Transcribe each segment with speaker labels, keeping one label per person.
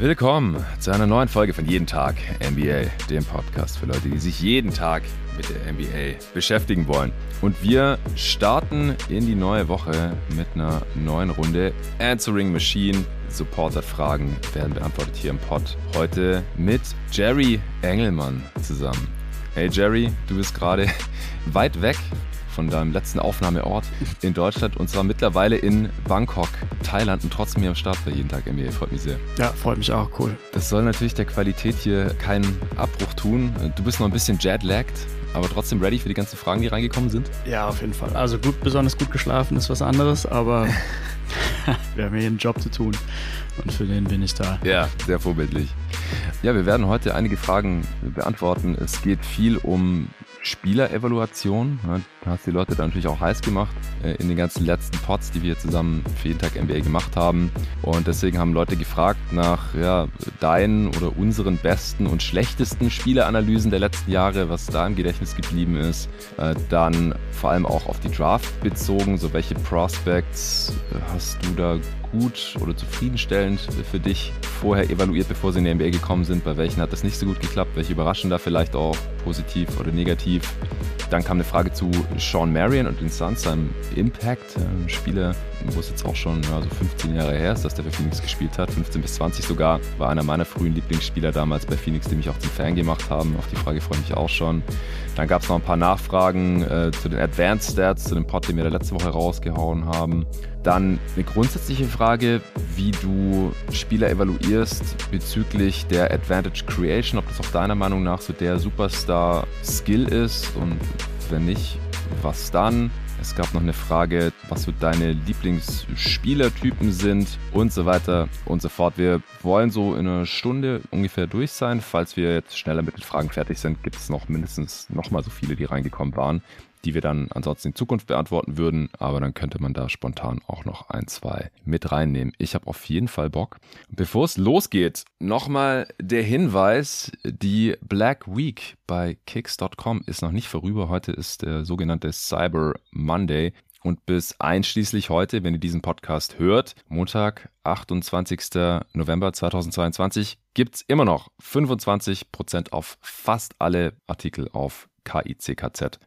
Speaker 1: Willkommen zu einer neuen Folge von Jeden Tag NBA, dem Podcast für Leute, die sich jeden Tag mit der NBA beschäftigen wollen. Und wir starten in die neue Woche mit einer neuen Runde Answering Machine. Supporter-Fragen werden beantwortet hier im Pod. Heute mit Jerry Engelmann zusammen. Hey Jerry, du bist gerade weit weg von deinem letzten Aufnahmeort in Deutschland und zwar mittlerweile in Bangkok, Thailand und trotzdem hier am Start bei jeden Tag NBA. Freut mich sehr.
Speaker 2: Ja, freut mich auch, cool.
Speaker 1: Das soll natürlich der Qualität hier keinen Abbruch tun. Du bist noch ein bisschen jetlagged, aber trotzdem ready für die ganzen Fragen, die reingekommen sind?
Speaker 2: Ja, auf jeden Fall. Also gut, besonders gut geschlafen ist was anderes, aber wir haben hier einen Job zu tun und für den bin ich da.
Speaker 1: Ja, sehr vorbildlich. Ja, wir werden heute einige Fragen beantworten. Es geht viel um Spielerevaluation. Da hast die Leute dann natürlich auch heiß gemacht äh, in den ganzen letzten Pots, die wir zusammen für jeden Tag NBA gemacht haben. Und deswegen haben Leute gefragt nach ja, deinen oder unseren besten und schlechtesten Spieleanalysen der letzten Jahre, was da im Gedächtnis geblieben ist. Äh, dann vor allem auch auf die Draft bezogen, so welche Prospects äh, hast du da gut oder zufriedenstellend für dich vorher evaluiert, bevor sie in die NBA gekommen sind? Bei welchen hat das nicht so gut geklappt? Welche überraschen da vielleicht auch positiv oder negativ? Dann kam eine Frage zu Sean Marion und den Suns, seinem Impact, ein Spieler, wo es jetzt auch schon ja, so 15 Jahre her ist, dass der für Phoenix gespielt hat, 15 bis 20 sogar, war einer meiner frühen Lieblingsspieler damals bei Phoenix, die mich auch zum Fan gemacht haben. Auf die Frage freue ich mich auch schon. Dann gab es noch ein paar Nachfragen äh, zu den Advanced Stats, zu dem Pod, den wir da letzte Woche rausgehauen haben. Dann eine grundsätzliche Frage, wie du Spieler evaluierst bezüglich der Advantage Creation, ob das auch deiner Meinung nach so der Superstar-Skill ist und wenn nicht, was dann? Es gab noch eine Frage, was so deine Lieblingsspielertypen sind und so weiter und so fort. Wir wollen so in einer Stunde ungefähr durch sein. Falls wir jetzt schneller mit den Fragen fertig sind, gibt es noch mindestens noch mal so viele, die reingekommen waren die wir dann ansonsten in Zukunft beantworten würden, aber dann könnte man da spontan auch noch ein, zwei mit reinnehmen. Ich habe auf jeden Fall Bock. Bevor es losgeht, nochmal der Hinweis, die Black Week bei kicks.com ist noch nicht vorüber. Heute ist der sogenannte Cyber Monday. Und bis einschließlich heute, wenn ihr diesen Podcast hört, Montag, 28. November 2022, gibt's immer noch 25% auf fast alle Artikel auf kickz.com.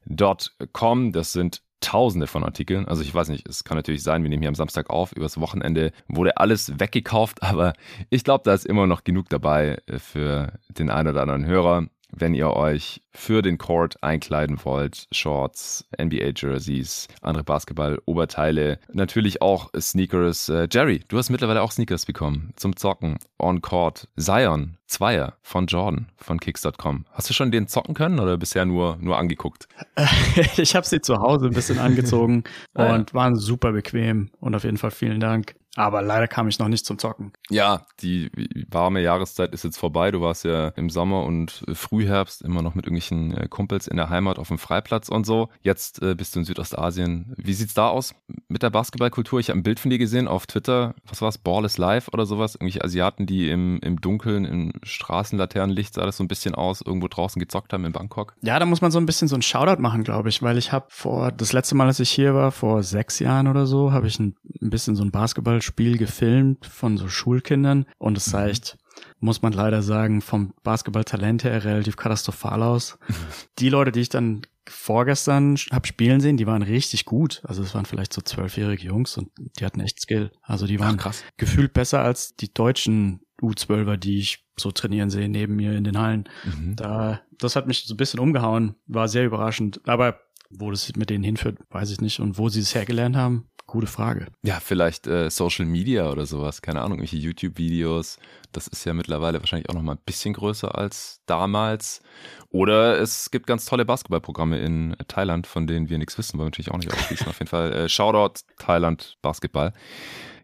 Speaker 1: Das sind Tausende von Artikeln. Also ich weiß nicht, es kann natürlich sein, wir nehmen hier am Samstag auf, übers Wochenende wurde alles weggekauft, aber ich glaube, da ist immer noch genug dabei für den einen oder anderen Hörer wenn ihr euch für den Court einkleiden wollt. Shorts, NBA-Jerseys, andere Basketball-Oberteile, natürlich auch Sneakers. Äh, Jerry, du hast mittlerweile auch Sneakers bekommen zum Zocken. On Court. Zion, Zweier von Jordan von Kicks.com. Hast du schon den zocken können oder bisher nur, nur angeguckt?
Speaker 2: ich habe sie zu Hause ein bisschen angezogen und waren super bequem und auf jeden Fall vielen Dank. Aber leider kam ich noch nicht zum Zocken.
Speaker 1: Ja, die warme Jahreszeit ist jetzt vorbei. Du warst ja im Sommer und Frühherbst immer noch mit irgendwelchen äh, Kumpels in der Heimat auf dem Freiplatz und so. Jetzt äh, bist du in Südostasien. Wie sieht's da aus mit der Basketballkultur? Ich habe ein Bild von dir gesehen auf Twitter. Was war's? Ball is live oder sowas? Irgendwelche Asiaten, die im, im Dunkeln, im Straßenlaternenlicht sah das so ein bisschen aus, irgendwo draußen gezockt haben in Bangkok.
Speaker 2: Ja, da muss man so ein bisschen so ein Shoutout machen, glaube ich, weil ich habe vor, das letzte Mal, als ich hier war, vor sechs Jahren oder so, habe ich ein, ein bisschen so ein Basketball Spiel gefilmt von so Schulkindern und es sah mhm. echt, muss man leider sagen, vom Basketballtalent her relativ katastrophal aus. Die Leute, die ich dann vorgestern hab spielen sehen, die waren richtig gut. Also es waren vielleicht so zwölfjährige Jungs und die hatten echt Skill. Also die waren Ach, gefühlt besser als die deutschen U12er, die ich so trainieren sehe neben mir in den Hallen. Mhm. Da, das hat mich so ein bisschen umgehauen, war sehr überraschend. Aber wo das mit denen hinführt, weiß ich nicht. Und wo sie es hergelernt haben, Gute Frage.
Speaker 1: Ja, vielleicht äh, Social Media oder sowas. Keine Ahnung, welche YouTube-Videos. Das ist ja mittlerweile wahrscheinlich auch noch mal ein bisschen größer als damals. Oder es gibt ganz tolle Basketballprogramme in Thailand, von denen wir nichts wissen, wollen wir natürlich auch nicht ausschließen. Auf jeden Fall äh, Shoutout Thailand Basketball.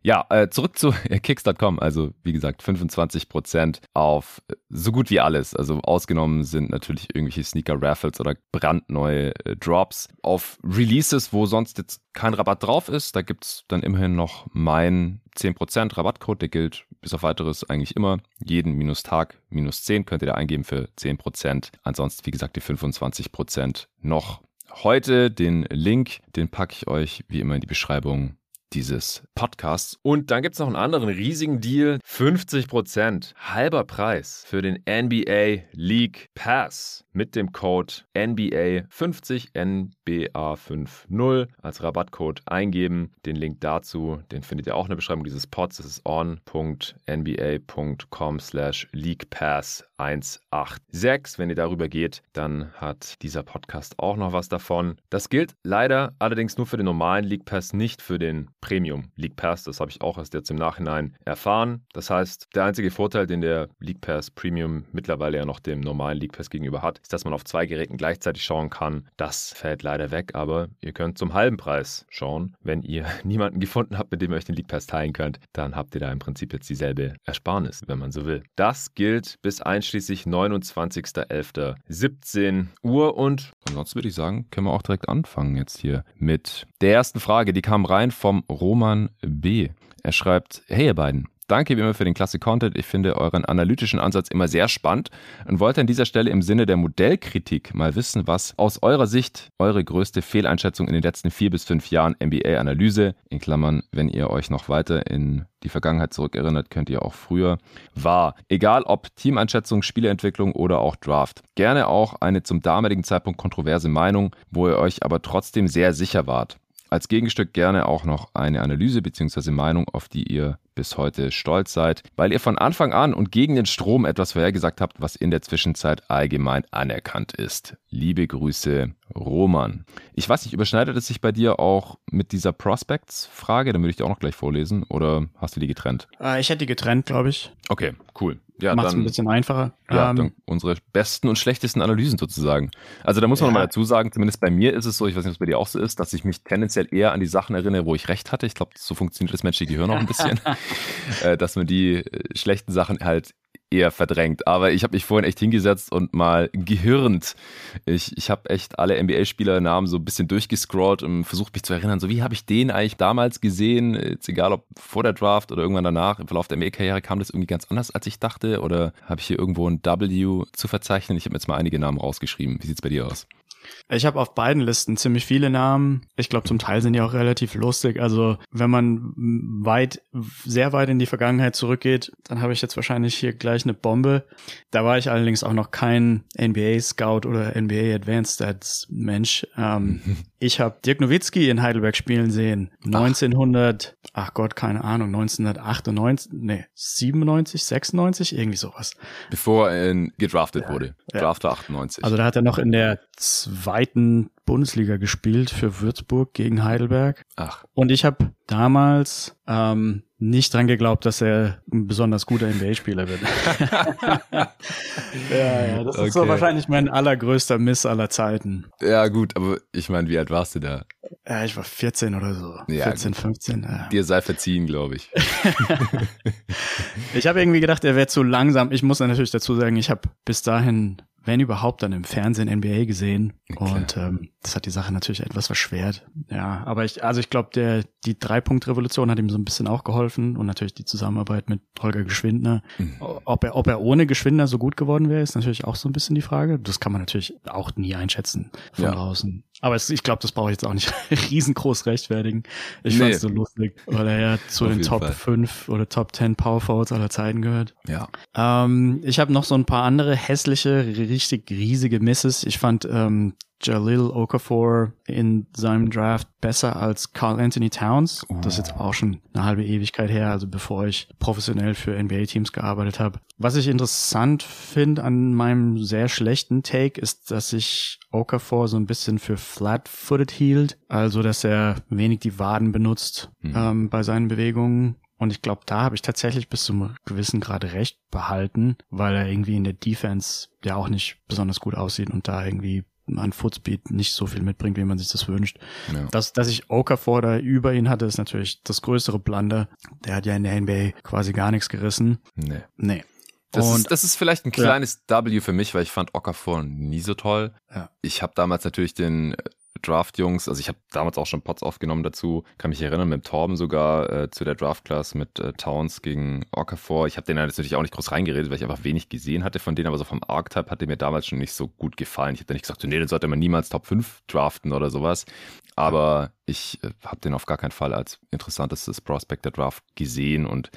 Speaker 1: Ja, äh, zurück zu Kicks.com. Also wie gesagt, 25% auf so gut wie alles. Also ausgenommen sind natürlich irgendwelche Sneaker-Raffles oder brandneue äh, Drops. Auf Releases, wo sonst jetzt kein Rabatt drauf ist, da gibt's dann immerhin noch mein 10% Rabattcode. Der gilt bis auf weiteres eigentlich immer. Jeden Minustag minus 10 könnt ihr da eingeben für 10%. Ansonsten, wie gesagt, die 25% noch heute. Den Link, den packe ich euch wie immer in die Beschreibung dieses Podcasts.
Speaker 3: Und dann gibt es noch einen anderen riesigen Deal. 50% halber Preis für den NBA League Pass mit dem Code NBA50 NBA50 als Rabattcode eingeben. Den Link dazu, den findet ihr auch in der Beschreibung dieses Pods. Das ist on.nba.com slash leaguepass 186. Wenn ihr darüber geht, dann hat dieser Podcast auch noch was davon. Das gilt leider allerdings nur für den normalen League Pass, nicht für den Premium League Pass. Das habe ich auch erst jetzt im Nachhinein erfahren. Das heißt, der einzige Vorteil, den der League Pass Premium mittlerweile ja noch dem normalen League Pass gegenüber hat, ist, dass man auf zwei Geräten gleichzeitig schauen kann. Das fällt leider weg, aber ihr könnt zum halben Preis schauen. Wenn ihr niemanden gefunden habt, mit dem ihr euch den League Pass teilen könnt, dann habt ihr da im Prinzip jetzt dieselbe Ersparnis, wenn man so will. Das gilt bis einschließlich 29.11.17 Uhr und
Speaker 1: ansonsten würde ich sagen, können wir auch direkt anfangen jetzt hier mit der ersten Frage. Die kam rein vom Roman B. Er schreibt, hey ihr beiden, Danke wie immer für den klasse Content. Ich finde euren analytischen Ansatz immer sehr spannend und wollte an dieser Stelle im Sinne der Modellkritik mal wissen, was aus eurer Sicht eure größte Fehleinschätzung in den letzten vier bis fünf Jahren NBA-Analyse, in Klammern, wenn ihr euch noch weiter in die Vergangenheit zurückerinnert, könnt ihr auch früher, war. Egal ob Teameinschätzung, Spieleentwicklung oder auch Draft. Gerne auch eine zum damaligen Zeitpunkt kontroverse Meinung, wo ihr euch aber trotzdem sehr sicher wart. Als Gegenstück gerne auch noch eine Analyse bzw. Meinung, auf die ihr bis heute stolz seid, weil ihr von Anfang an und gegen den Strom etwas vorhergesagt habt, was in der Zwischenzeit allgemein anerkannt ist. Liebe Grüße, Roman. Ich weiß nicht, überschneidet es sich bei dir auch mit dieser Prospects-Frage? Dann würde ich die auch noch gleich vorlesen. Oder hast du die getrennt?
Speaker 2: Äh, ich hätte die getrennt, glaube ich.
Speaker 1: Okay, cool.
Speaker 2: Ja, Macht es ein bisschen einfacher.
Speaker 1: Ja, ähm, unsere besten und schlechtesten Analysen sozusagen. Also da muss man ja. mal dazu sagen, zumindest bei mir ist es so, ich weiß nicht, was bei dir auch so ist, dass ich mich tendenziell eher an die Sachen erinnere, wo ich recht hatte. Ich glaube, so funktioniert das menschliche Gehirn auch ein bisschen. äh, dass man die äh, schlechten Sachen halt eher verdrängt. Aber ich habe mich vorhin echt hingesetzt und mal gehirnt. Ich, ich habe echt alle NBA-Spielernamen so ein bisschen durchgescrollt und versucht mich zu erinnern, so wie habe ich den eigentlich damals gesehen, jetzt egal ob vor der Draft oder irgendwann danach, im Verlauf der NBA-Karriere kam das irgendwie ganz anders, als ich dachte oder habe ich hier irgendwo ein W zu verzeichnen? Ich habe jetzt mal einige Namen rausgeschrieben. Wie sieht's bei dir aus?
Speaker 2: Ich habe auf beiden Listen ziemlich viele Namen. Ich glaube, zum Teil sind die auch relativ lustig. Also wenn man weit, sehr weit in die Vergangenheit zurückgeht, dann habe ich jetzt wahrscheinlich hier gleich eine Bombe. Da war ich allerdings auch noch kein NBA-Scout oder NBA Advanced Stats Mensch. Ähm, ich habe Dirk Nowitzki in Heidelberg spielen sehen. 1900, ach. ach Gott, keine Ahnung, 1998, nee, 97, 96, irgendwie sowas.
Speaker 1: Bevor er gedraftet ja, wurde. Ja. Draft 98.
Speaker 2: Also da hat er noch in der zweiten Bundesliga gespielt für Würzburg gegen Heidelberg.
Speaker 1: Ach.
Speaker 2: Und ich habe damals ähm, nicht dran geglaubt, dass er ein besonders guter NBA-Spieler wird. ja, ja, das okay. ist so wahrscheinlich mein allergrößter Miss aller Zeiten.
Speaker 1: Ja, gut, aber ich meine, wie alt warst du da?
Speaker 2: Ja, ich war 14 oder so. Ja, 14, gut. 15. Ja.
Speaker 1: Dir sei verziehen, glaube ich.
Speaker 2: ich habe irgendwie gedacht, er wäre zu langsam. Ich muss natürlich dazu sagen, ich habe bis dahin wenn überhaupt, dann im Fernsehen NBA gesehen. Okay. Und ähm, das hat die Sache natürlich etwas verschwert. Ja, aber ich, also ich glaube, der die Drei-Punkt-Revolution hat ihm so ein bisschen auch geholfen und natürlich die Zusammenarbeit mit Holger Geschwindner. Mhm. Ob er, ob er ohne Geschwindner so gut geworden wäre, ist natürlich auch so ein bisschen die Frage. Das kann man natürlich auch nie einschätzen von ja. draußen. Aber es, ich glaube, das brauche ich jetzt auch nicht riesengroß rechtfertigen. Ich nee. fand's so lustig, weil er ja zu Auf den Top Fall. 5 oder Top 10 Power Forwards aller Zeiten gehört.
Speaker 1: Ja.
Speaker 2: Ähm, ich habe noch so ein paar andere hässliche, richtig riesige Misses. Ich fand ähm, Jalil Okafor in seinem Draft besser als Carl Anthony Towns. Das ist jetzt auch schon eine halbe Ewigkeit her, also bevor ich professionell für NBA-Teams gearbeitet habe. Was ich interessant finde an meinem sehr schlechten Take ist, dass sich Okafor so ein bisschen für flat-footed hielt, also dass er wenig die Waden benutzt mhm. ähm, bei seinen Bewegungen. Und ich glaube, da habe ich tatsächlich bis zum gewissen Grad recht behalten, weil er irgendwie in der Defense ja auch nicht besonders gut aussieht und da irgendwie an Footspeed nicht so viel mitbringt, wie man sich das wünscht. Ja. Dass, dass ich Okafor da über ihn hatte, ist natürlich das größere Blunder. Der hat ja in der NBA quasi gar nichts gerissen.
Speaker 1: Nee.
Speaker 2: Nee.
Speaker 1: Das, und, ist, das ist vielleicht ein kleines ja. W für mich, weil ich fand Okafor nie so toll.
Speaker 2: Ja.
Speaker 1: Ich habe damals natürlich den Draft-Jungs. Also ich habe damals auch schon Pots aufgenommen dazu. Kann mich erinnern, mit Torben sogar äh, zu der Draft-Class mit äh, Towns gegen Okafor. Ich habe den natürlich auch nicht groß reingeredet, weil ich einfach wenig gesehen hatte von denen, aber so vom Archetype hat der mir damals schon nicht so gut gefallen. Ich hätte nicht gesagt, nee, den sollte man niemals Top 5 draften oder sowas. Aber ich äh, habe den auf gar keinen Fall als interessantestes Prospect der Draft gesehen und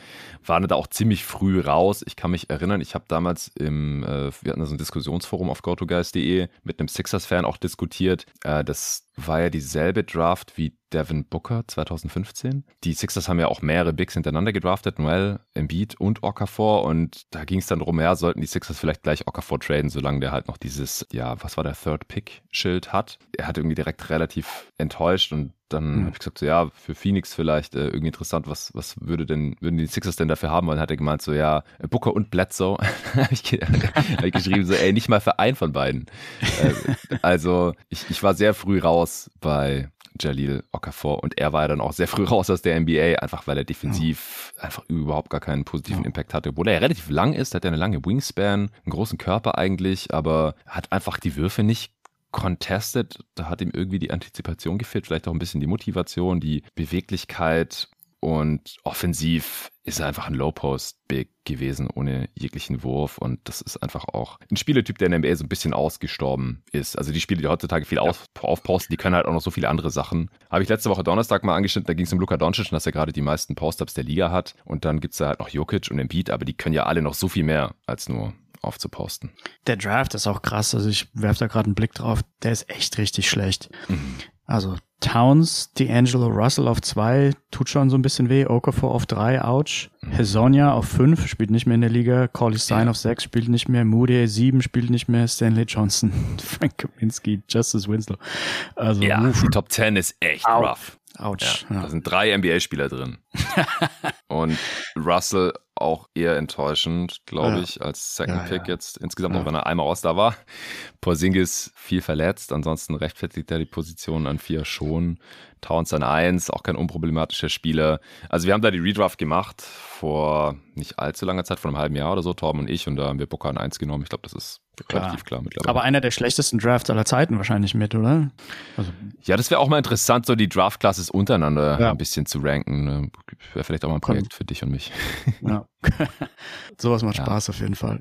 Speaker 1: war da auch ziemlich früh raus. Ich kann mich erinnern, ich habe damals im, äh, wir hatten so ein Diskussionsforum auf gotogeist.de mit einem Sixers-Fan auch diskutiert. Äh, das war ja dieselbe Draft wie Devin Booker 2015. Die Sixers haben ja auch mehrere Bigs hintereinander gedraftet, Noel, Embiid und Okafor und da ging es dann drum, ja, sollten die Sixers vielleicht gleich Okafor traden, solange der halt noch dieses, ja, was war der Third Pick Schild hat. Er hat irgendwie direkt relativ enttäuscht und dann mhm. habe ich gesagt, so ja, für Phoenix vielleicht äh, irgendwie interessant, was, was würde denn, würden die Sixers denn dafür haben? Und dann hat er gemeint, so ja, Booker und Bledsoe. habe ich, hab ich geschrieben, so, ey, nicht mal für einen von beiden. äh, also ich, ich war sehr früh raus bei Jalil Okafor und er war ja dann auch sehr früh raus aus der NBA, einfach weil er defensiv ja. einfach überhaupt gar keinen positiven ja. Impact hatte, obwohl er ja relativ lang ist, hat ja eine lange Wingspan, einen großen Körper eigentlich, aber hat einfach die Würfe nicht contested. Da hat ihm irgendwie die Antizipation gefehlt, vielleicht auch ein bisschen die Motivation, die Beweglichkeit und offensiv ist er einfach ein Low-Post-Big gewesen, ohne jeglichen Wurf. Und das ist einfach auch ein Spieletyp, der in der NBA so ein bisschen ausgestorben ist. Also die Spiele, die heutzutage viel ja. aufposten, die können halt auch noch so viele andere Sachen. Habe ich letzte Woche Donnerstag mal angeschnitten, da ging es um Luka Doncic, dass er gerade die meisten Post-Ups der Liga hat. Und dann gibt es da halt noch Jokic und Embiid, aber die können ja alle noch so viel mehr als nur aufzuposten.
Speaker 2: Der Draft ist auch krass. Also ich werfe da gerade einen Blick drauf. Der ist echt richtig schlecht. Mhm. Also Towns, D'Angelo Russell auf zwei, tut schon so ein bisschen weh. Okafor auf drei, ouch. Mhm. Hesonia auf fünf, spielt nicht mehr in der Liga. Corley Stein ja. auf sechs, spielt nicht mehr. Moody sieben, spielt nicht mehr. Stanley Johnson, Frank Kaminsky, Justice Winslow.
Speaker 1: Also, ja, uff. die Top 10 ist echt Au. rough. Autsch. Ja, ja. Da sind drei NBA-Spieler drin. und Russell auch eher enttäuschend, glaube ja. ich, als Second Pick jetzt insgesamt, auch wenn er einmal aus da war. Porzingis viel verletzt, ansonsten rechtfertigt er die Position an vier schon. Towns an eins, auch kein unproblematischer Spieler. Also wir haben da die Redraft gemacht vor nicht allzu langer Zeit, vor einem halben Jahr oder so, Torben und ich, und da haben wir Booker an eins genommen. Ich glaube, das ist klar. relativ klar mittlerweile.
Speaker 2: Aber einer der schlechtesten Drafts aller Zeiten wahrscheinlich mit, oder?
Speaker 1: Also, ja, das wäre auch mal interessant, so die Draft-Classes untereinander ja. ein bisschen zu ranken. Ne? Wäre vielleicht auch mal ein Projekt Komm. für dich und mich.
Speaker 2: Ja. Sowas macht ja. Spaß auf jeden Fall.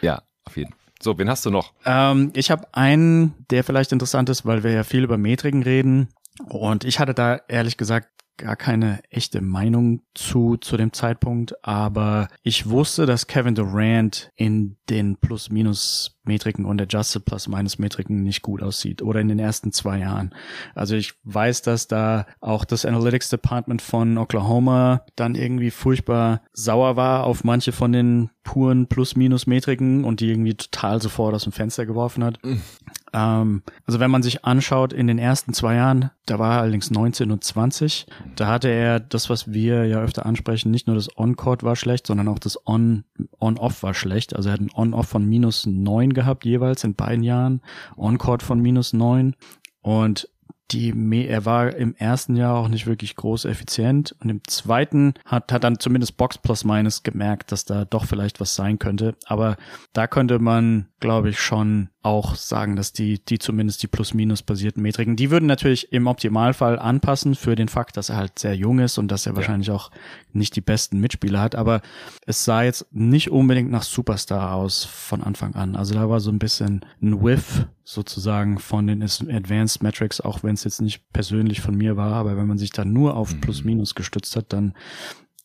Speaker 1: Ja, auf jeden Fall. So, wen hast du noch?
Speaker 2: Ähm, ich habe einen, der vielleicht interessant ist, weil wir ja viel über Metriken reden. Und ich hatte da ehrlich gesagt gar keine echte Meinung zu, zu dem Zeitpunkt, aber ich wusste, dass Kevin Durant in den Plus-Minus-Metriken und Adjusted Plus-Minus-Metriken nicht gut aussieht oder in den ersten zwei Jahren. Also ich weiß, dass da auch das Analytics Department von Oklahoma dann irgendwie furchtbar sauer war auf manche von den puren Plus-Minus-Metriken und die irgendwie total sofort aus dem Fenster geworfen hat. Mhm. Ähm, also wenn man sich anschaut, in den ersten zwei Jahren, da war er allerdings 19 und 20, da hatte er das, was wir ja öfter ansprechen, nicht nur das On-Court war schlecht, sondern auch das On-Off war schlecht. Also er hat ein On-Off von minus neun gehabt jeweils in beiden Jahren, On-Court von minus neun und die, er war im ersten Jahr auch nicht wirklich groß effizient und im zweiten hat, hat dann zumindest Box Plus Minus gemerkt, dass da doch vielleicht was sein könnte. Aber da könnte man, glaube ich, schon auch sagen, dass die, die zumindest die Plus-Minus-basierten Metriken, die würden natürlich im Optimalfall anpassen für den Fakt, dass er halt sehr jung ist und dass er ja. wahrscheinlich auch nicht die besten Mitspieler hat. Aber es sah jetzt nicht unbedingt nach Superstar aus von Anfang an. Also da war so ein bisschen ein Whiff sozusagen von den Advanced Metrics, auch wenn es jetzt nicht persönlich von mir war, aber wenn man sich da nur auf mhm. Plus-Minus gestützt hat, dann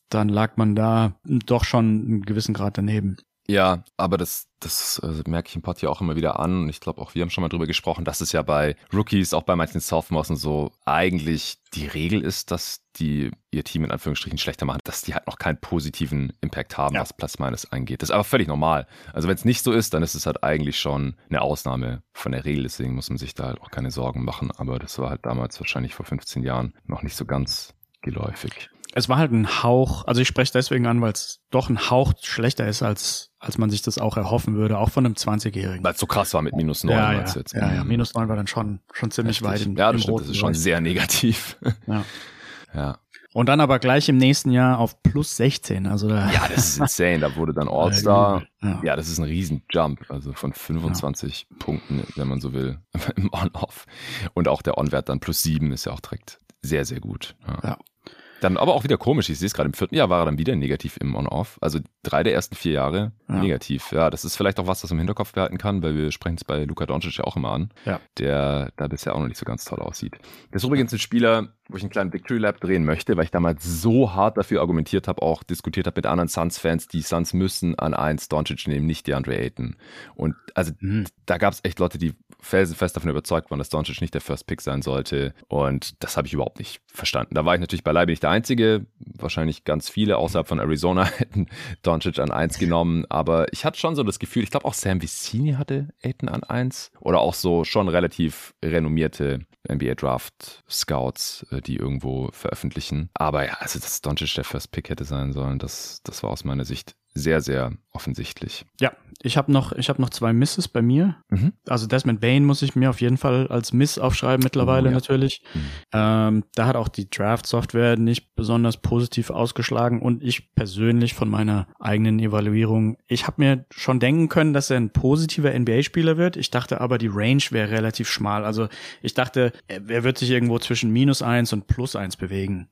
Speaker 2: dann lag man da doch schon einen gewissen Grad daneben.
Speaker 1: Ja, aber das, das äh, merke ich im Pod ja auch immer wieder an. Und ich glaube, auch wir haben schon mal drüber gesprochen, dass es ja bei Rookies, auch bei manchen Sophomores und so, eigentlich die Regel ist, dass die ihr Team in Anführungsstrichen schlechter machen, dass die halt noch keinen positiven Impact haben, ja. was Plus Minus angeht. Das ist aber völlig normal. Also wenn es nicht so ist, dann ist es halt eigentlich schon eine Ausnahme von der Regel. Deswegen muss man sich da halt auch keine Sorgen machen. Aber das war halt damals wahrscheinlich vor 15 Jahren noch nicht so ganz geläufig
Speaker 2: es war halt ein Hauch, also ich spreche deswegen an, weil es doch ein Hauch schlechter ist, als, als man sich das auch erhoffen würde, auch von einem 20-Jährigen.
Speaker 1: Weil es so krass war mit minus 9.
Speaker 2: Ja, ja, jetzt. ja, ja, minus 9 war dann schon, schon ziemlich Richtig. weit
Speaker 1: in, Ja, das stimmt, das ist schon sehr negativ. Ja.
Speaker 2: ja. Und dann aber gleich im nächsten Jahr auf plus 16. Also da
Speaker 1: ja, das ist insane. Da wurde dann All-Star. Ja. ja. das ist ein Riesen-Jump. Also von 25 ja. Punkten, wenn man so will, im On-Off. Und auch der On-Wert dann plus 7 ist ja auch direkt sehr, sehr gut. Ja. Dann aber auch wieder komisch. Ich sehe es gerade im vierten Jahr war er dann wieder negativ im On-Off. Also drei der ersten vier Jahre ja. negativ. Ja, das ist vielleicht auch was, das im Hinterkopf behalten kann, weil wir sprechen es bei Luka Doncic ja auch immer an, ja. der da bisher auch noch nicht so ganz toll aussieht. Das ist übrigens ein Spieler, wo ich einen kleinen Victory Lab drehen möchte, weil ich damals so hart dafür argumentiert habe, auch diskutiert habe mit anderen Suns-Fans, die Suns müssen an eins Doncic nehmen, nicht DeAndre Ayton. Und also mhm. da gab es echt Leute, die felsenfest davon überzeugt waren, dass Doncic nicht der First Pick sein sollte. Und das habe ich überhaupt nicht verstanden. Da war ich natürlich beileibe nicht der Einzige. Wahrscheinlich ganz viele außerhalb von Arizona hätten Doncic an eins genommen. Aber ich hatte schon so das Gefühl, ich glaube auch Sam Vicini hatte Ayton an eins. Oder auch so schon relativ renommierte NBA Draft Scouts, äh, die irgendwo veröffentlichen. Aber ja, also dass Doncic der First Pick hätte sein sollen, das, das war aus meiner Sicht sehr, sehr offensichtlich.
Speaker 2: Ja, ich habe noch, ich noch zwei Misses bei mir. Mhm. Also Desmond Bain muss ich mir auf jeden Fall als Miss aufschreiben mittlerweile oh, ja. natürlich. Mhm. Ähm, da hat auch die Draft-Software nicht besonders positiv ausgeschlagen und ich persönlich von meiner eigenen Evaluierung, ich habe mir schon denken können, dass er ein positiver NBA-Spieler wird. Ich dachte aber, die Range wäre relativ schmal. Also ich dachte, er wird sich irgendwo zwischen minus eins und plus eins bewegen.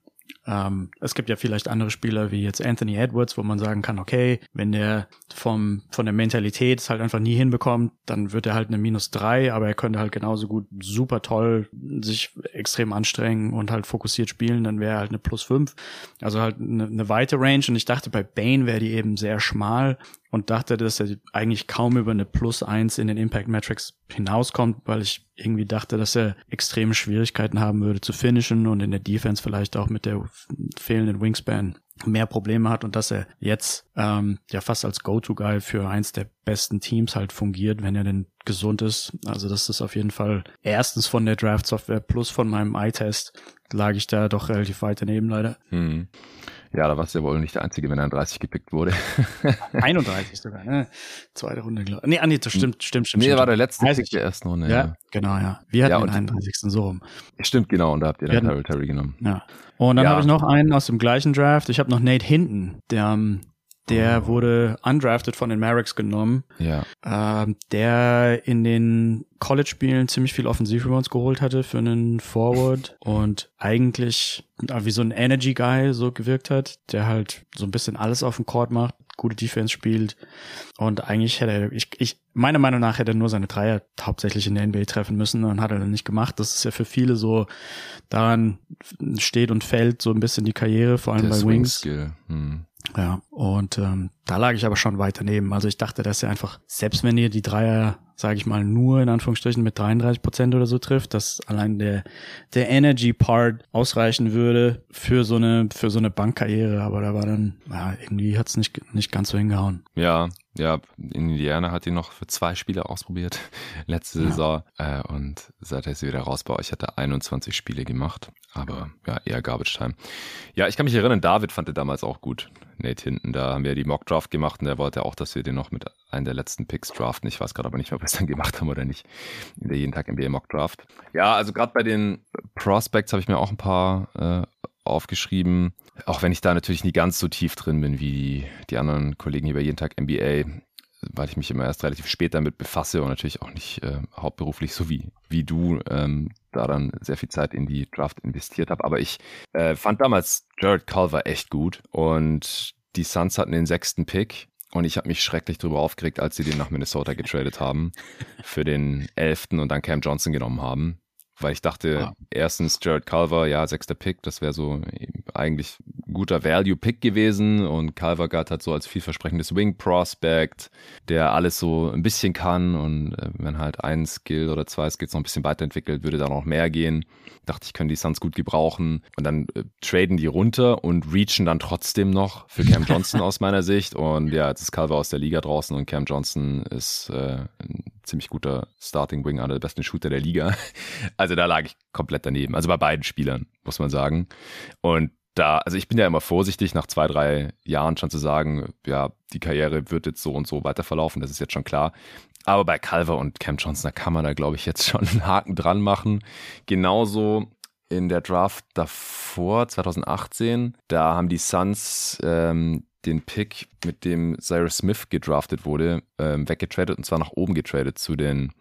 Speaker 2: Ähm, es gibt ja vielleicht andere Spieler wie jetzt Anthony Edwards, wo man sagen kann, okay, wenn der vom, von der Mentalität es halt einfach nie hinbekommt, dann wird er halt eine Minus drei, aber er könnte halt genauso gut super toll sich extrem anstrengen und halt fokussiert spielen, dann wäre er halt eine Plus fünf. Also halt eine, eine weite Range und ich dachte, bei Bane wäre die eben sehr schmal und dachte, dass er eigentlich kaum über eine Plus eins in den Impact Metrics hinauskommt, weil ich irgendwie dachte, dass er extreme Schwierigkeiten haben würde zu finishen und in der Defense vielleicht auch mit der fehlenden Wingspan mehr Probleme hat und dass er jetzt ähm, ja fast als Go-To-Guy für eins der besten Teams halt fungiert, wenn er denn gesund ist. Also das ist auf jeden Fall erstens von der Draft-Software plus von meinem Eye-Test lag ich da doch relativ weit daneben leider.
Speaker 1: Hm. Ja, da warst du ja wohl nicht der Einzige, wenn er an 30 gepickt wurde.
Speaker 2: 31 sogar, ne? Zweite Runde, glaube ich. Nee, ah, nee, das stimmt, stimmt, stimmt.
Speaker 1: Nee,
Speaker 2: stimmt.
Speaker 1: war der letzte Pick der ersten Runde.
Speaker 2: Ja, ja, genau, ja. Wir hatten ja, den 31. so rum.
Speaker 1: Stimmt, genau, und da habt ihr dann Terry Terry genommen.
Speaker 2: Ja. Und dann ja. habe ich noch einen aus dem gleichen Draft. Ich habe noch Nate Hinton, der ähm, der oh. wurde undrafted von den Mavericks genommen.
Speaker 1: Ja.
Speaker 2: Ähm, der in den College-Spielen ziemlich viel Offensiv-Rebounds geholt hatte für einen Forward und eigentlich wie so ein Energy-Guy so gewirkt hat, der halt so ein bisschen alles auf dem Court macht, gute Defense spielt und eigentlich hätte er, ich, ich meiner Meinung nach hätte er nur seine Dreier hauptsächlich in der NBA treffen müssen und hat er dann nicht gemacht. Das ist ja für viele so, daran steht und fällt so ein bisschen die Karriere, vor allem der bei Wings. Hm. Ja, und ähm, da lag ich aber schon weit daneben. Also ich dachte, dass er einfach, selbst wenn ihr die Dreier, sage ich mal, nur in Anführungsstrichen mit 33 Prozent oder so trifft, dass allein der der Energy Part ausreichen würde für so eine für so eine Bankkarriere. Aber da war dann, ja, irgendwie hat's nicht nicht ganz so hingehauen.
Speaker 1: Ja, ja, in Indiana hat ihn noch für zwei Spiele ausprobiert letzte ja. Saison äh, und seit er sie wieder raus bei euch hat er 21 Spiele gemacht, aber ja, eher Garbage Time. Ja, ich kann mich erinnern, David fand er damals auch gut. Nate hinten, da haben wir die Mock Draft gemacht und er wollte auch, dass wir den noch mit einem der letzten Picks draften. Ich weiß gerade aber nicht, ob wir es dann gemacht haben oder nicht. In der jeden Tag NBA Mock Draft. Ja, also gerade bei den Prospects habe ich mir auch ein paar äh, aufgeschrieben. Auch wenn ich da natürlich nie ganz so tief drin bin wie die anderen Kollegen hier bei jeden Tag NBA, weil ich mich immer erst relativ spät damit befasse und natürlich auch nicht äh, hauptberuflich so wie, wie du ähm, da dann sehr viel Zeit in die Draft investiert habe. Aber ich äh, fand damals Jared Culver echt gut und die Suns hatten den sechsten Pick und ich habe mich schrecklich darüber aufgeregt, als sie den nach Minnesota getradet haben für den elften und dann Cam Johnson genommen haben. Weil ich dachte, ah. erstens Jared Culver, ja, sechster Pick, das wäre so eigentlich guter Value-Pick gewesen und Culver galt halt so als vielversprechendes Wing-Prospect, der alles so ein bisschen kann und äh, wenn halt ein Skill oder zwei Skills noch ein bisschen weiterentwickelt, würde da noch mehr gehen. Dachte ich, können die Suns gut gebrauchen und dann äh, traden die runter und reachen dann trotzdem noch für Cam Johnson aus meiner Sicht und ja, jetzt ist Culver aus der Liga draußen und Cam Johnson ist äh, ein ziemlich guter Starting Wing, einer der besten Shooter der Liga. Also da lag ich komplett daneben. Also bei beiden Spielern, muss man sagen. Und da, also ich bin ja immer vorsichtig, nach zwei, drei Jahren schon zu sagen, ja, die Karriere wird jetzt so und so weiter verlaufen, das ist jetzt schon klar. Aber bei Calver und Cam Johnson, da kann man da, glaube ich, jetzt schon einen Haken dran machen. Genauso in der Draft davor, 2018, da haben die Suns ähm, den Pick, mit dem Cyrus Smith gedraftet wurde, ähm, weggetradet und zwar nach oben getradet zu den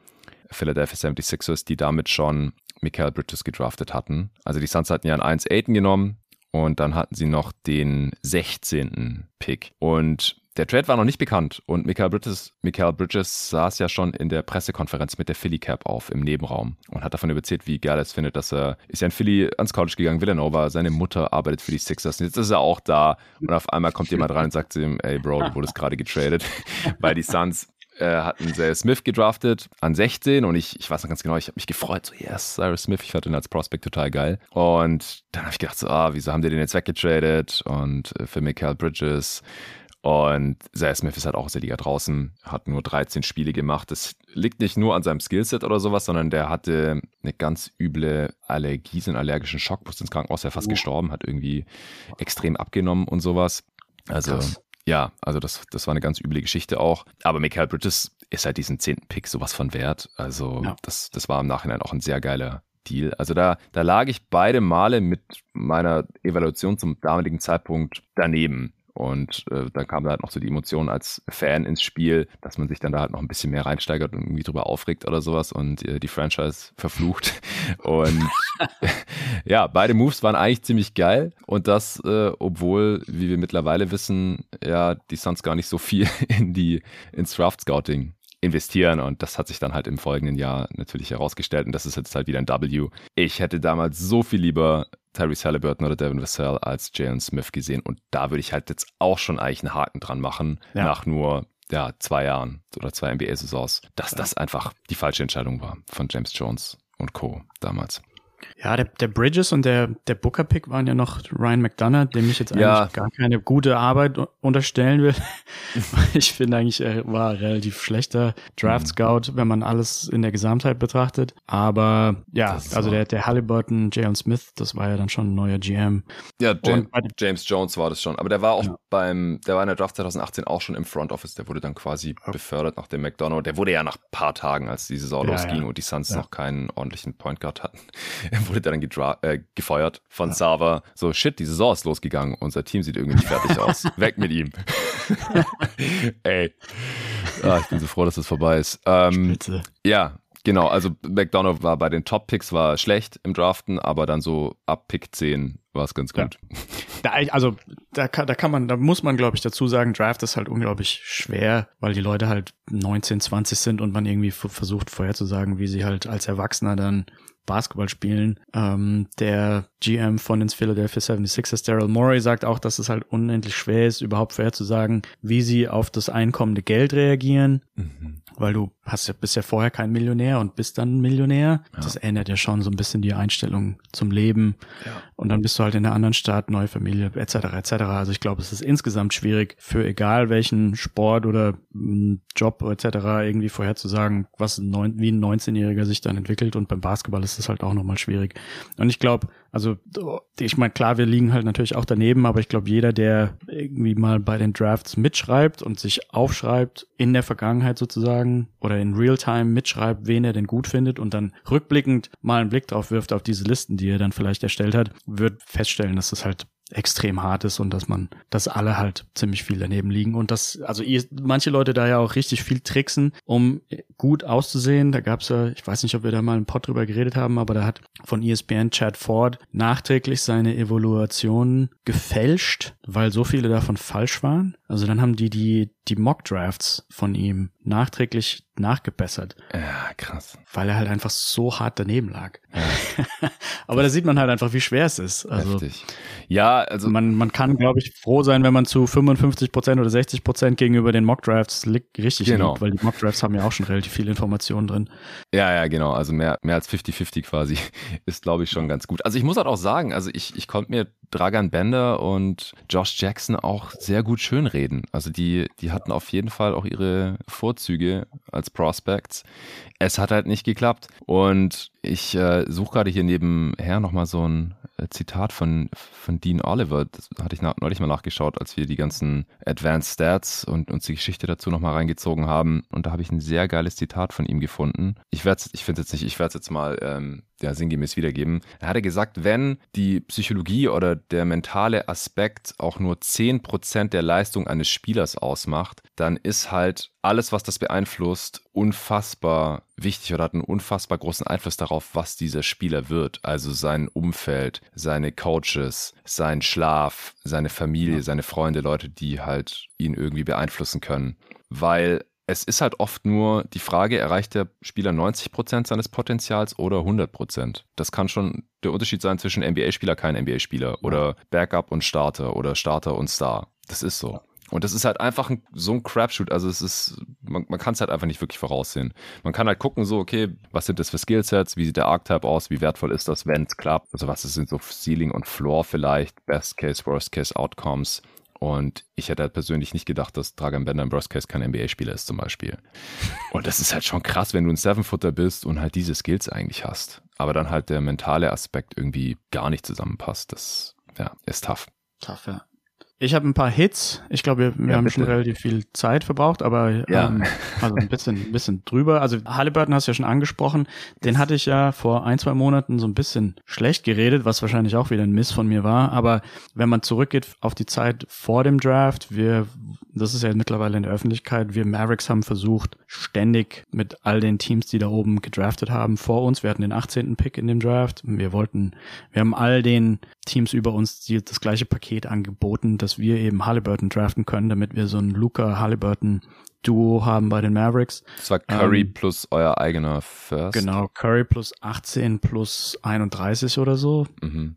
Speaker 1: Philadelphia 76ers, die damit schon Michael Bridges gedraftet hatten. Also die Suns hatten ja einen 1-8 genommen und dann hatten sie noch den 16. Pick. Und der Trade war noch nicht bekannt und Michael Bridges, Michael Bridges saß ja schon in der Pressekonferenz mit der Philly Cap auf im Nebenraum und hat davon erzählt, wie geil er es findet, dass er ist ja in Philly ans College gegangen, Villanova, seine Mutter arbeitet für die Sixers und jetzt ist er auch da und auf einmal kommt jemand rein und sagt zu ihm, ey Bro, du wurdest gerade getradet, weil die Suns äh, hatten Cyrus Smith gedraftet an 16 und ich, ich weiß noch ganz genau, ich habe mich gefreut, so yes, Cyrus Smith, ich fand ihn als Prospect total geil. Und dann habe ich gedacht, so, ah, wieso haben die den jetzt weggetradet und äh, für Michael Bridges und Zay Smith ist halt auch aus der Liga draußen, hat nur 13 Spiele gemacht. Das liegt nicht nur an seinem Skillset oder sowas, sondern der hatte eine ganz üble Allergie, so einen allergischen Schock, musste ins Krankenhaus, er fast uh. gestorben, hat irgendwie extrem abgenommen und sowas. Also, Krass. Ja, also das, das war eine ganz üble Geschichte auch. Aber Michael Bridges ist halt diesen zehnten Pick sowas von wert. Also, ja. das, das war im Nachhinein auch ein sehr geiler Deal. Also da, da lag ich beide Male mit meiner Evaluation zum damaligen Zeitpunkt daneben. Und äh, dann kam da halt noch so die Emotion als Fan ins Spiel, dass man sich dann da halt noch ein bisschen mehr reinsteigert und irgendwie drüber aufregt oder sowas und äh, die Franchise verflucht. Und ja, beide Moves waren eigentlich ziemlich geil. Und das, äh, obwohl, wie wir mittlerweile wissen, ja, die Suns gar nicht so viel in die, ins Draft Scouting investieren und das hat sich dann halt im folgenden Jahr natürlich herausgestellt und das ist jetzt halt wieder ein W. Ich hätte damals so viel lieber Tyrese Halliburton oder Devin Vassell als Jalen Smith gesehen. Und da würde ich halt jetzt auch schon eigentlich einen Haken dran machen, ja. nach nur ja, zwei Jahren oder zwei NBA-Saisons, dass ja. das einfach die falsche Entscheidung war von James Jones und Co. damals.
Speaker 2: Ja, der, der Bridges und der, der Booker-Pick waren ja noch Ryan McDonough, dem ich jetzt eigentlich ja. gar keine gute Arbeit unterstellen will. ich finde eigentlich, er war relativ schlechter Draft-Scout, wenn man alles in der Gesamtheit betrachtet. Aber ja, also der, der Halliburton, Jalen Smith, das war ja dann schon ein neuer GM.
Speaker 1: Ja, James, James Jones war das schon. Aber der war auch ja. beim, der war in der Draft 2018 auch schon im Front Office. Der wurde dann quasi okay. befördert nach dem McDonough. Der wurde ja nach paar Tagen, als die Saison ja, losging und die Suns noch keinen ordentlichen Point Guard hatten wurde der dann äh, gefeuert von ja. Sava. So, shit, die Saison ist losgegangen. Unser Team sieht irgendwie nicht fertig aus. Weg mit ihm. Ey. Ah, ich bin so froh, dass das vorbei ist. Ähm, ja, genau. Also McDonough war bei den Top-Picks war schlecht im Draften, aber dann so ab Pick 10 war es ganz gut. Ja.
Speaker 2: Da, also da kann, da kann man, da muss man, glaube ich, dazu sagen, Draft ist halt unglaublich schwer, weil die Leute halt 19, 20 sind und man irgendwie versucht vorherzusagen, wie sie halt als Erwachsener dann Basketball spielen. Ähm, der GM von den Philadelphia 76ers, Daryl Morey, sagt auch, dass es halt unendlich schwer ist, überhaupt vorherzusagen, wie sie auf das einkommende Geld reagieren. Mhm weil du hast ja bisher vorher kein Millionär und bist dann Millionär. Ja. Das ändert ja schon so ein bisschen die Einstellung zum Leben. Ja. Und dann bist du halt in einer anderen Stadt, neue Familie, etc. etc. Also ich glaube, es ist insgesamt schwierig für egal welchen Sport oder Job etc. irgendwie vorherzusagen, was ein neun, wie ein 19-Jähriger sich dann entwickelt. Und beim Basketball ist das halt auch nochmal schwierig. Und ich glaube, also ich meine, klar, wir liegen halt natürlich auch daneben, aber ich glaube, jeder, der irgendwie mal bei den Drafts mitschreibt und sich aufschreibt in der Vergangenheit sozusagen oder in Realtime mitschreibt, wen er denn gut findet und dann rückblickend mal einen Blick drauf wirft auf diese Listen, die er dann vielleicht erstellt hat, wird feststellen, dass das halt extrem hart ist und dass man, dass alle halt ziemlich viel daneben liegen und dass, also ihr, manche Leute da ja auch richtig viel tricksen, um gut auszusehen. Da gab's ja, ich weiß nicht, ob wir da mal einen Pod drüber geredet haben, aber da hat von ESPN Chad Ford nachträglich seine Evaluationen gefälscht, weil so viele davon falsch waren. Also dann haben die die, die Mock Drafts von ihm nachträglich nachgebessert.
Speaker 1: Ja, krass.
Speaker 2: Weil er halt einfach so hart daneben lag. Ja. Aber da sieht man halt einfach, wie schwer es ist. Also, Heftig. Ja, also. Man, man kann, glaube ich, froh sein, wenn man zu 55 Prozent oder 60 Prozent gegenüber den Mock Drafts liegt, richtig genau. liegt, weil die Mock Drafts haben ja auch schon relativ viele Informationen drin.
Speaker 1: Ja, ja, genau. Also mehr, mehr als 50-50 quasi ist, glaube ich, schon ganz gut. Also ich muss halt auch sagen, also ich, ich konnte mir Dragan Bender und Josh Jackson auch sehr gut schönreden. Also die, die hatten auf jeden Fall auch ihre Vorzüge als Prospects. Es hat halt nicht geklappt. Und ich äh, suche gerade hier nebenher nochmal so ein äh, Zitat von, von Dean Oliver. Das hatte ich neulich mal nachgeschaut, als wir die ganzen Advanced Stats und uns die Geschichte dazu nochmal reingezogen haben. Und da habe ich ein sehr geiles Zitat von ihm gefunden. Ich werde ich finde jetzt nicht, ich werde es jetzt mal ähm, ja, sinngemäß wiedergeben. Er hatte gesagt, wenn die Psychologie oder der mentale Aspekt auch nur 10% der Leistung eines Spielers ausmacht, dann ist halt alles, was das beeinflusst, unfassbar wichtig oder hat einen unfassbar großen Einfluss darauf, was dieser Spieler wird. Also sein Umfeld, seine Coaches, sein Schlaf, seine Familie, seine Freunde, Leute, die halt ihn irgendwie beeinflussen können. Weil es ist halt oft nur die Frage, erreicht der Spieler 90% seines Potenzials oder 100%? Das kann schon der Unterschied sein zwischen NBA-Spieler, kein NBA-Spieler oder Backup und Starter oder Starter und Star. Das ist so. Und das ist halt einfach ein, so ein Crapshoot. Also es ist, man, man kann es halt einfach nicht wirklich voraussehen. Man kann halt gucken, so, okay, was sind das für Skillsets? Wie sieht der Archetype aus? Wie wertvoll ist das, wenn es klappt? Also was sind so Ceiling und Floor vielleicht? Best Case, Worst Case Outcomes. Und ich hätte halt persönlich nicht gedacht, dass Dragan Bender im Worst Case kein NBA-Spieler ist zum Beispiel. Und das ist halt schon krass, wenn du ein Seven-Footer bist und halt diese Skills eigentlich hast. Aber dann halt der mentale Aspekt irgendwie gar nicht zusammenpasst. Das ja, ist tough.
Speaker 2: Tough, ja. Ich habe ein paar Hits. Ich glaube, wir, wir ja, haben bitte. schon relativ viel Zeit verbraucht, aber ja. ähm, also ein bisschen, ein bisschen drüber. Also Halliburton hast du ja schon angesprochen. Den hatte ich ja vor ein, zwei Monaten so ein bisschen schlecht geredet, was wahrscheinlich auch wieder ein Miss von mir war. Aber wenn man zurückgeht auf die Zeit vor dem Draft, wir das ist ja mittlerweile in der Öffentlichkeit, wir Mavericks haben versucht, ständig mit all den Teams, die da oben gedraftet haben, vor uns, wir hatten den 18. Pick in dem Draft, wir wollten, wir haben all den Teams über uns die, das gleiche Paket angeboten, dass wir eben Halliburton draften können, damit wir so ein Luca Halliburton Duo haben bei den Mavericks.
Speaker 1: Das war Curry ähm, plus euer eigener First.
Speaker 2: Genau, Curry plus 18 plus 31 oder so. Mhm.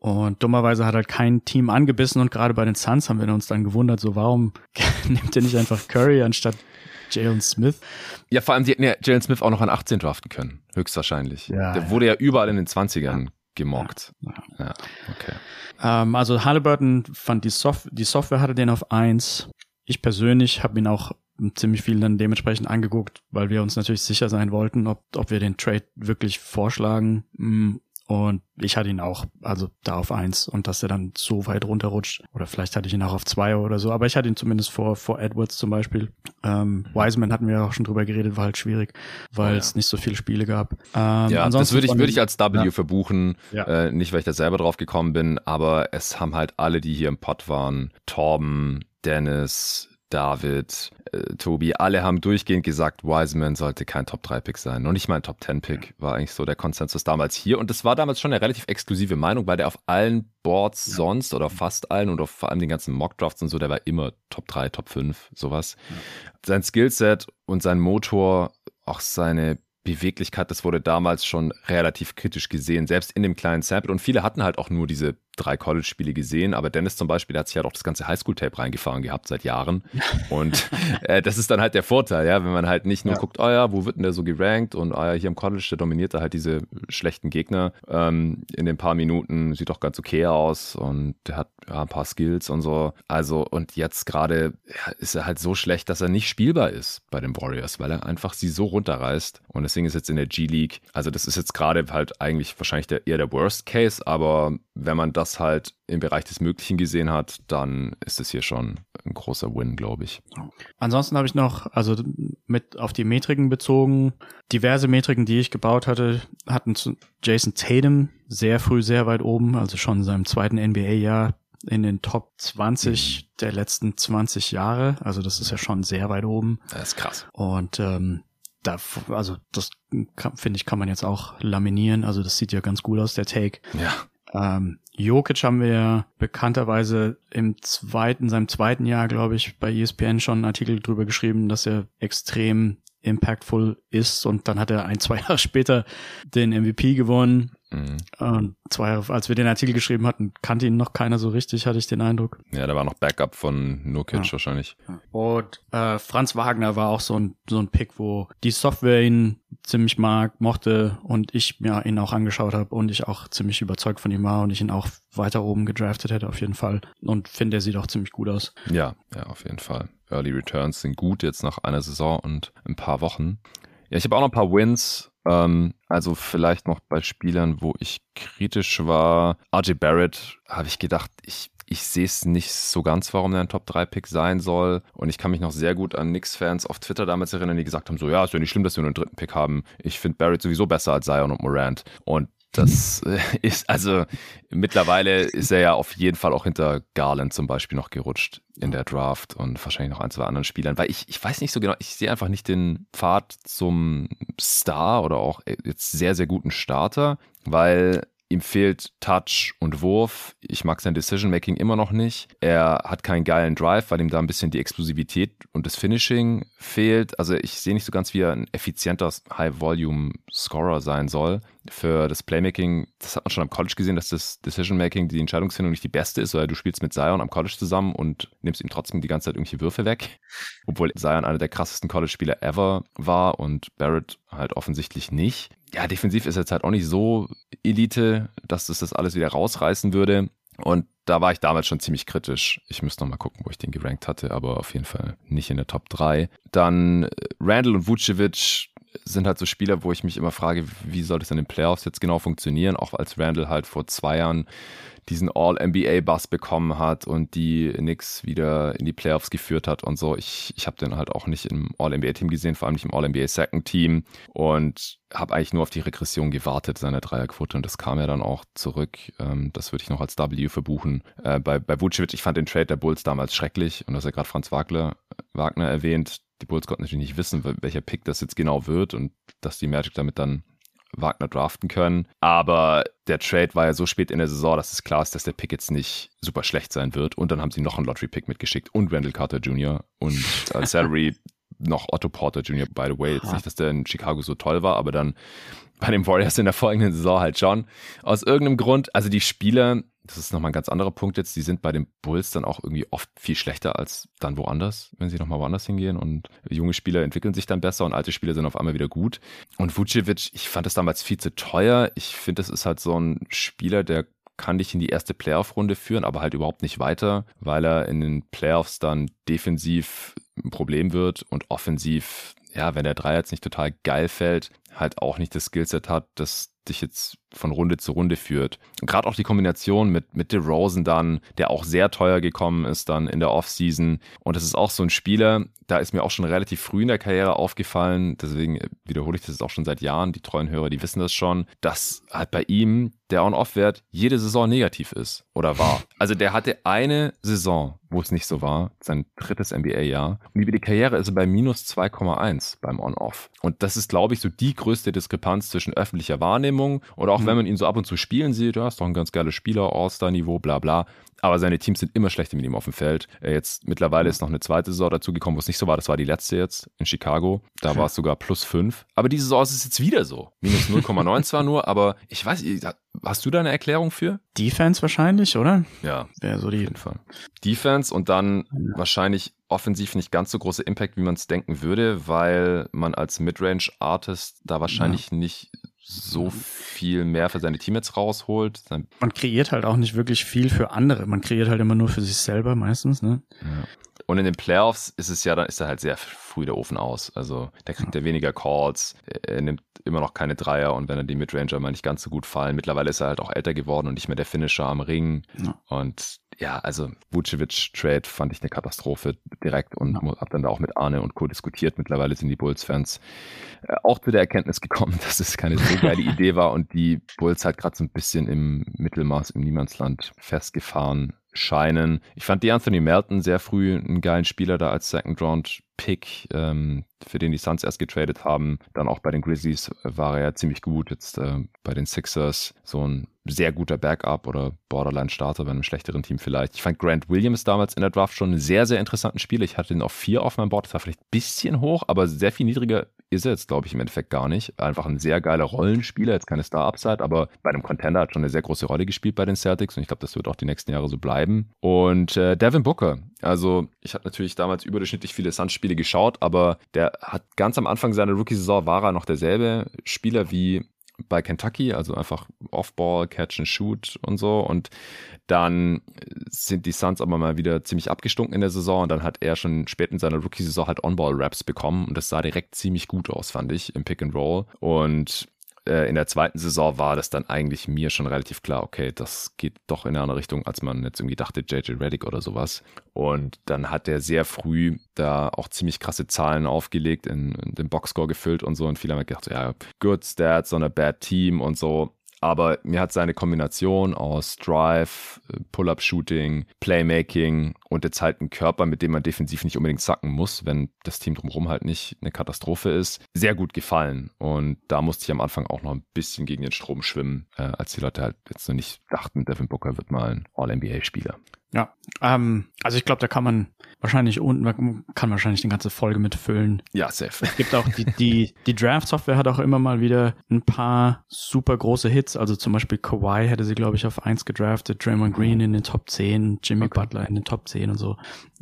Speaker 2: Und dummerweise hat halt kein Team angebissen und gerade bei den Suns haben wir uns dann gewundert, so warum nimmt ihr nicht einfach Curry anstatt Jalen Smith?
Speaker 1: Ja, vor allem, die hätten ja Jalen Smith auch noch an 18 draften können, höchstwahrscheinlich. Ja, Der ja. wurde ja überall in den 20ern ja. Gemockt. Ja, ja.
Speaker 2: okay. Ähm, also Halliburton fand die, Sof die Software hatte den auf eins. Ich persönlich habe ihn auch ziemlich viel dann dementsprechend angeguckt, weil wir uns natürlich sicher sein wollten, ob, ob wir den Trade wirklich vorschlagen mm, und ich hatte ihn auch, also da auf eins und dass er dann so weit runterrutscht. Oder vielleicht hatte ich ihn auch auf zwei oder so, aber ich hatte ihn zumindest vor, vor Edwards zum Beispiel. Ähm, Wiseman hatten wir auch schon drüber geredet, war halt schwierig, weil oh, ja. es nicht so viele Spiele gab.
Speaker 1: Ähm, ja, das würde ich, würde ich als W ja. verbuchen. Ja. Äh, nicht, weil ich da selber drauf gekommen bin, aber es haben halt alle, die hier im Pod waren, Torben, Dennis, David, äh, Tobi, alle haben durchgehend gesagt, Wiseman sollte kein Top-3-Pick sein. Noch nicht mal ein Top-10-Pick war eigentlich so der Konsensus damals hier. Und das war damals schon eine relativ exklusive Meinung, weil der auf allen Boards sonst oder fast allen und auf vor allem den ganzen Mock-Drafts und so, der war immer Top 3, Top 5, sowas. Ja. Sein Skillset und sein Motor, auch seine Beweglichkeit, das wurde damals schon relativ kritisch gesehen, selbst in dem kleinen Sample. Und viele hatten halt auch nur diese drei College-Spiele gesehen, aber Dennis zum Beispiel, der hat sich ja halt auch das ganze Highschool-Tape reingefahren gehabt seit Jahren. Und äh, das ist dann halt der Vorteil, ja, wenn man halt nicht nur ja. guckt, oh ja, wo wird denn der so gerankt und oh ja, hier im College, der dominiert da halt diese schlechten Gegner ähm, in den paar Minuten, sieht doch ganz okay aus und der hat ja, ein paar Skills und so. Also, und jetzt gerade ja, ist er halt so schlecht, dass er nicht spielbar ist bei den Warriors, weil er einfach sie so runterreißt. Und deswegen ist jetzt in der G-League, also das ist jetzt gerade halt eigentlich wahrscheinlich der, eher der Worst Case, aber wenn man das halt im Bereich des Möglichen gesehen hat, dann ist es hier schon ein großer Win, glaube ich.
Speaker 2: Ansonsten habe ich noch, also mit auf die Metriken bezogen, diverse Metriken, die ich gebaut hatte, hatten zu Jason Tatum sehr früh sehr weit oben, also schon in seinem zweiten NBA-Jahr in den Top 20 mhm. der letzten 20 Jahre. Also das ist ja schon sehr weit oben.
Speaker 1: Das ist krass.
Speaker 2: Und ähm, da, also das finde ich, kann man jetzt auch laminieren. Also das sieht ja ganz gut aus, der Take.
Speaker 1: Ja.
Speaker 2: Ähm, Jokic haben wir ja bekannterweise im zweiten, seinem zweiten Jahr, glaube ich, bei ESPN schon einen Artikel drüber geschrieben, dass er extrem impactful ist und dann hat er ein, zwei Jahre später den MVP gewonnen. Mhm. Und zwei Jahre, als wir den Artikel geschrieben hatten, kannte ihn noch keiner so richtig, hatte ich den Eindruck.
Speaker 1: Ja, da war noch Backup von Nurkic ja. wahrscheinlich.
Speaker 2: Und äh, Franz Wagner war auch so ein, so ein Pick, wo die Software ihn ziemlich mag, mochte und ich mir ihn auch angeschaut habe und ich auch ziemlich überzeugt von ihm war und ich ihn auch weiter oben gedraftet hätte auf jeden Fall. Und finde, er sieht auch ziemlich gut aus.
Speaker 1: Ja, ja, auf jeden Fall. Early Returns sind gut jetzt nach einer Saison und ein paar Wochen. Ja, ich habe auch noch ein paar Wins. Ähm, also vielleicht noch bei Spielern, wo ich kritisch war. RJ Barrett habe ich gedacht, ich ich sehe es nicht so ganz, warum er ein Top-3-Pick sein soll. Und ich kann mich noch sehr gut an Knicks-Fans auf Twitter damals erinnern, die gesagt haben: so, ja, ist ja nicht schlimm, dass wir nur einen dritten Pick haben. Ich finde Barrett sowieso besser als Zion und Morant. Und das äh, ist also mittlerweile ist er ja auf jeden Fall auch hinter Garland zum Beispiel noch gerutscht in der Draft und wahrscheinlich noch ein, zwei anderen Spielern, weil ich, ich weiß nicht so genau, ich sehe einfach nicht den Pfad zum Star oder auch jetzt sehr, sehr guten Starter, weil Ihm fehlt Touch und Wurf. Ich mag sein Decision-Making immer noch nicht. Er hat keinen geilen Drive, weil ihm da ein bisschen die Explosivität und das Finishing fehlt. Also ich sehe nicht so ganz, wie er ein effizienter High-Volume-Scorer sein soll. Für das Playmaking, das hat man schon am College gesehen, dass das Decision-Making, die Entscheidungsfindung nicht die beste ist, weil du spielst mit Zion am College zusammen und nimmst ihm trotzdem die ganze Zeit irgendwelche Würfe weg. Obwohl Zion einer der krassesten College-Spieler ever war und Barrett halt offensichtlich nicht ja, defensiv ist jetzt halt auch nicht so Elite, dass das das alles wieder rausreißen würde. Und da war ich damals schon ziemlich kritisch. Ich müsste noch mal gucken, wo ich den gerankt hatte, aber auf jeden Fall nicht in der Top 3. Dann äh, Randall und Vucevic sind halt so Spieler, wo ich mich immer frage, wie soll das in den Playoffs jetzt genau funktionieren, auch als Randall halt vor zwei Jahren diesen All-NBA-Bass bekommen hat und die Knicks wieder in die Playoffs geführt hat und so. Ich, ich habe den halt auch nicht im All-NBA-Team gesehen, vor allem nicht im All-NBA-Second-Team und habe eigentlich nur auf die Regression gewartet, seiner Dreierquote und das kam ja dann auch zurück. Ähm, das würde ich noch als W verbuchen. Äh, bei, bei Vucevic, ich fand den Trade der Bulls damals schrecklich und das hat gerade Franz Wagner, Wagner erwähnt. Die Bulls konnten natürlich nicht wissen, welcher Pick das jetzt genau wird und dass die Magic damit dann Wagner draften können. Aber der Trade war ja so spät in der Saison, dass es klar ist, dass der Pick jetzt nicht super schlecht sein wird. Und dann haben sie noch einen Lottery-Pick mitgeschickt und Randall Carter Jr. und als Salary noch Otto Porter Jr. By the way, jetzt nicht, dass der in Chicago so toll war, aber dann bei den Warriors in der folgenden Saison halt schon. Aus irgendeinem Grund, also die Spieler, das ist nochmal ein ganz anderer Punkt jetzt, die sind bei den Bulls dann auch irgendwie oft viel schlechter als dann woanders, wenn sie nochmal woanders hingehen und junge Spieler entwickeln sich dann besser und alte Spieler sind auf einmal wieder gut. Und Vucevic, ich fand das damals viel zu teuer. Ich finde, das ist halt so ein Spieler, der kann dich in die erste Playoff-Runde führen, aber halt überhaupt nicht weiter, weil er in den Playoffs dann defensiv ein Problem wird und offensiv, ja, wenn der Dreier jetzt nicht total geil fällt, halt auch nicht das Skillset hat, das dich jetzt von Runde zu Runde führt. Gerade auch die Kombination mit, mit DeRozan dann, der auch sehr teuer gekommen ist dann in der Offseason. Und das ist auch so ein Spieler, da ist mir auch schon relativ früh in der Karriere aufgefallen, deswegen wiederhole ich das jetzt auch schon seit Jahren, die treuen Hörer, die wissen das schon, dass halt bei ihm der On-Off-Wert jede Saison negativ ist oder war. Also der hatte eine Saison, wo es nicht so war, sein drittes NBA-Jahr. Und über die Karriere ist er bei minus 2,1 beim On-Off. Und das ist, glaube ich, so die größte Diskrepanz zwischen öffentlicher Wahrnehmung oder auch mhm. wenn man ihn so ab und zu spielen sieht, ja, ist doch ein ganz geiler Spieler, All-Star-Niveau, bla bla. Aber seine Teams sind immer schlechter mit ihm auf dem Feld. Jetzt mittlerweile ist noch eine zweite Saison dazugekommen, wo es nicht so war. Das war die letzte jetzt in Chicago. Da war es sogar plus fünf. Aber diese Saison ist es jetzt wieder so. Minus 0,9 zwar nur, aber ich weiß, hast du da eine Erklärung für?
Speaker 2: Defense wahrscheinlich, oder?
Speaker 1: Ja. Wäre so die. Auf jeden Fall. Defense und dann ja. wahrscheinlich offensiv nicht ganz so große Impact, wie man es denken würde, weil man als Midrange-Artist da wahrscheinlich ja. nicht so viel mehr für seine Teammates rausholt.
Speaker 2: Man kreiert halt auch nicht wirklich viel für andere. Man kreiert halt immer nur für sich selber meistens, ne?
Speaker 1: Ja. Und in den Playoffs ist es ja, dann ist er halt sehr früh der Ofen aus. Also da kriegt er weniger Calls, er nimmt immer noch keine Dreier und wenn er die Midranger mal nicht ganz so gut fallen, mittlerweile ist er halt auch älter geworden und nicht mehr der Finisher am Ring. Ja. Und ja, also Vucevic-Trade fand ich eine Katastrophe direkt und ja. habe dann da auch mit Arne und Co. diskutiert. Mittlerweile sind die Bulls-Fans äh, auch zu der Erkenntnis gekommen, dass es keine so geile Idee war und die Bulls halt gerade so ein bisschen im Mittelmaß, im Niemandsland festgefahren scheinen. Ich fand die Anthony Melton sehr früh einen geilen Spieler da als Second Round Pick, ähm, für den die Suns erst getradet haben. Dann auch bei den Grizzlies war er ja ziemlich gut. Jetzt äh, bei den Sixers so ein sehr guter Backup oder Borderline-Starter bei einem schlechteren Team vielleicht. Ich fand Grant Williams damals in der Draft schon einen sehr, sehr interessanten Spieler. Ich hatte ihn auf vier auf meinem Board. Das war vielleicht ein bisschen hoch, aber sehr viel niedriger ist er jetzt, glaube ich, im Endeffekt gar nicht. Einfach ein sehr geiler Rollenspieler, jetzt keine Star-Upside, aber bei einem Contender hat schon eine sehr große Rolle gespielt bei den Celtics und ich glaube, das wird auch die nächsten Jahre so bleiben. Und äh, Devin Booker, also ich habe natürlich damals überdurchschnittlich viele Suns-Spiele geschaut, aber der hat ganz am Anfang seiner Rookie-Saison war er noch derselbe Spieler wie bei Kentucky, also einfach Off-Ball, Catch and Shoot und so. Und dann sind die Suns aber mal wieder ziemlich abgestunken in der Saison und dann hat er schon spät in seiner Rookie-Saison halt On-Ball-Raps bekommen und das sah direkt ziemlich gut aus, fand ich, im Pick and Roll. Und äh, in der zweiten Saison war das dann eigentlich mir schon relativ klar, okay, das geht doch in eine andere Richtung, als man jetzt irgendwie dachte, JJ Reddick oder sowas. Und dann hat er sehr früh da auch ziemlich krasse Zahlen aufgelegt, in, in den Boxscore gefüllt und so. Und viele haben gedacht, ja, good stats on a bad team und so. Aber mir hat seine Kombination aus Drive, Pull-up-Shooting, Playmaking und jetzt halt ein Körper, mit dem man defensiv nicht unbedingt sacken muss, wenn das Team drumherum halt nicht eine Katastrophe ist, sehr gut gefallen. Und da musste ich am Anfang auch noch ein bisschen gegen den Strom schwimmen, äh, als die Leute halt jetzt noch nicht dachten, Devin Booker wird mal ein All-NBA-Spieler.
Speaker 2: Ja, ähm, also ich glaube, da kann man wahrscheinlich unten, man kann wahrscheinlich eine ganze Folge mitfüllen.
Speaker 1: Ja, safe.
Speaker 2: Es gibt auch die, die, die Draft-Software hat auch immer mal wieder ein paar super große Hits. Also zum Beispiel Kawhi hätte sie, glaube ich, auf eins gedraftet, Draymond Green in den Top 10, Jimmy okay. Butler in den Top 10 und so.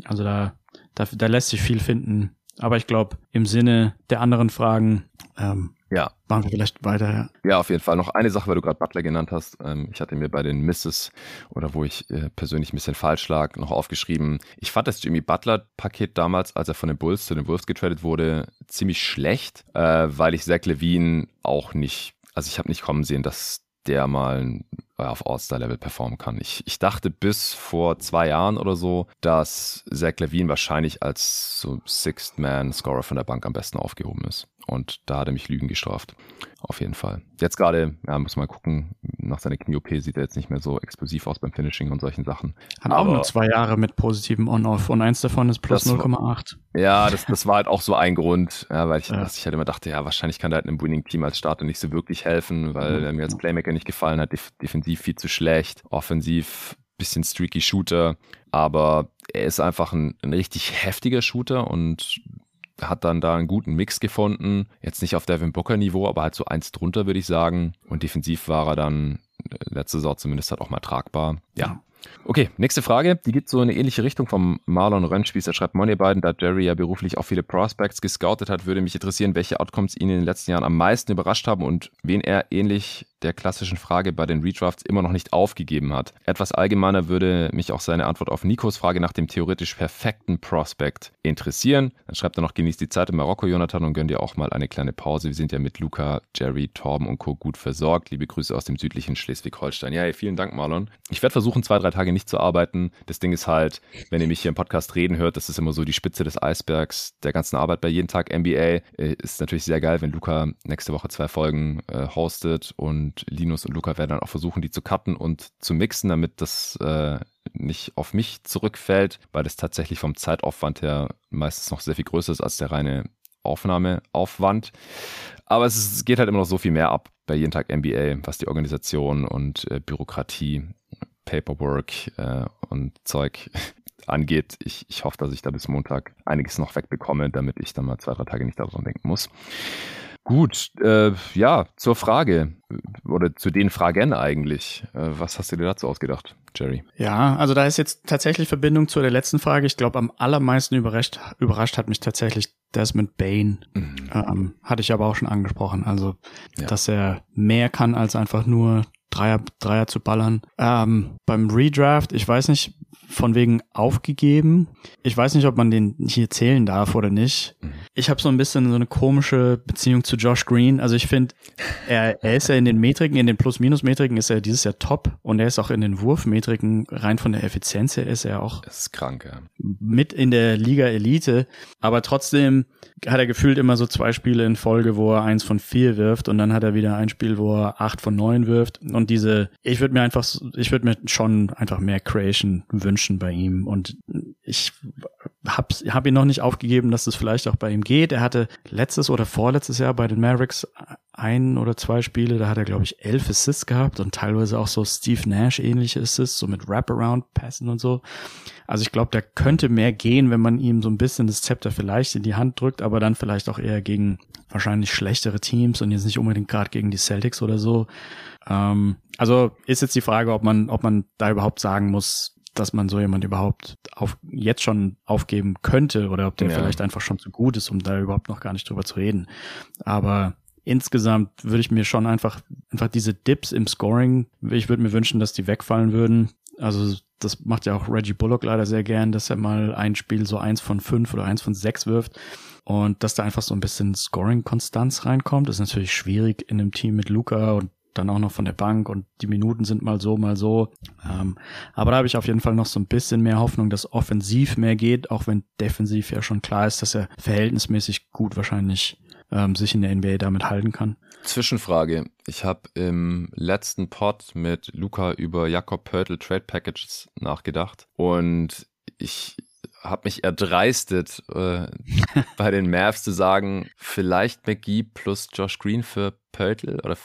Speaker 2: Also da, da, da lässt sich viel finden. Aber ich glaube, im Sinne der anderen Fragen, ähm,
Speaker 1: ja.
Speaker 2: Machen wir vielleicht weiter. Ja,
Speaker 1: ja auf jeden Fall. Noch eine Sache, weil du gerade Butler genannt hast. Ähm, ich hatte mir bei den Misses oder wo ich äh, persönlich ein bisschen falsch lag, noch aufgeschrieben. Ich fand das Jimmy Butler-Paket damals, als er von den Bulls zu den Wolves getradet wurde, ziemlich schlecht, äh, weil ich Zach Levine auch nicht, also ich habe nicht kommen sehen, dass der mal auf All-Star-Level performen kann. Ich, ich dachte bis vor zwei Jahren oder so, dass Zach Levine wahrscheinlich als so Sixth-Man-Scorer von der Bank am besten aufgehoben ist. Und da hat er mich Lügen gestraft. Auf jeden Fall. Jetzt gerade, ja, muss mal gucken, nach seiner Knie-OP sieht er jetzt nicht mehr so explosiv aus beim Finishing und solchen Sachen.
Speaker 2: Hat auch nur zwei Jahre mit positivem On-Off und eins davon ist plus 0,8.
Speaker 1: Ja, das, das war halt auch so ein Grund, ja, weil ich, ja. ich halt immer dachte, ja, wahrscheinlich kann der halt einem Winning-Team als Starter nicht so wirklich helfen, weil mhm. er mir als Playmaker nicht gefallen hat, def defensiv viel zu schlecht, offensiv bisschen streaky Shooter, aber er ist einfach ein, ein richtig heftiger Shooter und hat dann da einen guten Mix gefunden. Jetzt nicht auf Devin Booker Niveau, aber halt so eins drunter, würde ich sagen. Und defensiv war er dann äh, letzte Saison zumindest halt auch mal tragbar. Ja, Okay, nächste Frage. Die geht so in eine ähnliche Richtung vom Marlon Rönnspieß. Er schreibt, ihr beiden, da Jerry ja beruflich auch viele Prospects gescoutet hat, würde mich interessieren, welche Outcomes ihn in den letzten Jahren am meisten überrascht haben und wen er ähnlich der klassischen Frage bei den Redrafts immer noch nicht aufgegeben hat. Etwas allgemeiner würde mich auch seine Antwort auf Nikos Frage nach dem theoretisch perfekten Prospect interessieren. Dann schreibt er noch, genießt die Zeit in Marokko, Jonathan, und gönnt dir auch mal eine kleine Pause. Wir sind ja mit Luca, Jerry, Torben und Co. gut versorgt. Liebe Grüße aus dem südlichen Schleswig-Holstein. Ja, hey, vielen Dank, Marlon. Ich werde versuchen, zwei, drei Tage nicht zu arbeiten. Das Ding ist halt, wenn ihr mich hier im Podcast reden hört, das ist immer so die Spitze des Eisbergs der ganzen Arbeit bei jeden Tag NBA. Äh, ist natürlich sehr geil, wenn Luca nächste Woche zwei Folgen äh, hostet und Linus und Luca werden dann auch versuchen, die zu cutten und zu mixen, damit das äh, nicht auf mich zurückfällt, weil das tatsächlich vom Zeitaufwand her meistens noch sehr viel größer ist als der reine Aufnahmeaufwand. Aber es geht halt immer noch so viel mehr ab bei jeden Tag NBA, was die Organisation und äh, Bürokratie Paperwork äh, und Zeug angeht. Ich, ich hoffe, dass ich da bis Montag einiges noch wegbekomme, damit ich dann mal zwei, drei Tage nicht daran denken muss. Gut, äh, ja, zur Frage oder zu den Fragen eigentlich. Äh, was hast du dir dazu ausgedacht, Jerry?
Speaker 2: Ja, also da ist jetzt tatsächlich Verbindung zu der letzten Frage. Ich glaube, am allermeisten überrascht, überrascht hat mich tatsächlich Desmond Bain. Mhm. Ähm, hatte ich aber auch schon angesprochen. Also, ja. dass er mehr kann als einfach nur Dreier, Dreier zu ballern. Ähm, beim Redraft, ich weiß nicht, von wegen aufgegeben. Ich weiß nicht, ob man den hier zählen darf oder nicht. Mhm. Ich habe so ein bisschen so eine komische Beziehung zu Josh Green. Also ich finde, er, er ist ja in den Metriken, in den Plus-Minus-Metriken ist er dieses Jahr top und er ist auch in den Wurfmetriken rein von der Effizienz her ist er auch
Speaker 1: das ist krank, ja.
Speaker 2: mit in der Liga Elite. Aber trotzdem hat er gefühlt immer so zwei Spiele in Folge, wo er eins von vier wirft und dann hat er wieder ein Spiel, wo er acht von neun wirft. Und diese, ich würde mir einfach, ich würde mir schon einfach mehr Creation wünschen bei ihm. Und ich habe hab ihn noch nicht aufgegeben, dass es vielleicht auch bei ihm geht. Er hatte letztes oder vorletztes Jahr bei den Mavericks ein oder zwei Spiele, da hat er, glaube ich, elf Assists gehabt und teilweise auch so Steve Nash ähnliche Assists, so mit Wraparound-Passen und so. Also ich glaube, da könnte mehr gehen, wenn man ihm so ein bisschen das Zepter vielleicht in die Hand drückt, aber dann vielleicht auch eher gegen wahrscheinlich schlechtere Teams und jetzt nicht unbedingt gerade gegen die Celtics oder so. Ähm, also ist jetzt die Frage, ob man, ob man da überhaupt sagen muss, dass man so jemand überhaupt auf, jetzt schon aufgeben könnte oder ob der ja. vielleicht einfach schon zu gut ist, um da überhaupt noch gar nicht drüber zu reden. Aber insgesamt würde ich mir schon einfach, einfach diese Dips im Scoring, ich würde mir wünschen, dass die wegfallen würden. Also das macht ja auch Reggie Bullock leider sehr gern, dass er mal ein Spiel so eins von fünf oder eins von sechs wirft. Und dass da einfach so ein bisschen Scoring-Konstanz reinkommt, ist natürlich schwierig in einem Team mit Luca und dann auch noch von der Bank und die Minuten sind mal so, mal so. Ähm, aber da habe ich auf jeden Fall noch so ein bisschen mehr Hoffnung, dass offensiv mehr geht, auch wenn defensiv ja schon klar ist, dass er verhältnismäßig gut wahrscheinlich ähm, sich in der NBA damit halten kann.
Speaker 1: Zwischenfrage. Ich habe im letzten Pod mit Luca über Jakob Pörtl Trade Packages nachgedacht und ich habe mich erdreistet, äh, bei den Mavs zu sagen, vielleicht McGee plus Josh Green für Pörtl oder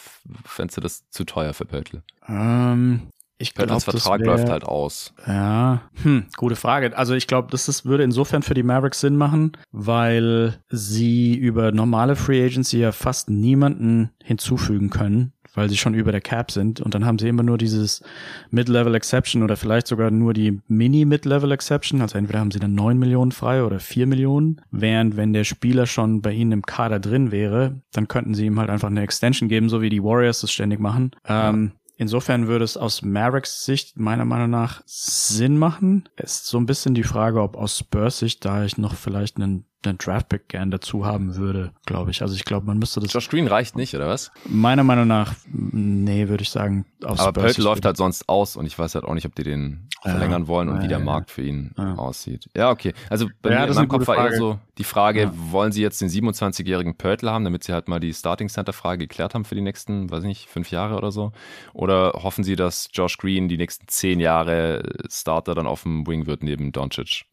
Speaker 1: fändest du das zu teuer für Pörtl?
Speaker 2: Ähm, ich glaube,
Speaker 1: Vertrag wär, läuft halt aus.
Speaker 2: Ja, hm, gute Frage. Also ich glaube, das ist, würde insofern für die Mavericks Sinn machen, weil sie über normale Free Agency ja fast niemanden hinzufügen können, weil sie schon über der Cap sind. Und dann haben sie immer nur dieses Mid-Level Exception oder vielleicht sogar nur die Mini-Mid-Level Exception. Also entweder haben sie dann neun Millionen frei oder vier Millionen. Während wenn der Spieler schon bei ihnen im Kader drin wäre, dann könnten sie ihm halt einfach eine Extension geben, so wie die Warriors das ständig machen. Ähm, Insofern würde es aus Mavericks Sicht meiner Meinung nach Sinn machen. Ist so ein bisschen die Frage, ob aus Spurs Sicht, da ich noch vielleicht einen einen Draftpick gern dazu haben würde, glaube ich. Also ich glaube, man müsste das.
Speaker 1: Josh Green reicht nicht, oder was?
Speaker 2: Meiner Meinung nach, nee, würde ich sagen.
Speaker 1: Aber Pöltl läuft halt sonst aus und ich weiß halt auch nicht, ob die den ja, verlängern wollen und ja, wie der ja, Markt für ihn aussieht. Ja, okay. Also bei mir in meinem Kopf war eher so die Frage, wollen sie jetzt den 27-jährigen Pöltl haben, damit sie halt mal die Starting Center Frage geklärt haben für die nächsten, weiß nicht, fünf Jahre oder so? Oder hoffen sie, dass Josh Green die nächsten zehn Jahre Starter dann auf dem Wing wird neben Doncic?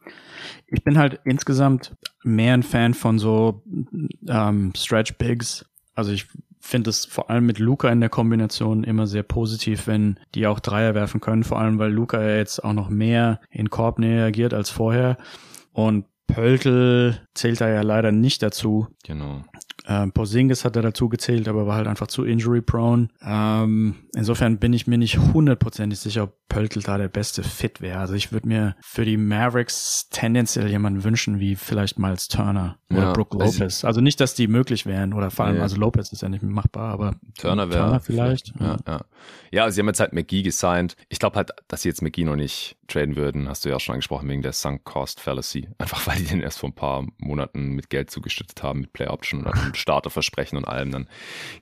Speaker 2: Ich bin halt insgesamt mehr ein Fan von so ähm, Stretch Bigs. Also ich finde es vor allem mit Luca in der Kombination immer sehr positiv, wenn die auch Dreier werfen können, vor allem weil Luca ja jetzt auch noch mehr in Korbnähe agiert als vorher. Und Pöltl zählt da ja leider nicht dazu.
Speaker 1: Genau.
Speaker 2: Ähm, Porzingis hat er dazu gezählt, aber war halt einfach zu injury prone. Ähm, insofern bin ich mir nicht hundertprozentig sicher, ob Pöltl da der beste Fit wäre. Also ich würde mir für die Mavericks tendenziell jemanden wünschen, wie vielleicht Miles Turner oder ja, Brook Lopez. Also nicht, dass die möglich wären oder vor allem, ja. also Lopez ist ja nicht machbar, aber
Speaker 1: Turner wäre vielleicht. vielleicht. Ja, ja. ja, sie haben jetzt halt McGee gesigned. Ich glaube halt, dass sie jetzt McGee noch nicht traden würden, hast du ja auch schon angesprochen, wegen der Sunk Cost Fallacy. Einfach weil die den erst vor ein paar Monaten mit Geld zugeschüttet haben, mit Play Option und Starterversprechen und allem. Dann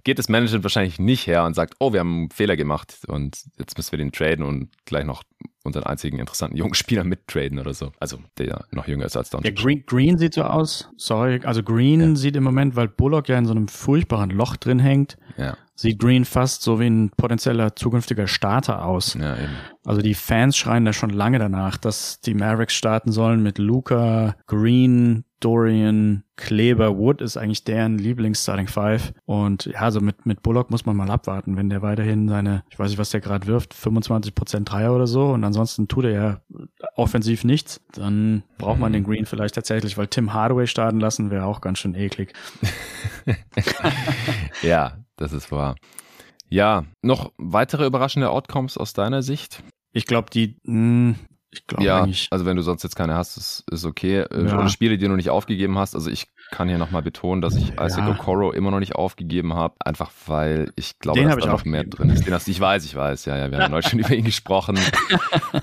Speaker 1: geht das Management wahrscheinlich nicht her und sagt, oh, wir haben einen Fehler gemacht und jetzt müssen wir den traden und gleich noch unseren einzigen interessanten jungen Spieler mittraden oder so. Also der noch jünger ist als Don.
Speaker 2: Ja, Green, Green sieht so aus. Sorry, also Green ja. sieht im Moment, weil Bullock ja in so einem furchtbaren Loch drin hängt,
Speaker 1: ja.
Speaker 2: Sieht Green fast so wie ein potenzieller zukünftiger Starter aus.
Speaker 1: Ja, eben.
Speaker 2: Also die Fans schreien da schon lange danach, dass die Mavericks starten sollen mit Luca, Green, Dorian, Kleber, Wood ist eigentlich deren Lieblings-Starting Five. Und ja, also mit, mit Bullock muss man mal abwarten, wenn der weiterhin seine, ich weiß nicht, was der gerade wirft, 25% Dreier oder so und ansonsten tut er ja offensiv nichts, dann braucht man den mhm. Green vielleicht tatsächlich, weil Tim Hardaway starten lassen wäre auch ganz schön eklig.
Speaker 1: ja, das ist wahr. Ja, noch weitere überraschende Outcomes aus deiner Sicht?
Speaker 2: Ich glaube, die, mh, hm, ich glaube
Speaker 1: ja, eigentlich. Also wenn du sonst jetzt keine hast, ist, ist okay. Ja. Oder Spiele, die du noch nicht aufgegeben hast. Also ich kann hier nochmal betonen, dass ich Isaac ja. Okoro immer noch nicht aufgegeben habe. Einfach weil ich glaube,
Speaker 2: Den dass da
Speaker 1: noch mehr drin ist. Den hast, ich weiß, ich weiß. Ja, ja, wir haben neulich schon über ihn gesprochen.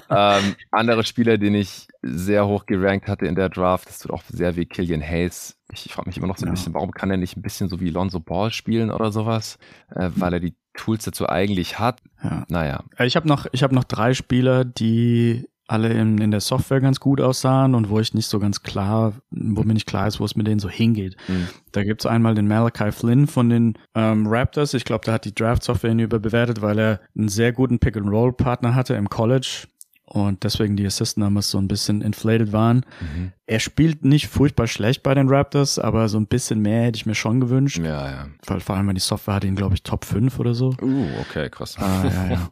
Speaker 1: ähm, andere Spieler, den ich sehr hoch gerankt hatte in der Draft, das tut auch sehr wie Killian Hayes. Ich, ich frage mich immer noch so ein ja. bisschen, warum kann er nicht ein bisschen so wie Lonzo Ball spielen oder sowas? Äh, weil er die Tools dazu eigentlich hat.
Speaker 2: Ja. Naja. Ich habe noch, ich habe noch drei Spieler, die alle in, in der Software ganz gut aussahen und wo ich nicht so ganz klar, wo mir nicht klar ist, wo es mit denen so hingeht. Mhm. Da gibt's einmal den Malachi Flynn von den ähm, Raptors. Ich glaube, da hat die Draft-Software ihn überbewertet, weil er einen sehr guten Pick-and-Roll-Partner hatte im College und deswegen die Assist-Numbers so ein bisschen inflated waren. Mhm. Er spielt nicht furchtbar schlecht bei den Raptors, aber so ein bisschen mehr hätte ich mir schon gewünscht.
Speaker 1: Ja, ja.
Speaker 2: Weil vor allem, weil die Software hat ihn, glaube ich, Top 5 oder so.
Speaker 1: Uh, okay, krass.
Speaker 2: Ah, ja, ja.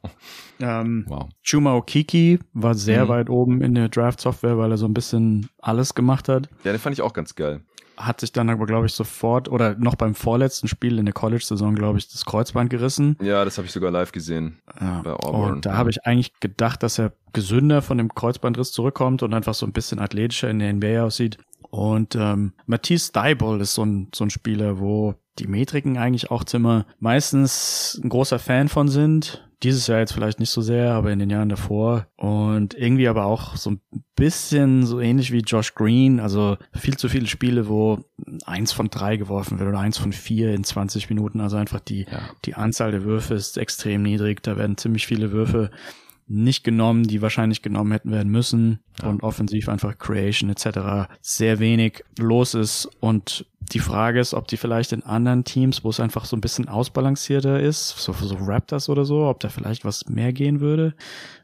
Speaker 2: ähm, wow. Chuma Okiki war sehr mhm. weit oben in der Draft-Software, weil er so ein bisschen alles gemacht hat.
Speaker 1: Ja, den fand ich auch ganz geil
Speaker 2: hat sich dann aber, glaube ich, sofort oder noch beim vorletzten Spiel in der College-Saison, glaube ich, das Kreuzband gerissen.
Speaker 1: Ja, das habe ich sogar live gesehen.
Speaker 2: Ja. Bei Auburn. Und da habe ich eigentlich gedacht, dass er gesünder von dem Kreuzbandriss zurückkommt und einfach so ein bisschen athletischer in der NBA aussieht. Und ähm, Matisse Dybul ist so ein, so ein Spieler, wo die Metriken eigentlich auch Zimmer meistens ein großer Fan von sind. Dieses Jahr jetzt vielleicht nicht so sehr, aber in den Jahren davor. Und irgendwie aber auch so ein bisschen so ähnlich wie Josh Green. Also viel zu viele Spiele, wo eins von drei geworfen wird oder eins von vier in 20 Minuten. Also einfach die, ja. die Anzahl der Würfe ist extrem niedrig. Da werden ziemlich viele Würfe nicht genommen, die wahrscheinlich genommen hätten werden müssen ja. und offensiv einfach Creation etc. sehr wenig los ist und die Frage ist, ob die vielleicht in anderen Teams, wo es einfach so ein bisschen ausbalancierter ist, so, so Raptors oder so, ob da vielleicht was mehr gehen würde.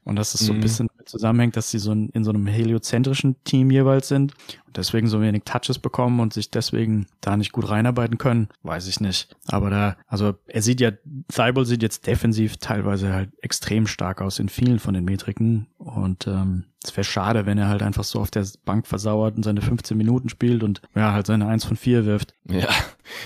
Speaker 2: Und dass es so ein mhm. bisschen zusammenhängt, dass sie so in, in so einem heliozentrischen Team jeweils sind und deswegen so wenig Touches bekommen und sich deswegen da nicht gut reinarbeiten können, weiß ich nicht. Aber da, also er sieht ja, Thibault sieht jetzt defensiv teilweise halt extrem stark aus in vielen von den Metriken und ähm, es wäre schade, wenn er halt einfach so auf der Bank versauert und seine 15 Minuten spielt und ja, halt seine 1 von 4 wirft.
Speaker 1: Ja,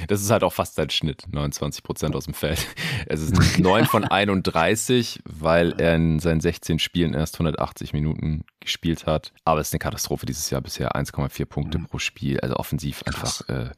Speaker 1: das ist halt auch fast sein Schnitt, 29 Prozent aus dem Feld. Es ist 9 von 31, weil er in seinen 16 Spielen erst 180 Minuten gespielt hat. Aber es ist eine Katastrophe dieses Jahr bisher. 1,4 Punkte mhm. pro Spiel. Also offensiv einfach. Äh, ja.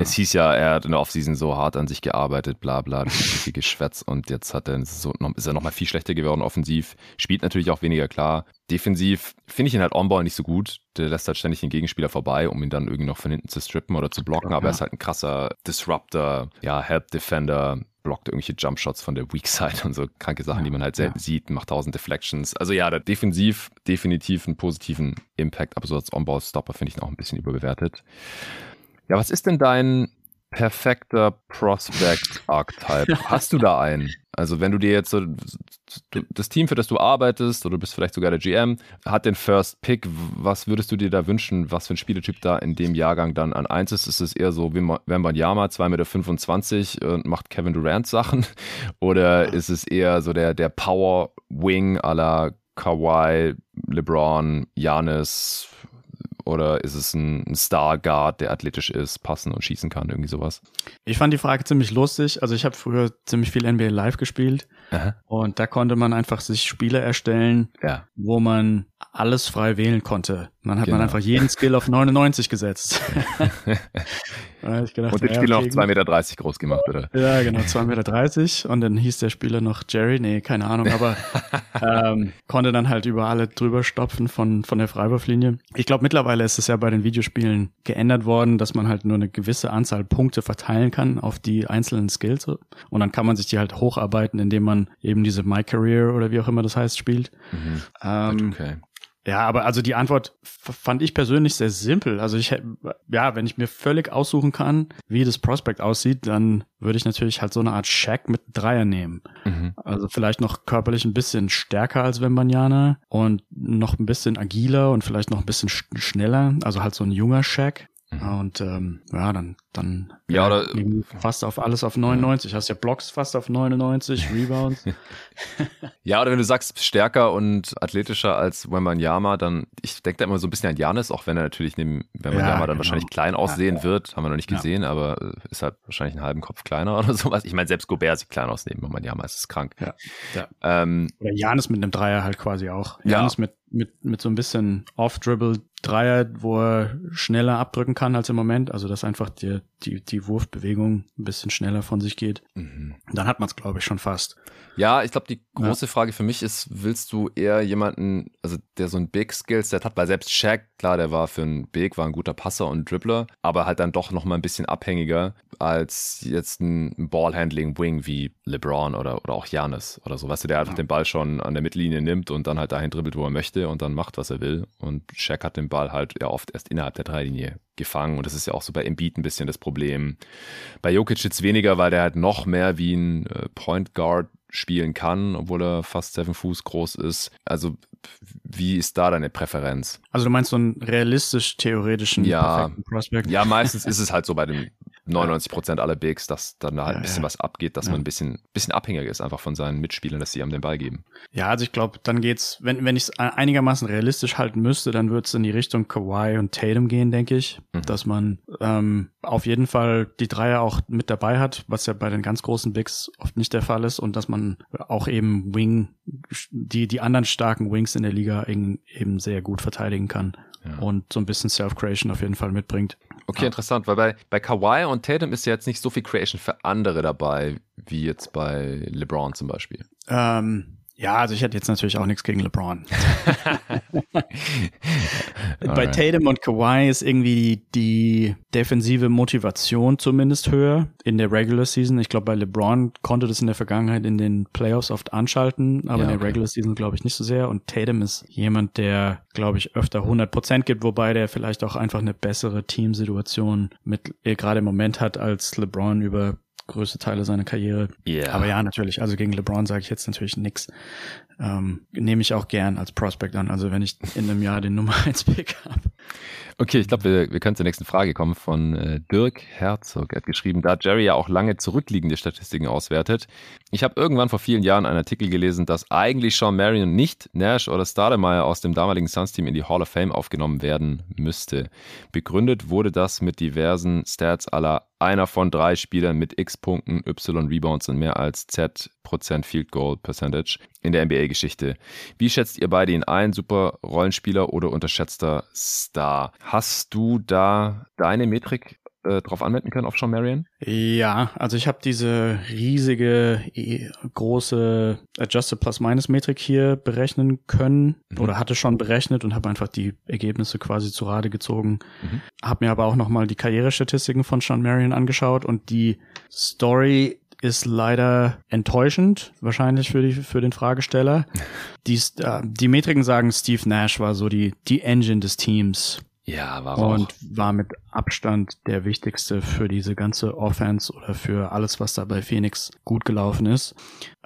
Speaker 1: Es hieß ja, er hat in der Offseason so hart an sich gearbeitet, bla bla, viel Geschwätz. Und jetzt hat er so, ist er nochmal viel schlechter geworden offensiv. Spielt natürlich auch weniger klar. Defensiv finde ich ihn halt on-ball nicht so gut. Der lässt halt ständig den Gegenspieler vorbei, um ihn dann irgendwie noch von hinten zu strippen oder zu blocken. Aber ja. er ist halt ein krasser Disruptor, ja, Help-Defender, blockt irgendwelche Jumpshots von der Weak Side und so kranke Sachen, ja, die man halt selten ja. sieht, macht tausend Deflections. Also ja, der defensiv definitiv einen positiven Impact, aber so als On-Ball-Stopper finde ich ihn auch ein bisschen überbewertet. Ja, was ist denn dein perfekter Prospect-Archetype? Hast du da einen? Also wenn du dir jetzt so das Team, für das du arbeitest, oder du bist vielleicht sogar der GM, hat den First Pick, was würdest du dir da wünschen, was für ein Spieletyp da in dem Jahrgang dann an eins ist? Ist es eher so wie Wembanyama, 2,25 Meter und macht Kevin Durant Sachen? Oder ist es eher so der, der Power Wing à la Kawhi, LeBron, Janis, oder ist es ein, Star Guard, der athletisch ist, passen und schießen kann, irgendwie sowas?
Speaker 2: Ich fand die Frage ziemlich lustig. Also ich habe früher ziemlich viel NBA Live gespielt Aha. und da konnte man einfach sich Spiele erstellen, ja. wo man alles frei wählen konnte. Dann hat genau. man einfach jeden Skill auf 99 gesetzt.
Speaker 1: gedacht, und den Spieler okay, noch 2,30 Meter groß gemacht, oder?
Speaker 2: Ja, genau, 2,30 Meter. Und dann hieß der Spieler noch Jerry, nee, keine Ahnung, aber ähm, konnte dann halt über alle drüber stopfen von, von der Freiwurflinie. Ich glaube, mittlerweile ist es ja bei den Videospielen geändert worden, dass man halt nur eine gewisse Anzahl Punkte verteilen kann auf die einzelnen Skills. Und dann kann man sich die halt hocharbeiten, indem man eben diese My Career oder wie auch immer das heißt spielt. Mhm. Ähm, okay. Ja, aber also die Antwort fand ich persönlich sehr simpel. Also ich, ja, wenn ich mir völlig aussuchen kann, wie das Prospect aussieht, dann würde ich natürlich halt so eine Art Shack mit Dreier nehmen. Mhm. Also vielleicht noch körperlich ein bisschen stärker als Wembanyama und noch ein bisschen agiler und vielleicht noch ein bisschen schneller. Also halt so ein junger Shack. Mhm. Und ähm, ja, dann, dann
Speaker 1: ja, oder,
Speaker 2: fast auf alles auf 99. Ja. Hast ja Blocks fast auf 99, Rebounds.
Speaker 1: ja, oder wenn du sagst, stärker und athletischer als Wembanyama, dann, ich denke da immer so ein bisschen an Janis, auch wenn er natürlich neben Wembanyama ja, dann genau. wahrscheinlich klein aussehen ja. wird, haben wir noch nicht gesehen, aber äh, ist halt wahrscheinlich einen halben Kopf kleiner oder sowas. Ich meine, selbst Gobert sieht klein aus neben Wembanyama, ist es krank. Ja.
Speaker 2: ja. Ähm, oder Janis mit einem Dreier halt quasi auch. Janis mit mit, mit so ein bisschen Off-Dribble Dreier, wo er schneller abdrücken kann als im Moment. Also, dass einfach die, die, die Wurfbewegung ein bisschen schneller von sich geht. Mhm. Dann hat man es, glaube ich, schon fast.
Speaker 1: Ja, ich glaube, die große ja. Frage für mich ist, willst du eher jemanden, also der so ein Big Skillset hat, weil selbst Shaq, klar, der war für einen Big, war ein guter Passer und Dribbler, aber halt dann doch nochmal ein bisschen abhängiger als jetzt ein Ballhandling Wing wie LeBron oder, oder auch Janis oder so, weißt du, der einfach ja. den Ball schon an der Mittellinie nimmt und dann halt dahin dribbelt, wo er möchte und dann macht, was er will. Und Shaq hat den Ball halt ja oft erst innerhalb der Dreilinie gefangen. Und das ist ja auch so bei Embiid ein bisschen das Problem. Bei Jokic jetzt weniger, weil der halt noch mehr wie ein äh, Point Guard spielen kann, obwohl er fast seven Fuß groß ist. Also wie ist da deine Präferenz?
Speaker 2: Also du meinst so einen realistisch theoretischen
Speaker 1: ja, Prospect? Ja, meistens ist es halt so bei den 99 Prozent aller Bigs, dass dann da halt ein bisschen was abgeht, dass man ein bisschen, bisschen abhängiger ist einfach von seinen Mitspielern, dass sie ihm den Ball geben.
Speaker 2: Ja, also ich glaube, dann geht's, wenn, wenn ich es einigermaßen realistisch halten müsste, dann würde es in die Richtung Kawhi und Tatum gehen, denke ich. Mhm. Dass man ähm, auf jeden Fall die Dreier auch mit dabei hat, was ja bei den ganz großen Bigs oft nicht der Fall ist und dass man auch eben Wing, die, die anderen starken Wings in der Liga eben sehr gut verteidigen kann. ja. und so ein bisschen Self-Creation auf jeden Fall mitbringt.
Speaker 1: Okay, ja. interessant, weil bei, bei Kawhi und Tatum ist ja jetzt nicht so viel Creation für andere dabei, wie jetzt bei LeBron zum Beispiel.
Speaker 2: Ähm, ja, also ich hätte jetzt natürlich auch nichts gegen LeBron. Bei Tatum und Kawhi ist irgendwie die defensive Motivation zumindest höher in der Regular Season. Ich glaube, bei LeBron konnte das in der Vergangenheit in den Playoffs oft anschalten, aber ja, in der Regular Season glaube ich nicht so sehr. Und Tatum ist jemand, der, glaube ich, öfter 100 Prozent gibt, wobei der vielleicht auch einfach eine bessere Teamsituation mit äh, gerade im Moment hat als LeBron über größte Teile seiner Karriere. Yeah. Aber ja, natürlich, also gegen LeBron sage ich jetzt natürlich nichts. Ähm, Nehme ich auch gern als Prospect an, also wenn ich in einem Jahr den Nummer 1 Pick habe.
Speaker 1: Okay, ich glaube, wir, wir können zur nächsten Frage kommen von äh, Dirk Herzog. Er hat geschrieben, da Jerry ja auch lange zurückliegende Statistiken auswertet. Ich habe irgendwann vor vielen Jahren einen Artikel gelesen, dass eigentlich Sean Marion nicht Nash oder Stademeyer aus dem damaligen Suns-Team in die Hall of Fame aufgenommen werden müsste. Begründet wurde das mit diversen Stats aller einer von drei Spielern mit X Punkten, Y Rebounds und mehr als Z Prozent Field Goal Percentage in der NBA-Geschichte. Wie schätzt ihr beide ihn ein? Super Rollenspieler oder unterschätzter Star? Hast du da deine Metrik äh, drauf anwenden können auf Sean Marion?
Speaker 2: Ja, also ich habe diese riesige große Adjusted Plus-Minus-Metrik hier berechnen können mhm. oder hatte schon berechnet und habe einfach die Ergebnisse quasi zu Rate gezogen. Mhm. Habe mir aber auch nochmal die Karrierestatistiken von Sean Marion angeschaut und die Story ist leider enttäuschend, wahrscheinlich für, die, für den Fragesteller. Die, äh, die Metriken sagen, Steve Nash war so die, die Engine des Teams.
Speaker 1: Ja, war
Speaker 2: Und auch. war mit Abstand der wichtigste für diese ganze Offense oder für alles, was da bei Phoenix gut gelaufen ist.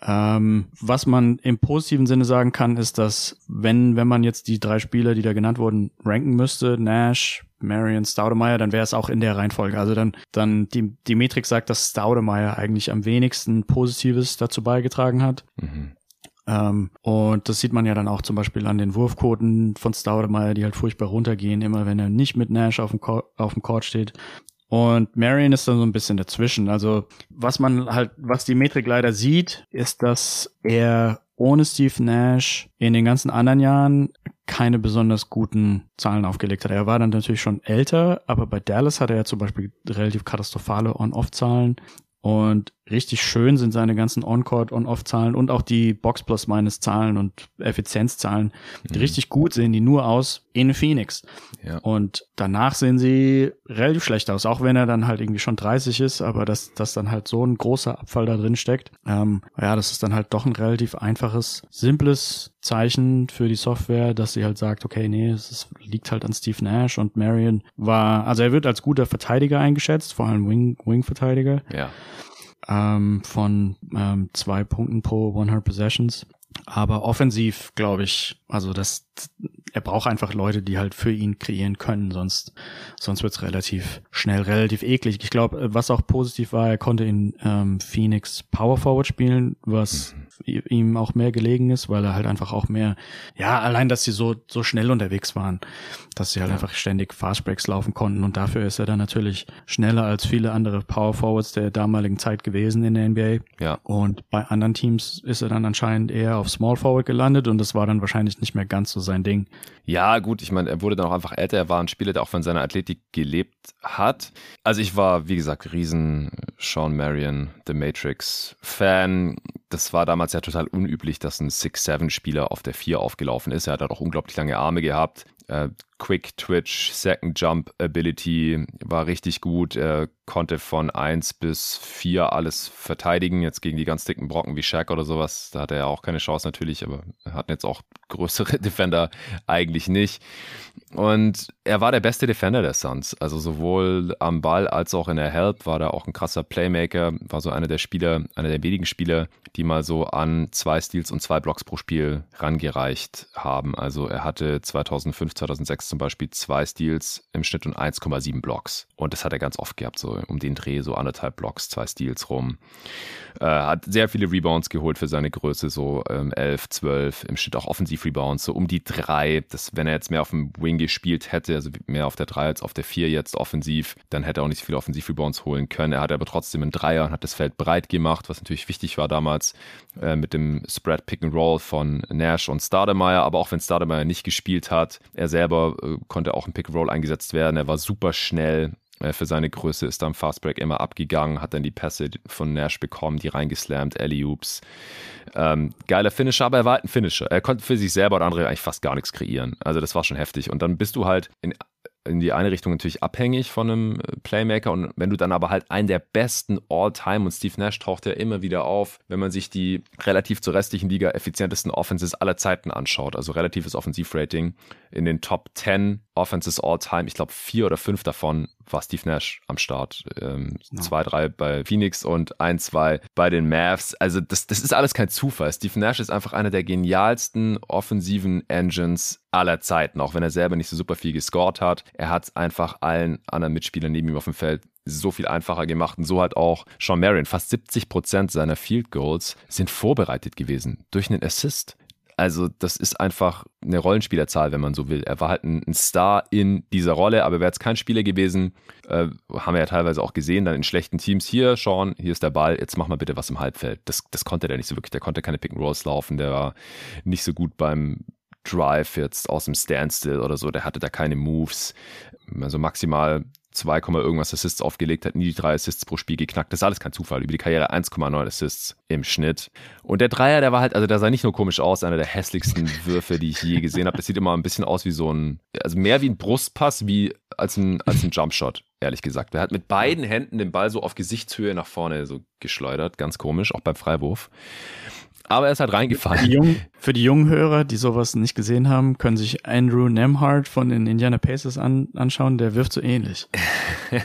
Speaker 2: Ähm, was man im positiven Sinne sagen kann, ist, dass wenn, wenn man jetzt die drei Spieler, die da genannt wurden, ranken müsste, Nash, Marion, Staudemeyer, dann wäre es auch in der Reihenfolge. Also dann, dann die, die Metrik sagt, dass Staudemeyer eigentlich am wenigsten Positives dazu beigetragen hat. Mhm. Ähm, und das sieht man ja dann auch zum Beispiel an den Wurfquoten von Staudemeyer, die halt furchtbar runtergehen, immer wenn er nicht mit Nash auf dem, auf dem Court steht. Und Marion ist dann so ein bisschen dazwischen. Also was man halt, was die Metrik leider sieht, ist, dass er ohne Steve Nash in den ganzen anderen Jahren keine besonders guten Zahlen aufgelegt hat. Er war dann natürlich schon älter, aber bei Dallas hatte er zum Beispiel relativ katastrophale On-Off-Zahlen. Und richtig schön sind seine ganzen On-Court, On-Off-Zahlen und auch die Box-Plus-Minus-Zahlen und Effizienzzahlen. Mhm. Richtig gut sehen die nur aus in Phoenix. Ja. Und danach sehen sie relativ schlecht aus, auch wenn er dann halt irgendwie schon 30 ist, aber dass, dass dann halt so ein großer Abfall da drin steckt. Ähm, ja, das ist dann halt doch ein relativ einfaches, simples Zeichen für die Software, dass sie halt sagt, okay, nee, es ist, liegt halt an Steve Nash und Marion war, also er wird als guter Verteidiger eingeschätzt, vor allem Wing, Wing-Verteidiger.
Speaker 1: Ja.
Speaker 2: Ähm, von ähm, zwei Punkten pro 100 Possessions. Aber offensiv, glaube ich, also das, er braucht einfach Leute, die halt für ihn kreieren können, sonst, sonst wird's relativ schnell relativ eklig. Ich glaube, was auch positiv war, er konnte in ähm, Phoenix Power Forward spielen, was mhm. Ihm auch mehr gelegen ist, weil er halt einfach auch mehr, ja, allein, dass sie so, so schnell unterwegs waren, dass sie halt ja. einfach ständig Fastbreaks laufen konnten und dafür ist er dann natürlich schneller als viele andere Power Forwards der damaligen Zeit gewesen in der NBA.
Speaker 1: Ja.
Speaker 2: Und bei anderen Teams ist er dann anscheinend eher auf Small Forward gelandet und das war dann wahrscheinlich nicht mehr ganz so sein Ding.
Speaker 1: Ja, gut, ich meine, er wurde dann auch einfach älter. Er war ein Spieler, der auch von seiner Athletik gelebt hat. Also ich war, wie gesagt, riesen Sean Marion, The Matrix Fan. Das war damals ja total unüblich, dass ein 6-7-Spieler auf der 4 aufgelaufen ist. Er hat auch unglaublich lange Arme gehabt. Äh, Quick Twitch, Second Jump Ability war richtig gut. Er konnte von 1 bis 4 alles verteidigen. Jetzt gegen die ganz dicken Brocken wie Shaq oder sowas, da hatte er auch keine Chance natürlich, aber er hat jetzt auch größere Defender eigentlich nicht. Und er war der beste Defender der Suns. Also sowohl am Ball als auch in der Help war er auch ein krasser Playmaker, war so einer der Spieler, einer der wenigen Spieler, die mal so an zwei Steals und zwei Blocks pro Spiel rangereicht haben. Also er hatte 2005, 2006 zum Beispiel zwei Steals im Schnitt und 1,7 Blocks. Und das hat er ganz oft gehabt, so um den Dreh, so anderthalb Blocks, zwei Steals rum. Äh, hat sehr viele Rebounds geholt für seine Größe, so ähm, 11, 12, im Schnitt auch Offensiv-Rebounds, so um die drei. Das, wenn er jetzt mehr auf dem Wing gespielt hätte, also mehr auf der 3 als auf der 4 jetzt offensiv, dann hätte er auch nicht so viele Offensiv-Rebounds holen können. Er hatte aber trotzdem einen Dreier und hat das Feld breit gemacht, was natürlich wichtig war damals äh, mit dem Spread Pick and Roll von Nash und Stademeyer. Aber auch wenn Stademeyer nicht gespielt hat, er selber äh, konnte auch im Pick and Roll eingesetzt werden. Er war super schnell, für seine Größe ist am Fastbreak immer abgegangen, hat dann die Pässe von Nash bekommen, die reingeslammt, Alley-Oops. Ähm, geiler Finisher, aber er war halt ein Finisher. Er konnte für sich selber und andere eigentlich fast gar nichts kreieren. Also das war schon heftig. Und dann bist du halt in in die eine Richtung natürlich abhängig von einem äh, Playmaker und wenn du dann aber halt einen der besten All-Time und Steve Nash taucht ja immer wieder auf, wenn man sich die relativ zur restlichen Liga effizientesten Offenses aller Zeiten anschaut, also relatives Offensivrating in den Top 10 Offenses All-Time, ich glaube vier oder fünf davon war Steve Nash am Start. Ähm, no. Zwei, drei bei Phoenix und ein, zwei bei den Mavs. Also das, das ist alles kein Zufall. Steve Nash ist einfach einer der genialsten offensiven Engines aller Zeiten, auch wenn er selber nicht so super viel gescored hat. Er hat einfach allen anderen Mitspielern neben ihm auf dem Feld so viel einfacher gemacht und so hat auch Sean Marion. Fast 70 Prozent seiner Field Goals sind vorbereitet gewesen durch einen Assist. Also, das ist einfach eine Rollenspielerzahl, wenn man so will. Er war halt ein, Star in dieser Rolle, aber wäre jetzt kein Spieler gewesen, äh, haben wir ja teilweise auch gesehen, dann in schlechten Teams. Hier, Sean, hier ist der Ball, jetzt mach mal bitte was im Halbfeld. Das, das konnte der nicht so wirklich. Der konnte keine Pick and Rolls laufen, der war nicht so gut beim Drive jetzt aus dem Standstill oder so, der hatte da keine Moves. Also maximal 2, irgendwas Assists aufgelegt, hat nie die drei Assists pro Spiel geknackt. Das ist alles kein Zufall. Über die Karriere 1,9 Assists im Schnitt. Und der Dreier, der war halt, also der sah nicht nur komisch aus, einer der hässlichsten Würfe, die ich je gesehen habe. Das sieht immer ein bisschen aus wie so ein, also mehr wie ein Brustpass wie als ein, als ein Jumpshot, ehrlich gesagt. Er hat mit beiden Händen den Ball so auf Gesichtshöhe nach vorne so geschleudert. Ganz komisch, auch beim Freiwurf. Aber er ist halt reingefallen.
Speaker 2: Jungen, für die jungen Hörer, die sowas nicht gesehen haben, können sich Andrew Nemhart von den Indiana Pacers an, anschauen. Der wirft so ähnlich.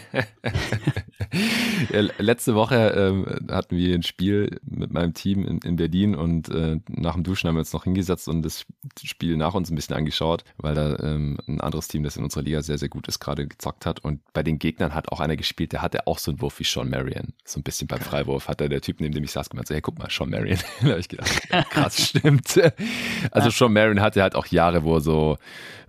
Speaker 1: ja, letzte Woche ähm, hatten wir ein Spiel mit meinem Team in, in Berlin und äh, nach dem Duschen haben wir uns noch hingesetzt und das Spiel nach uns ein bisschen angeschaut, weil da ähm, ein anderes Team, das in unserer Liga sehr, sehr gut ist, gerade gezockt hat. Und bei den Gegnern hat auch einer gespielt, der hatte auch so einen Wurf wie Sean Marion. So ein bisschen beim Freiwurf hat er der Typ, neben dem ich saß, gemeint, so, hey, guck mal, Sean Marion. ich gedacht, krass, stimmt. Also Sean Marion hatte halt auch Jahre, wo er so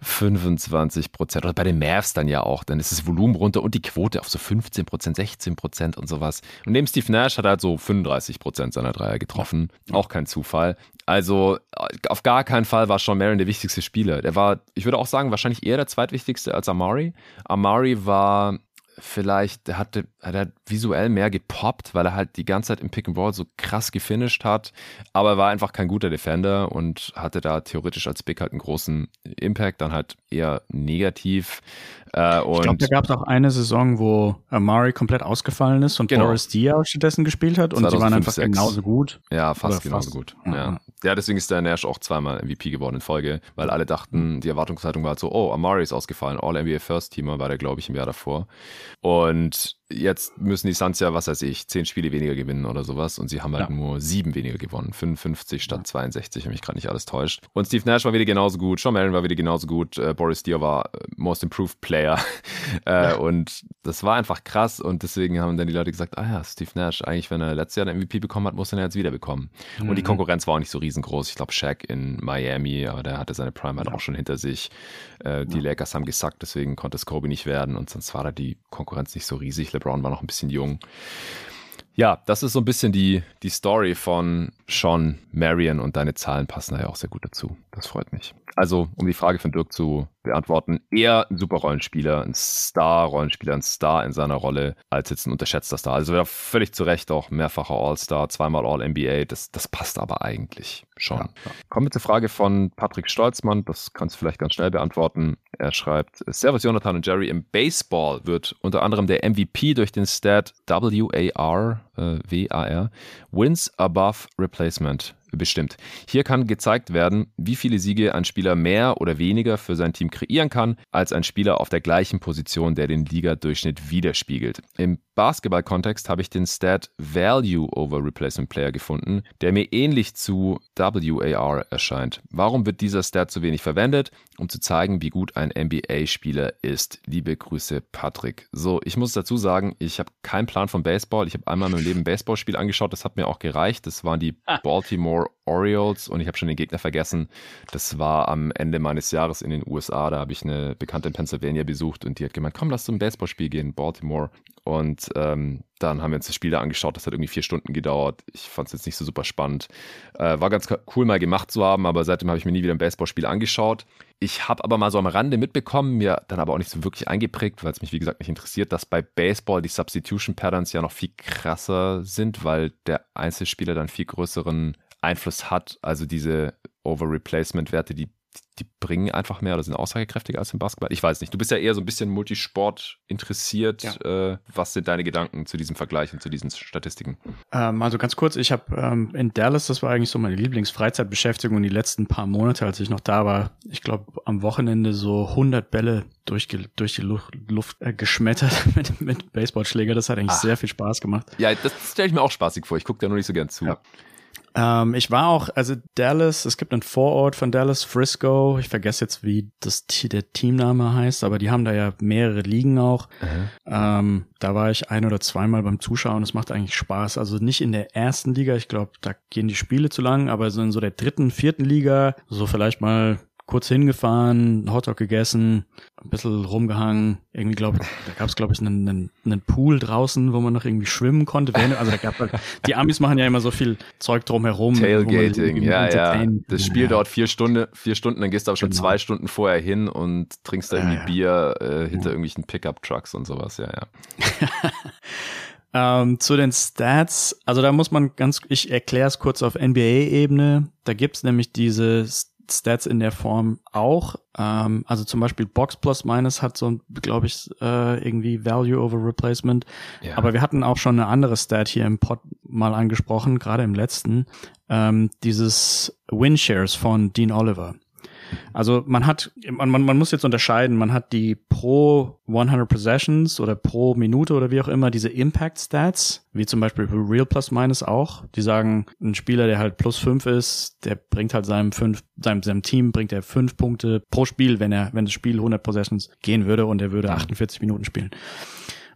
Speaker 1: 25 Prozent, oder bei den Mavs dann ja auch, dann ist das Volumen runter und die Quote auf so 15 Prozent, 16 Prozent und sowas. Und neben Steve Nash hat er halt so 35 Prozent seiner Dreier getroffen. Auch kein Zufall. Also auf gar keinen Fall war Sean Marion der wichtigste Spieler. Der war, ich würde auch sagen, wahrscheinlich eher der zweitwichtigste als Amari. Amari war vielleicht, der hatte, hat er visuell mehr gepoppt, weil er halt die ganze Zeit im Pick and Roll so krass gefinisht hat, aber er war einfach kein guter Defender und hatte da theoretisch als Big halt einen großen Impact, dann halt eher negativ.
Speaker 2: Äh, ich glaube, da gab es auch eine Saison, wo Amari komplett ausgefallen ist und genau. Boris Diaw stattdessen gespielt hat und 2005, sie waren einfach 6. genauso gut.
Speaker 1: Ja, fast genauso fast. gut. Ja. ja. Ja, deswegen ist der Nash auch zweimal MVP geworden in Folge, weil alle dachten, die Erwartungshaltung war halt so, oh, Amari ist ausgefallen, All-NBA First Teamer war der, glaube ich, im Jahr davor. Und jetzt müssen die Suns ja, was weiß ich, zehn Spiele weniger gewinnen oder sowas und sie haben halt ja. nur sieben weniger gewonnen. 55 statt ja. 62, wenn mich gerade nicht alles täuscht. Und Steve Nash war wieder genauso gut, Sean Marion war wieder genauso gut, äh, Boris Diaw war äh, Most Improved Player äh, ja. und das war einfach krass und deswegen haben dann die Leute gesagt, ah ja, Steve Nash, eigentlich wenn er letztes Jahr den MVP bekommen hat, muss er ihn jetzt wieder bekommen. Mhm. Und die mhm. Konkurrenz war auch nicht so riesengroß. Ich glaube, Shaq in Miami, aber der hatte seine Prime halt auch schon hinter sich. Äh, die Lakers haben gesackt, deswegen konnte es Kobe nicht werden und sonst war da die Konkurrenz nicht so riesig. LeBron war noch ein bisschen jung. Ja, das ist so ein bisschen die, die Story von Sean Marion und deine Zahlen passen da ja auch sehr gut dazu. Das freut mich. Also, um die Frage von Dirk zu beantworten, eher ein super Rollenspieler, ein Star-Rollenspieler, ein Star in seiner Rolle, als jetzt ein unterschätzter Star. Also wäre völlig zu Recht auch mehrfacher All-Star, zweimal All-NBA. Das, das passt aber eigentlich schon. Ja, ja. Kommen wir zur Frage von Patrick Stolzmann. Das kannst du vielleicht ganz schnell beantworten. Er schreibt, Servus Jonathan und Jerry, im Baseball wird unter anderem der MVP durch den Stat WAR, äh, WAR, Wins Above Replacement bestimmt. Hier kann gezeigt werden, wie viele Siege ein Spieler mehr oder weniger für sein Team kreieren kann, als ein Spieler auf der gleichen Position, der den Ligadurchschnitt widerspiegelt. Im Basketball-Kontext habe ich den Stat Value over Replacement Player gefunden, der mir ähnlich zu WAR erscheint. Warum wird dieser Stat zu wenig verwendet? Um zu zeigen, wie gut ein NBA-Spieler ist. Liebe Grüße, Patrick. So, ich muss dazu sagen, ich habe keinen Plan von Baseball. Ich habe einmal in meinem Leben ein Baseballspiel angeschaut, das hat mir auch gereicht. Das waren die Baltimore Baltimore Orioles und ich habe schon den Gegner vergessen. Das war am Ende meines Jahres in den USA. Da habe ich eine Bekannte in Pennsylvania besucht und die hat gemeint, komm, lass zum Baseballspiel gehen, Baltimore. Und ähm, dann haben wir uns das Spiel da angeschaut. Das hat irgendwie vier Stunden gedauert. Ich fand es jetzt nicht so super spannend. Äh, war ganz cool mal gemacht zu haben, aber seitdem habe ich mir nie wieder ein Baseballspiel angeschaut. Ich habe aber mal so am Rande mitbekommen, mir dann aber auch nicht so wirklich eingeprägt, weil es mich wie gesagt nicht interessiert, dass bei Baseball die Substitution Patterns ja noch viel krasser sind, weil der Einzelspieler dann viel größeren Einfluss hat. Also diese Over-Replacement-Werte, die die bringen einfach mehr oder sind aussagekräftiger als im Basketball? Ich weiß nicht. Du bist ja eher so ein bisschen Multisport interessiert. Ja. Äh, was sind deine Gedanken zu diesem Vergleich und zu diesen Statistiken?
Speaker 2: Ähm, also ganz kurz, ich habe ähm, in Dallas, das war eigentlich so meine Lieblingsfreizeitbeschäftigung die letzten paar Monate, als ich noch da war. Ich glaube, am Wochenende so 100 Bälle durch, durch die Luft, Luft äh, geschmettert mit, mit Baseballschläger. Das hat eigentlich Ach. sehr viel Spaß gemacht.
Speaker 1: Ja, das stelle ich mir auch spaßig vor. Ich gucke da nur nicht so gern zu. Ja.
Speaker 2: Ähm, ich war auch, also Dallas, es gibt einen Vorort von Dallas, Frisco. Ich vergesse jetzt, wie das der Teamname heißt, aber die haben da ja mehrere Ligen auch. Ähm, da war ich ein oder zweimal beim Zuschauen. Es macht eigentlich Spaß. Also nicht in der ersten Liga, ich glaube, da gehen die Spiele zu lang, aber so in so der dritten, vierten Liga, so vielleicht mal kurz hingefahren, Hotdog gegessen, ein bisschen rumgehangen. Irgendwie glaube ich, da gab es glaube ich einen, einen, einen Pool draußen, wo man noch irgendwie schwimmen konnte. Also da gab halt, die Amis machen ja immer so viel Zeug drumherum.
Speaker 1: Tailgating, ja, ja. Das Spiel ja. dauert vier Stunden, vier Stunden, dann gehst du aber schon genau. zwei Stunden vorher hin und trinkst da irgendwie ja, ja. Bier äh, hinter ja. irgendwelchen Pickup-Trucks und sowas, ja, ja.
Speaker 2: Ähm, zu den Stats, also da muss man ganz, ich erkläre es kurz auf NBA-Ebene. Da gibt's nämlich diese Stats in der Form auch. Ähm, also zum Beispiel Box Plus Minus hat so, glaube ich, äh, irgendwie Value over Replacement. Ja. Aber wir hatten auch schon eine andere Stat hier im Pod mal angesprochen, gerade im letzten. Ähm, dieses Win Shares von Dean Oliver. Also man hat, man, man muss jetzt unterscheiden, man hat die pro 100 Possessions oder pro Minute oder wie auch immer diese Impact Stats, wie zum Beispiel Real Plus Minus auch. Die sagen, ein Spieler, der halt plus fünf ist, der bringt halt seinem fünf, seinem, seinem Team bringt er fünf Punkte pro Spiel, wenn er, wenn das Spiel 100 Possessions gehen würde und er würde 48 Minuten spielen.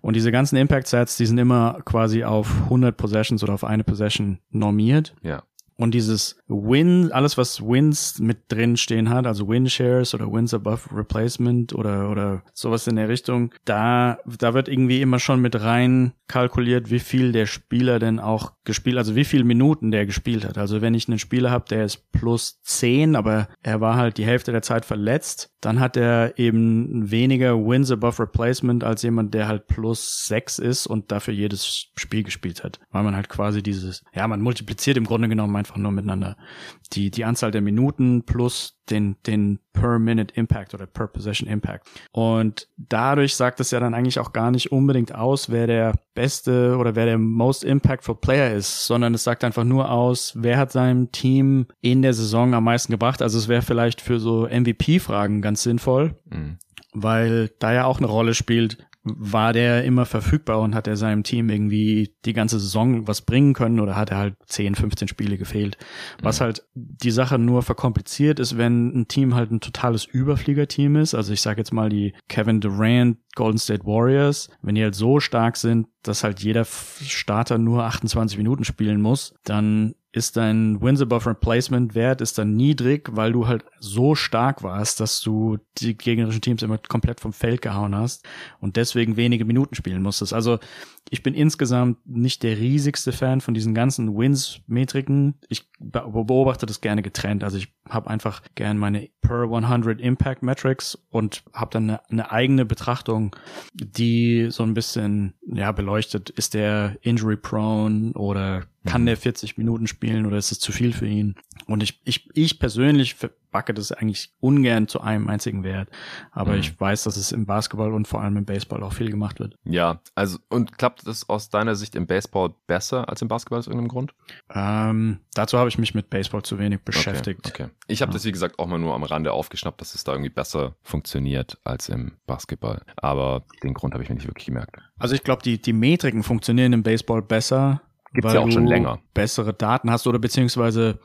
Speaker 2: Und diese ganzen Impact Stats, die sind immer quasi auf 100 Possessions oder auf eine Possession normiert.
Speaker 1: Ja.
Speaker 2: Und dieses Win, alles was Wins mit drin stehen hat, also Win Shares oder Wins above Replacement oder, oder sowas in der Richtung, da, da wird irgendwie immer schon mit rein kalkuliert, wie viel der Spieler denn auch gespielt, also wie viele Minuten der gespielt hat. Also wenn ich einen Spieler habe, der ist plus 10, aber er war halt die Hälfte der Zeit verletzt, dann hat er eben weniger Wins above Replacement als jemand, der halt plus 6 ist und dafür jedes Spiel gespielt hat. Weil man halt quasi dieses, ja, man multipliziert im Grunde genommen einfach nur miteinander die, die Anzahl der Minuten plus den, den per Minute Impact oder per Possession Impact. Und dadurch sagt es ja dann eigentlich auch gar nicht unbedingt aus, wer der beste oder wer der most impactful Player ist, sondern es sagt einfach nur aus, wer hat seinem Team in der Saison am meisten gebracht. Also es wäre vielleicht für so MVP-Fragen ganz sinnvoll. Mhm weil da ja auch eine Rolle spielt, war der immer verfügbar und hat er seinem Team irgendwie die ganze Saison was bringen können oder hat er halt 10, 15 Spiele gefehlt. Was mhm. halt die Sache nur verkompliziert ist, wenn ein Team halt ein totales Überfliegerteam ist. Also ich sage jetzt mal die Kevin Durant Golden State Warriors, wenn die halt so stark sind, dass halt jeder Starter nur 28 Minuten spielen muss, dann ist dein Wins above Replacement Wert ist dann niedrig, weil du halt so stark warst, dass du die gegnerischen Teams immer komplett vom Feld gehauen hast und deswegen wenige Minuten spielen musstest. Also ich bin insgesamt nicht der riesigste Fan von diesen ganzen Wins-Metriken. Ich beobachte das gerne getrennt. Also ich habe einfach gern meine per 100 Impact Metrics und habe dann eine, eine, eigene Betrachtung, die so ein bisschen ja beleuchtet, ist der injury prone oder kann mhm. der 40 Minuten spielen oder ist es zu viel für ihn? Und ich ich ich persönlich Bucket ist eigentlich ungern zu einem einzigen Wert. Aber mhm. ich weiß, dass es im Basketball und vor allem im Baseball auch viel gemacht wird.
Speaker 1: Ja, also und klappt das aus deiner Sicht im Baseball besser als im Basketball aus irgendeinem Grund?
Speaker 2: Ähm, dazu habe ich mich mit Baseball zu wenig beschäftigt.
Speaker 1: Okay. okay. Ich habe ja. das, wie gesagt, auch mal nur am Rande aufgeschnappt, dass es da irgendwie besser funktioniert als im Basketball. Aber den Grund habe ich mir nicht wirklich gemerkt.
Speaker 2: Also ich glaube, die, die Metriken funktionieren im Baseball besser
Speaker 1: Gibt's ja auch schon länger.
Speaker 2: Bessere Daten hast oder beziehungsweise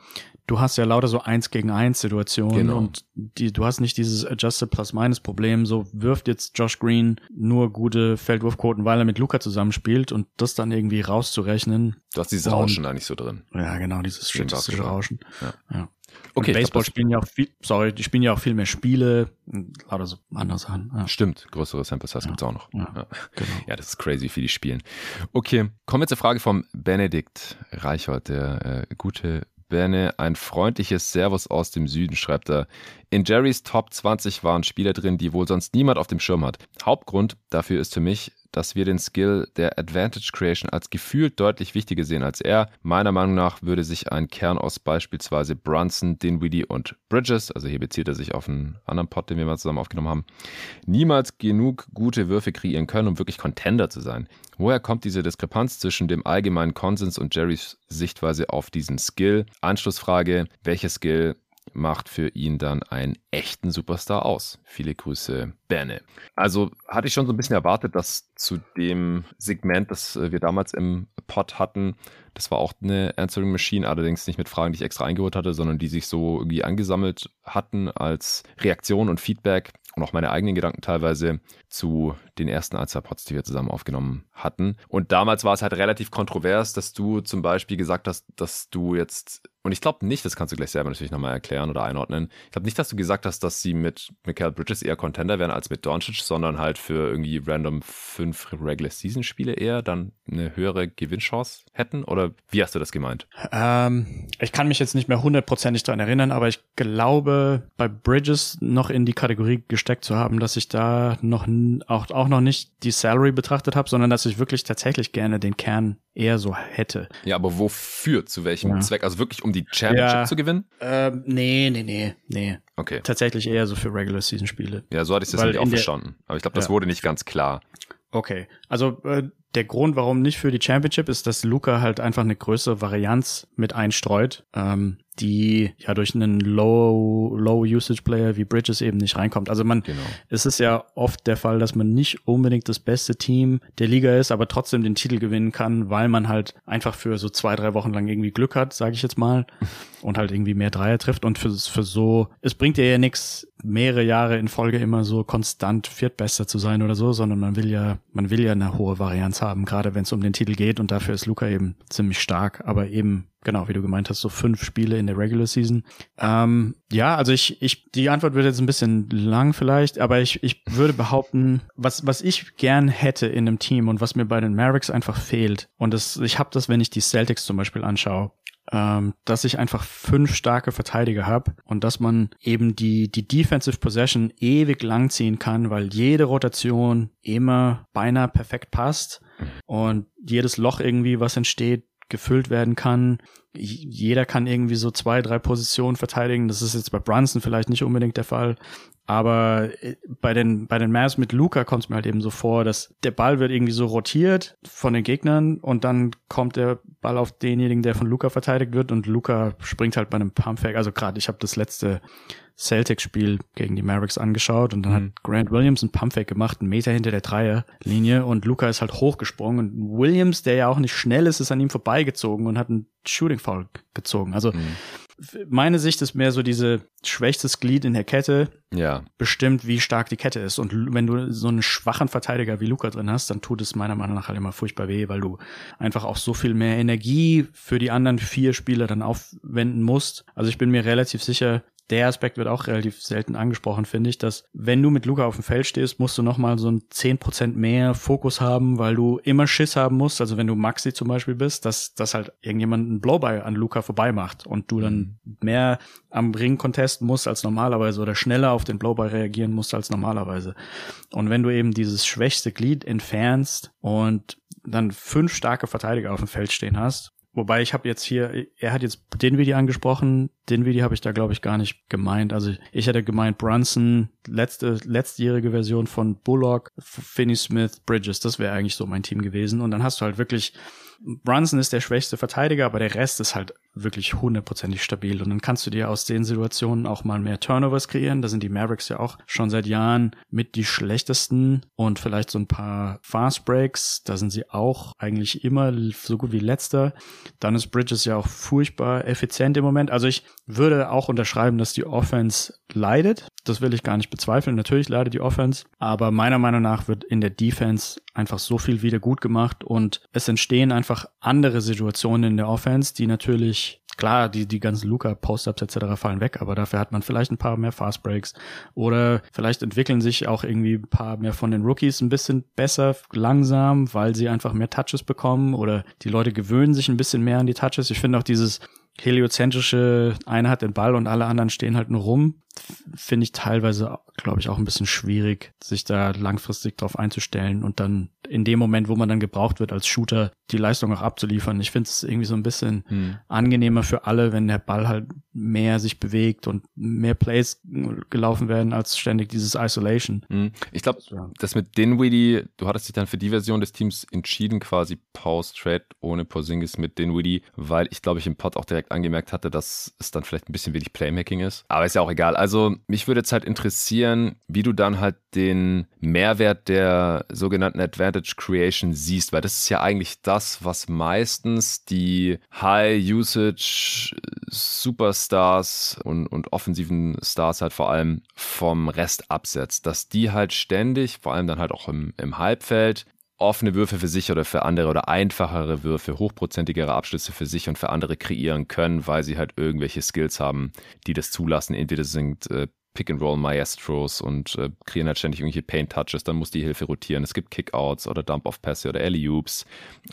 Speaker 2: du hast ja lauter so eins gegen eins Situationen
Speaker 4: Genau.
Speaker 2: und die, du hast nicht dieses Adjusted Plus-Minus Problem, so wirft jetzt Josh Green nur gute Feldwurfquoten, weil er mit Luca zusammenspielt und das dann irgendwie rauszurechnen.
Speaker 1: Du hast dieses
Speaker 2: Und-
Speaker 1: Rauschen da nicht so drin.
Speaker 2: Ja, genau, dieses statistische. Rauschen.
Speaker 1: Ja.
Speaker 2: ja.
Speaker 1: Okay,
Speaker 2: und Baseball spielen ja auch viel, sorry, die spielen ja auch viel mehr Spiele, und lauter so andere Sachen. Ja,
Speaker 1: stimmt. Größere Sample Size gibt's auch noch.
Speaker 2: Ja.
Speaker 1: Ja.
Speaker 2: genau.
Speaker 1: Ja, das ist crazy, wie die spielen. Okay, kommen wir zur Frage vom Benedikt Reichhold, der äh, gute Benne. Ein freundliches Servus aus dem Süden, schreibt er. In Jerrys Top 20 waren Spieler drin, die wohl sonst niemand auf dem Schirm hat. Hauptgrund dafür ist für mich, dass wir den Skill der Advantage Creation als gefühlt deutlich wichtiger sehen als er. Meiner Meinung nach würde sich ein Kern aus beispielsweise Brunson, Dinwiddie und Bridges, also hier bezieht er sich auf einen anderen Pod, den wir mal zusammen aufgenommen haben, niemals genug gute Würfe kreieren können, um wirklich Contender zu sein. Woher kommt diese Diskrepanz zwischen dem allgemeinen Konsens und Jerrys Sichtweise auf diesen Skill? Anschlussfrage, welcher Skill macht für ihn dann einen echten Superstar aus? Viele Grüße, Berne. Also hatte ich schon so ein bisschen erwartet, dass zu dem Segment, das äh, wir damals im Pod hatten, das war auch eine Answering Machine, allerdings nicht mit Fragen, die ich extra eingeholt hatte, sondern die sich so irgendwie angesammelt hatten als Reaktion und Feedback und auch meine eigenen Gedanken teilweise zu den ersten ein, zwei Pods, die wir zusammen aufgenommen hatten. Und damals war es halt relativ kontrovers, dass du zum Beispiel gesagt hast, dass du jetzt, und ich glaube nicht, das kannst du gleich selber natürlich nochmal erklären oder einordnen, ich glaube nicht, dass du gesagt hast, dass sie mit Michael Bridges eher Contender wären als mit Doncic, sondern halt für irgendwie random fünf Regular-Season-Spiele eher dann eine höhere Gewinnchance hätten? Oder wie hast du das gemeint?
Speaker 2: Ähm, ich kann mich jetzt nicht mehr hundertprozentig daran erinnern, aber ich glaube, bei Bridges noch in die Kategorie gesteckt zu haben, dass ich da noch auch, auch noch nicht die Salary betrachtet habe, sondern dass ich wirklich tatsächlich gerne den Kern eher so hätte.
Speaker 1: Ja, aber wofür? Zu welchem
Speaker 2: Ja.
Speaker 1: Zweck? Also wirklich, um die Championship
Speaker 2: Ja.
Speaker 1: zu gewinnen?
Speaker 2: Ähm, nee, nee, nee, nee.
Speaker 1: Okay.
Speaker 2: Tatsächlich eher so für Regular Season Spiele.
Speaker 1: Ja, so hatte ich
Speaker 2: Weil
Speaker 1: nämlich auch verstanden. Aber ich glaube, das
Speaker 2: Ja.
Speaker 1: wurde nicht ganz klar.
Speaker 2: Okay. Also äh, der Grund, warum nicht für die Championship, ist, dass Luca halt einfach eine größere Varianz mit einstreut, ähm, die ja durch einen Low, Low Usage Player wie Bridges eben nicht reinkommt. Also man,
Speaker 1: Genau.
Speaker 2: es ist ja oft der Fall, dass man nicht unbedingt das beste Team der Liga ist, aber trotzdem den Titel gewinnen kann, weil man halt einfach für so zwei, drei Wochen lang irgendwie Glück hat, sage ich jetzt mal, und halt irgendwie mehr Dreier trifft. Und für, für so, es bringt dir ja nichts, mehrere Jahre in Folge immer so konstant Viertbester zu sein oder so, sondern man will ja, man will ja eine hohe Varianz haben, gerade wenn es um den Titel geht. Und dafür ist Luca eben ziemlich stark, aber eben Genau, wie du gemeint hast, so fünf Spiele in der Regular Season. Ähm, ja, also ich, ich, die Antwort wird jetzt ein bisschen lang vielleicht, aber ich, ich würde behaupten, was, was ich gern hätte in einem Team und was mir bei den Mavericks einfach fehlt, und das, ich habe das, wenn ich die Celtics zum Beispiel anschaue, ähm, dass ich einfach fünf starke Verteidiger habe und dass man eben die, die Defensive Possession ewig lang ziehen kann, weil jede Rotation immer beinahe perfekt passt und jedes Loch irgendwie, was entsteht, gefüllt werden kann. Jeder kann irgendwie so zwei, drei Positionen verteidigen. Das ist jetzt bei Brunson vielleicht nicht unbedingt der Fall. Aber äh, bei den, bei den Mavs mit Luca kommt es mir halt eben so vor, dass der Ball wird irgendwie so rotiert von den Gegnern und dann kommt der Ball auf denjenigen, der von Luca verteidigt wird und Luca springt halt bei einem Pumpfake. Also gerade, ich habe das letzte Celtics-Spiel gegen die Mavericks angeschaut und dann
Speaker 1: Mhm.
Speaker 2: hat Grant Williams einen Pumpfake gemacht, einen Meter hinter der Dreierlinie und Luca ist halt hochgesprungen und Williams, der ja auch nicht schnell ist, ist an ihm vorbeigezogen und hat einen Shooting Foul gezogen. Also
Speaker 1: Mhm.
Speaker 2: meine Sicht ist mehr so diese schwächstes Glied in der Kette
Speaker 1: Ja,
Speaker 2: bestimmt, wie stark die Kette ist. Und wenn du so einen schwachen Verteidiger wie Luca drin hast, dann tut es meiner Meinung nach halt immer furchtbar weh, weil du einfach auch so viel mehr Energie für die anderen vier Spieler dann aufwenden musst. Also ich bin mir relativ sicher, der Aspekt wird auch relativ selten angesprochen, finde ich, dass wenn du mit Luca auf dem Feld stehst, musst du nochmal so ein 10% mehr Fokus haben, weil du immer Schiss haben musst. Also wenn du Maxi zum Beispiel bist, dass, dass halt irgendjemand einen Blowby an Luca vorbei macht und du dann mehr am Ring contesten musst als normalerweise oder schneller auf den Blowby reagieren musst als normalerweise. Und wenn du eben dieses schwächste Glied entfernst und dann fünf starke Verteidiger auf dem Feld stehen hast, Wobei ich habe jetzt hier, er hat jetzt Dinwiddie angesprochen. Dinwiddie habe ich da glaube ich gar nicht gemeint. Also ich hätte gemeint Brunson, letzte letztjährige Version von Bullock, Finney Smith, Bridges. Das wäre eigentlich so mein Team gewesen. Und dann hast du halt wirklich Brunson ist der schwächste Verteidiger, aber der Rest ist halt wirklich hundertprozentig stabil. Und dann kannst du dir aus den Situationen auch mal mehr Turnovers kreieren. Da sind die Mavericks ja auch schon seit Jahren mit die schlechtesten und vielleicht so ein paar Fast Breaks. Da sind sie auch eigentlich immer so gut wie letzter. Dann ist Bridges ja auch furchtbar effizient im Moment. Also ich würde auch unterschreiben, dass die Offense leidet. Das will ich gar nicht bezweifeln. Natürlich leidet die Offense. Aber meiner Meinung nach wird in der Defense einfach so viel wieder gut gemacht und es entstehen einfach andere Situationen in der Offense, die natürlich klar, die, die ganzen Luca-Post-Ups etc. fallen weg, aber dafür hat man vielleicht ein paar mehr Fast Breaks oder vielleicht entwickeln sich auch irgendwie ein paar mehr von den Rookies ein bisschen besser langsam, weil sie einfach mehr Touches bekommen oder die Leute gewöhnen sich ein bisschen mehr an die Touches. Ich finde auch dieses heliozentrische, einer hat den Ball und alle anderen stehen halt nur rum, finde ich teilweise, glaube ich, auch ein bisschen schwierig, sich da langfristig drauf einzustellen und dann in dem Moment, wo man dann gebraucht wird als Shooter, die Leistung auch abzuliefern. Ich finde es irgendwie so ein bisschen hm. angenehmer für alle, wenn der Ball halt mehr sich bewegt und mehr Plays gelaufen werden als ständig dieses Isolation. Hm.
Speaker 1: Ich glaube, das mit Dinwiddie, du hattest dich dann für die Version des Teams entschieden, quasi Post-Trade ohne Porzingis mit Dinwiddie, weil ich glaube, ich im Pod auch direkt angemerkt hatte, dass es dann vielleicht ein bisschen wenig Playmaking ist. Aber ist ja auch egal. Also mich würde jetzt halt interessieren, wie du dann halt den Mehrwert der sogenannten Advantage Creation siehst, weil das ist ja eigentlich das, was meistens die High-Usage Superstars und, und offensiven Stars halt vor allem vom Rest absetzt, dass die halt ständig, vor allem dann halt auch im, im Halbfeld, offene Würfe für sich oder für andere oder einfachere Würfe, hochprozentigere Abschlüsse für sich und für andere kreieren können, weil sie halt irgendwelche Skills haben, die das zulassen. Entweder sind äh, Pick-and-Roll-Maestros und äh, kreieren halt ständig irgendwelche Paint-Touches, dann muss die Hilfe rotieren. Es gibt Kickouts oder Dump-Off-Pässe oder Alley-Oops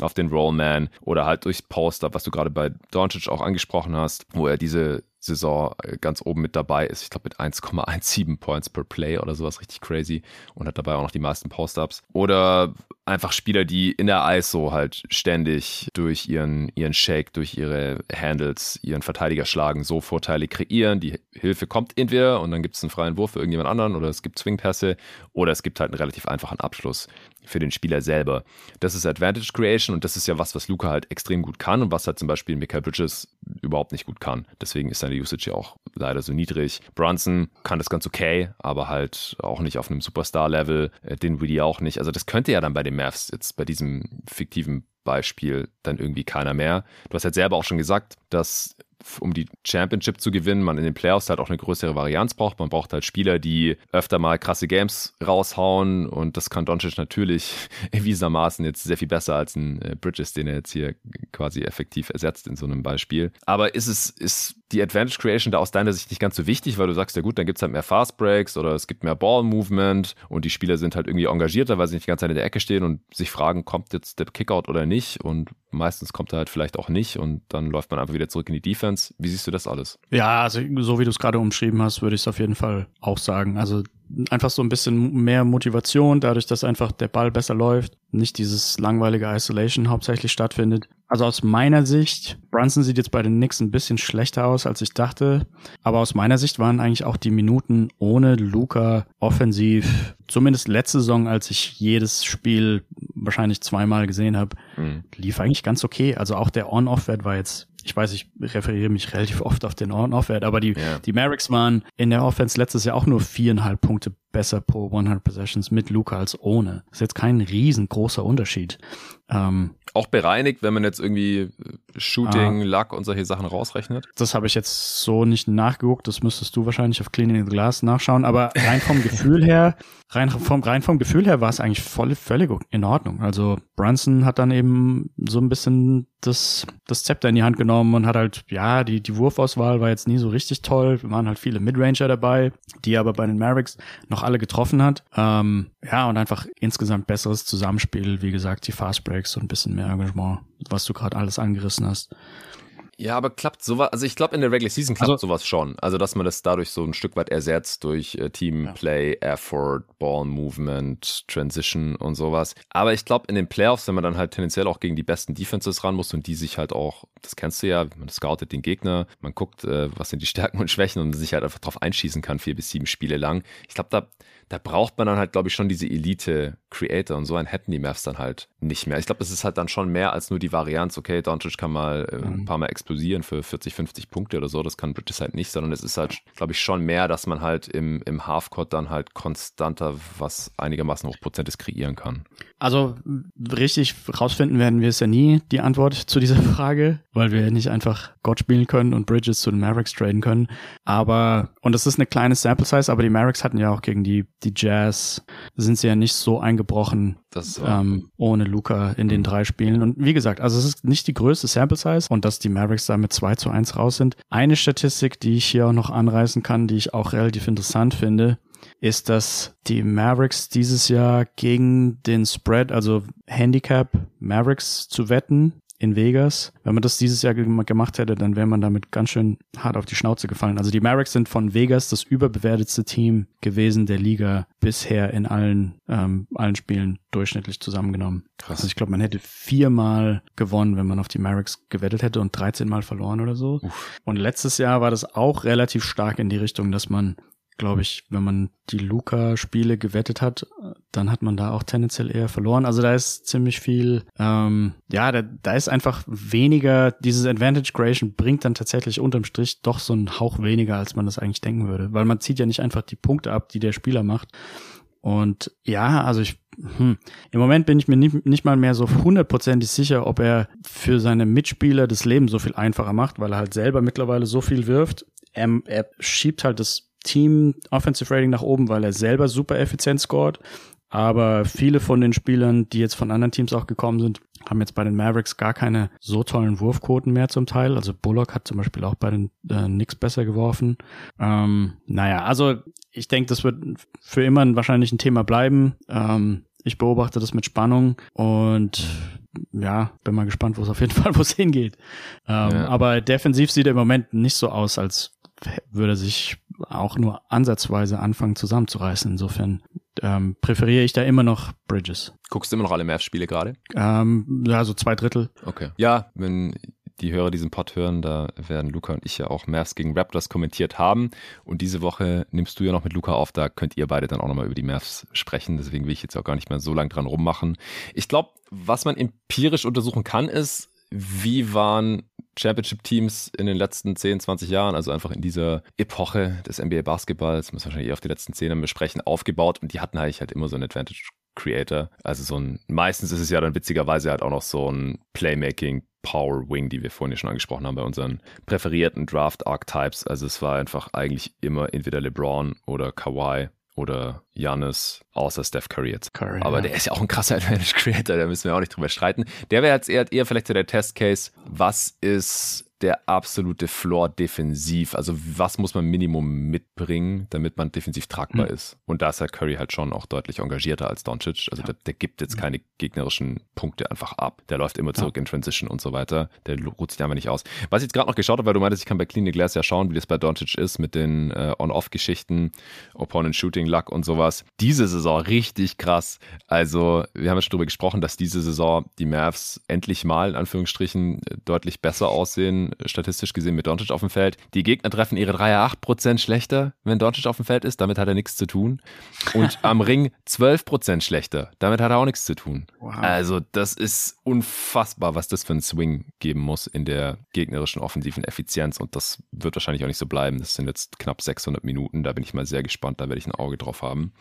Speaker 1: auf den Rollman oder halt durchs Post-Up, was du gerade bei Doncic auch angesprochen hast, wo er diese Saison äh, ganz oben mit dabei ist. Ich glaube mit 1,17 Points per Play oder sowas richtig crazy und hat dabei auch noch die meisten Post-Ups. Oder einfach Spieler, die in der ISO halt ständig durch ihren, ihren Shake, durch ihre Handles, ihren Verteidiger schlagen, so Vorteile kreieren. Die Hilfe kommt entweder und dann gibt es einen freien Wurf für irgendjemand anderen oder es gibt Swingpässe oder es gibt halt einen relativ einfachen Abschluss für den Spieler selber. Das ist Advantage Creation und das ist ja was, was Luca halt extrem gut kann und was halt zum Beispiel Michael Bridges überhaupt nicht gut kann. Deswegen ist seine Usage ja auch leider so niedrig. Brunson kann das ganz okay, aber halt auch nicht auf einem Superstar-Level. Äh, den Willie auch nicht. Also das könnte ja dann bei den Mavs jetzt bei diesem fiktiven Beispiel dann irgendwie keiner mehr. Du hast halt selber auch schon gesagt, dass um die Championship zu gewinnen, man in den Playoffs halt auch eine größere Varianz braucht. Man braucht halt Spieler, die öfter mal krasse Games raushauen und das kann Doncic natürlich erwiesenermaßen jetzt sehr viel besser als ein äh, Bridges, den er jetzt hier quasi effektiv ersetzt in so einem Beispiel. Aber ist es, ist die Advantage Creation da aus deiner Sicht nicht ganz so wichtig, weil du sagst, ja gut, dann gibt es halt mehr Fast Breaks oder es gibt mehr Ball Movement und die Spieler sind halt irgendwie engagierter, weil sie nicht die ganze Zeit in der Ecke stehen und sich fragen, kommt jetzt der Kickout oder nicht und meistens kommt er halt vielleicht auch nicht und dann läuft man einfach wieder zurück in die Defense. Wie siehst du das alles?
Speaker 2: Ja, also so wie du es gerade umschrieben hast, würde ich es auf jeden Fall auch sagen. Also einfach so ein bisschen mehr Motivation, dadurch, dass einfach der Ball besser läuft, nicht dieses langweilige Isolation hauptsächlich stattfindet. Also aus meiner Sicht, Brunson sieht jetzt bei den Knicks ein bisschen schlechter aus, als ich dachte. Aber aus meiner Sicht waren eigentlich auch die Minuten ohne Luca offensiv, zumindest letzte Saison, als ich jedes Spiel wahrscheinlich zweimal gesehen habe, mhm. lief eigentlich ganz okay. Also auch der On-Off-Wert war jetzt ich weiß, ich referiere mich relativ oft auf den On-Off-Wert, aber die, ja. die Mavericks waren in der Offense letztes Jahr auch nur viereinhalb Punkte besser pro 100 Possessions mit Luca als ohne. Das ist jetzt kein riesengroßer Unterschied.
Speaker 1: Ähm, auch bereinigt, wenn man jetzt irgendwie äh, Shooting, ah, Luck und solche Sachen rausrechnet?
Speaker 2: Das habe ich jetzt so nicht nachgeguckt. Das müsstest du wahrscheinlich auf Cleaning the Glass nachschauen. Aber rein vom Gefühl her, rein vom, rein vom Gefühl her war es eigentlich voll, völlig in Ordnung. Also Brunson hat dann eben so ein bisschen das, das Zepter in die Hand genommen und hat halt, ja, die, die Wurfauswahl war jetzt nie so richtig toll. Wir waren halt viele Midranger dabei, die aber bei den Mavericks noch alle getroffen hat. Ähm, ja, und einfach insgesamt besseres Zusammenspiel, wie gesagt, die Fast Breaks und ein bisschen mehr Engagement, was du gerade alles angerissen hast.
Speaker 1: Ja, aber klappt sowas, also ich glaube in der Regular Season klappt also, sowas schon. Also dass man das dadurch so ein Stück weit ersetzt durch äh, Teamplay, ja. Effort, Ball Movement, Transition und sowas. Aber ich glaube in den Playoffs, wenn man dann halt tendenziell auch gegen die besten Defenses ran muss und die sich halt auch, das kennst du ja, man scoutet den Gegner, man guckt, äh, was sind die Stärken und Schwächen und sich halt einfach drauf einschießen kann, vier bis sieben Spiele lang. Ich glaube, da da braucht man dann halt, glaube ich, schon diese Elite-Creator und so einen hätten die Mavs dann halt nicht mehr. Ich glaube, es ist halt dann schon mehr als nur die Varianz, okay, Doncic kann mal äh, ein mhm. paar Mal explosieren für 40, 50 Punkte oder so, das kann Bridges halt nicht, sondern es ist halt, glaube ich, schon mehr, dass man halt im, im Halfcourt dann halt konstanter was einigermaßen hochprozentes kreieren kann.
Speaker 2: Also richtig rausfinden werden wir es ja nie, die Antwort zu dieser Frage, weil wir nicht einfach Gott spielen können und Bridges zu den Mavericks traden können. Aber, und es ist eine kleine Sample Size, aber die Mavericks hatten ja auch gegen die die Jazz sind sie ja nicht so eingebrochen ähm, ohne Luca in den mhm. drei Spielen. Und wie gesagt, also es ist nicht die größte Sample Size und dass die Mavericks da mit 2 zu 1 raus sind. Eine Statistik, die ich hier auch noch anreißen kann, die ich auch relativ interessant finde, ist, dass die Mavericks dieses Jahr gegen den Spread, also Handicap Mavericks zu wetten, in Vegas. Wenn man das dieses Jahr gemacht hätte, dann wäre man damit ganz schön hart auf die Schnauze gefallen. Also die Mavericks sind von Vegas das überbewertetste Team gewesen der Liga bisher in allen, ähm, allen Spielen durchschnittlich zusammengenommen. Krass. Also ich glaube, man hätte viermal gewonnen, wenn man auf die Mavericks gewettet hätte und 13 Mal verloren oder so. Uff. Und letztes Jahr war das auch relativ stark in die Richtung, dass man glaube ich, wenn man die Luca-Spiele gewettet hat, dann hat man da auch tendenziell eher verloren. Also da ist ziemlich viel, ähm, ja, da, da ist einfach weniger, dieses Advantage Creation bringt dann tatsächlich unterm Strich doch so einen Hauch weniger, als man das eigentlich denken würde. Weil man zieht ja nicht einfach die Punkte ab, die der Spieler macht. Und ja, also ich, hm, im Moment bin ich mir nicht, nicht mal mehr so hundertprozentig sicher, ob er für seine Mitspieler das Leben so viel einfacher macht, weil er halt selber mittlerweile so viel wirft. Er, er schiebt halt das Team Offensive Rating nach oben, weil er selber super effizient scored. Aber viele von den Spielern, die jetzt von anderen Teams auch gekommen sind, haben jetzt bei den Mavericks gar keine so tollen Wurfquoten mehr zum Teil. Also Bullock hat zum Beispiel auch bei den äh, Knicks besser geworfen. Ähm, naja, also ich denke, das wird für immer wahrscheinlich ein Thema bleiben. Ähm, ich beobachte das mit Spannung und ja, bin mal gespannt, wo es auf jeden Fall, wo es hingeht. Ähm, ja. Aber defensiv sieht er im Moment nicht so aus, als würde sich auch nur ansatzweise anfangen zusammenzureißen. Insofern ähm, präferiere ich da immer noch Bridges.
Speaker 1: Guckst du immer noch alle Mavs-Spiele gerade?
Speaker 2: Ähm, ja, so zwei Drittel.
Speaker 1: Okay. Ja, wenn die Hörer diesen Pod hören, da werden Luca und ich ja auch Mavs gegen Raptors kommentiert haben. Und diese Woche nimmst du ja noch mit Luca auf, da könnt ihr beide dann auch nochmal über die Mavs sprechen. Deswegen will ich jetzt auch gar nicht mehr so lange dran rummachen. Ich glaube, was man empirisch untersuchen kann, ist, wie waren Championship-Teams in den letzten 10, 20 Jahren, also einfach in dieser Epoche des NBA-Basketballs, muss wahrscheinlich eher auf die letzten 10 besprechen, aufgebaut und die hatten eigentlich halt immer so einen Advantage Creator. Also so ein, meistens ist es ja dann witzigerweise halt auch noch so ein Playmaking Power Wing, die wir vorhin schon angesprochen haben bei unseren präferierten Draft Archetypes. Also es war einfach eigentlich immer entweder LeBron oder Kawhi oder Janis, außer Steph Curry jetzt. Curry, Aber ja. der ist ja auch ein krasser Advantage Creator, da müssen wir auch nicht drüber streiten. Der wäre jetzt eher, eher vielleicht so der Testcase. Was ist der absolute Floor defensiv? Also was muss man Minimum mitbringen, damit man defensiv tragbar mhm. ist? Und da ist halt Curry halt schon auch deutlich engagierter als Doncic. Also ja. der, der, gibt jetzt keine gegnerischen Punkte einfach ab. Der läuft immer zurück ja. in Transition und so weiter. Der ruht sich einfach nicht aus. Was ich jetzt gerade noch geschaut habe, weil du meintest, ich kann bei Clean the Glass ja schauen, wie das bei Doncic ist mit den äh, On-Off-Geschichten, Opponent Shooting Luck und sowas. Diese Saison richtig krass. Also wir haben ja schon darüber gesprochen, dass diese Saison die Mavs endlich mal in Anführungsstrichen deutlich besser aussehen statistisch gesehen mit Doncic auf dem Feld. Die Gegner treffen ihre Dreier 8% schlechter, wenn Doncic auf dem Feld ist. Damit hat er nichts zu tun. Und am Ring 12% schlechter. Damit hat er auch nichts zu tun. Wow. Also das ist unfassbar, was das für ein Swing geben muss in der gegnerischen offensiven Effizienz. Und das wird wahrscheinlich auch nicht so bleiben. Das sind jetzt knapp 600 Minuten. Da bin ich mal sehr gespannt. Da werde ich ein Auge drauf haben.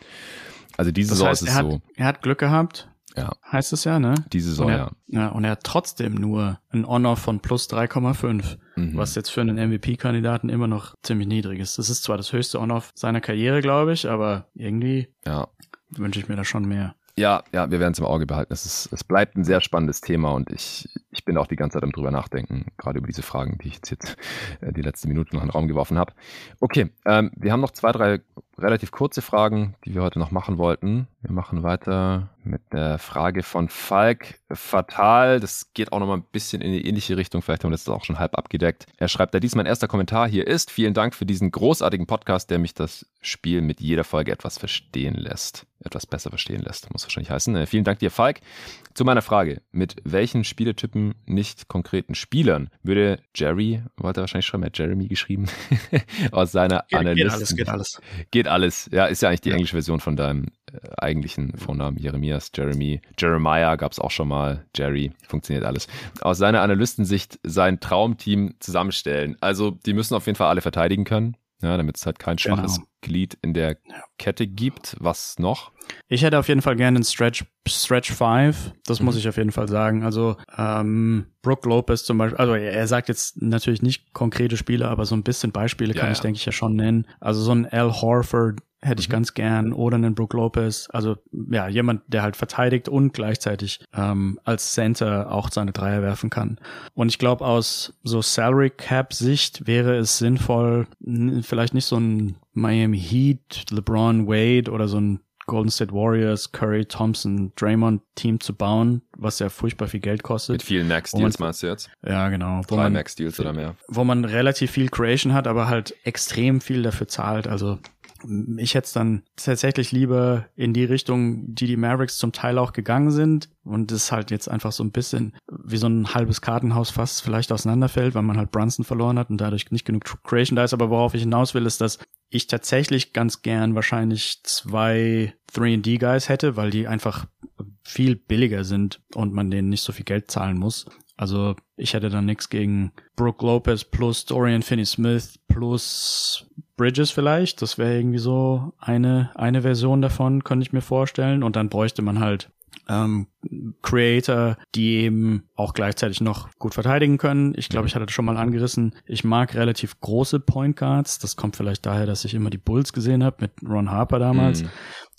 Speaker 1: Also diese das heißt,
Speaker 2: Saison
Speaker 1: ist es so.
Speaker 2: Er hat Glück gehabt.
Speaker 1: Ja.
Speaker 2: Heißt es ja, ne?
Speaker 1: Diese Saison,
Speaker 2: er, ja. ja. Und er hat trotzdem nur ein Honor von plus 3,5, mhm. was jetzt für einen MVP-Kandidaten immer noch ziemlich niedrig ist. Das ist zwar das höchste Honor seiner Karriere, glaube ich, aber irgendwie ja. wünsche ich mir da schon mehr.
Speaker 1: Ja, ja, wir werden es im Auge behalten. Es, ist, es bleibt ein sehr spannendes Thema und ich, ich bin auch die ganze Zeit am drüber nachdenken, gerade über diese Fragen, die ich jetzt, jetzt äh, die letzten Minuten noch in den Raum geworfen habe. Okay, ähm, wir haben noch zwei, drei relativ kurze Fragen, die wir heute noch machen wollten. Wir machen weiter mit der Frage von Falk. Fatal, das geht auch noch mal ein bisschen in die ähnliche Richtung. Vielleicht haben wir das auch schon halb abgedeckt. Er schreibt, da dies mein erster Kommentar hier ist, vielen Dank für diesen großartigen Podcast, der mich das Spiel mit jeder Folge etwas verstehen lässt. Etwas besser verstehen lässt, muss wahrscheinlich heißen. Äh, vielen Dank dir, Falk. Zu meiner Frage, mit welchen Spieletypen, nicht konkreten Spielern, würde Jerry, wollte er wahrscheinlich schreiben, er hat Jeremy geschrieben, aus seiner
Speaker 2: Geht,
Speaker 1: Analysten.
Speaker 2: geht alles, geht alles.
Speaker 1: Geht alles. Ja, ist ja eigentlich die englische Version von deinem äh, eigentlichen Vornamen. Jeremias, Jeremy. Jeremiah gab es auch schon mal. Jerry. Funktioniert alles. Aus seiner Analystensicht sein Traumteam zusammenstellen. Also, die müssen auf jeden Fall alle verteidigen können. Ja, damit es halt kein
Speaker 2: Genau.
Speaker 1: schwaches Glied in der Kette gibt. Was noch?
Speaker 2: Ich hätte auf jeden Fall gerne einen Stretch, Stretch 5. Das muss
Speaker 1: Mhm.
Speaker 2: ich auf jeden Fall sagen. Also, ähm, Brooke Lopez zum Beispiel, also er, er sagt jetzt natürlich nicht konkrete Spiele, aber so ein bisschen Beispiele
Speaker 1: Ja,
Speaker 2: kann
Speaker 1: ja.
Speaker 2: ich, denke ich, ja schon nennen. Also so ein Al Horford hätte ich
Speaker 1: Mhm.
Speaker 2: ganz gern oder einen Brooke Lopez. Also, ja, jemand, der halt verteidigt und gleichzeitig ähm, als Center auch seine Dreier werfen kann. Und ich glaube, aus so Salary Cap Sicht wäre es sinnvoll, vielleicht nicht so ein Miami Heat, LeBron Wade oder so ein Golden State Warriors, Curry, Thompson, Draymond Team zu bauen, was ja furchtbar viel Geld
Speaker 1: Mit
Speaker 2: kostet.
Speaker 1: vielen Max-Deals meinst du jetzt?
Speaker 2: Ja, genau.
Speaker 1: Drei
Speaker 2: man,
Speaker 1: Max-Deals oder mehr.
Speaker 2: wo man relativ viel Creation hat, aber halt extrem viel dafür zahlt. Also ich hätte es dann tatsächlich lieber in die Richtung, die die Mavericks zum Teil auch gegangen sind und es halt jetzt einfach so ein bisschen wie so ein halbes Kartenhaus fast vielleicht auseinanderfällt, weil man halt Brunson verloren hat und dadurch nicht genug Creation da ist. Aber worauf ich hinaus will, ist, dass ich tatsächlich ganz gern wahrscheinlich zwei 3D-Guys hätte, weil die einfach viel billiger sind und man denen nicht so viel Geld zahlen muss. Also ich hätte dann nichts gegen Brooke Lopez plus Dorian Finney-Smith plus Bridges vielleicht. Das wäre irgendwie so eine, eine Version davon, könnte ich mir vorstellen. Und dann bräuchte man halt ähm, Creator, die eben auch gleichzeitig noch gut verteidigen können. Ich glaube, ich hatte das schon mal angerissen. Ich mag relativ große Point Guards. Das kommt vielleicht daher, dass ich immer die Bulls gesehen habe mit Ron Harper damals.
Speaker 1: Mhm.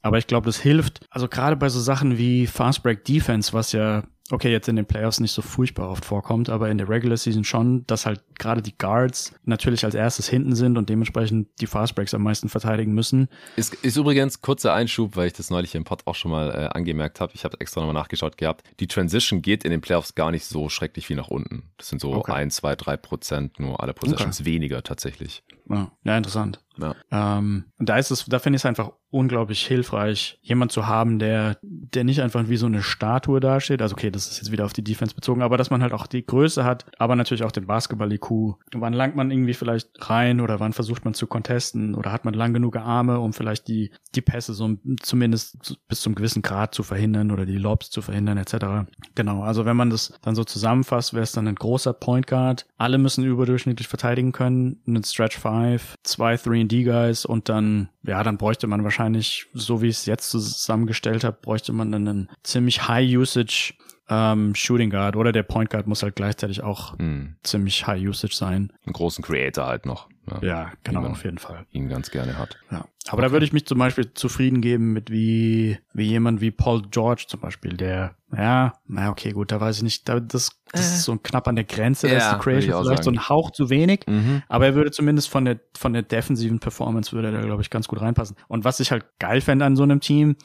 Speaker 2: Aber ich glaube, das hilft. Also gerade bei so Sachen wie Fast Break Defense, was ja okay, jetzt in den Playoffs nicht so furchtbar oft vorkommt, aber in der Regular Season schon, dass halt gerade die Guards natürlich als erstes hinten sind und dementsprechend die Fast Breaks am meisten verteidigen müssen.
Speaker 1: Ist, ist übrigens kurzer Einschub, weil ich das neulich im Pod auch schon mal äh, angemerkt habe. Ich habe extra nochmal nachgeschaut gehabt. Die Transition geht in den Playoffs gar nicht so schrecklich viel nach unten. Das sind so
Speaker 2: Okay.
Speaker 1: ein, zwei, drei Prozent nur alle Possessions weniger tatsächlich.
Speaker 2: Ja, ja interessant.
Speaker 1: Ja.
Speaker 2: Ähm, da ist es, da finde ich es einfach unglaublich hilfreich, jemand zu haben, der, der nicht einfach wie so eine Statue dasteht. Also okay, das ist jetzt wieder auf die Defense bezogen, aber dass man halt auch die Größe hat, aber natürlich auch den Basketball-IQ. Wann langt man irgendwie vielleicht rein oder wann versucht man zu contesten oder hat man lang genug Arme, um vielleicht die, die Pässe so zumindest bis zum gewissen Grad zu verhindern oder die Lobs zu verhindern etc. Genau, also wenn man das dann so zusammenfasst, wäre es dann ein großer Point Guard. Alle müssen überdurchschnittlich verteidigen können, einen Stretch 5, zwei 3D-Guys und dann, ja, dann bräuchte man wahrscheinlich, so wie ich es jetzt zusammengestellt habe, bräuchte man dann einen ziemlich High-Usage ähm, Shooting Guard oder der Point Guard muss halt gleichzeitig auch
Speaker 1: Hm.
Speaker 2: ziemlich High-Usage sein.
Speaker 1: Einen großen Creator halt noch.
Speaker 2: Ja, genau,
Speaker 1: Wie man
Speaker 2: auf jeden Fall.
Speaker 1: Ihn ganz gerne hat.
Speaker 2: Ja. Aber da würde ich mich zum Beispiel zufrieden geben mit wie, wie jemand wie Paul George zum Beispiel, der, ja, na okay, gut, da weiß ich nicht, da, das, das ist so knapp an der Grenze, da ist
Speaker 1: Ja,
Speaker 2: die Creation vielleicht so
Speaker 1: sagen.
Speaker 2: ein Hauch zu wenig.
Speaker 1: Mhm.
Speaker 2: Aber er würde zumindest von der, von der defensiven Performance würde er da, glaube ich, ganz gut reinpassen. Und was ich halt geil fände an so einem Team,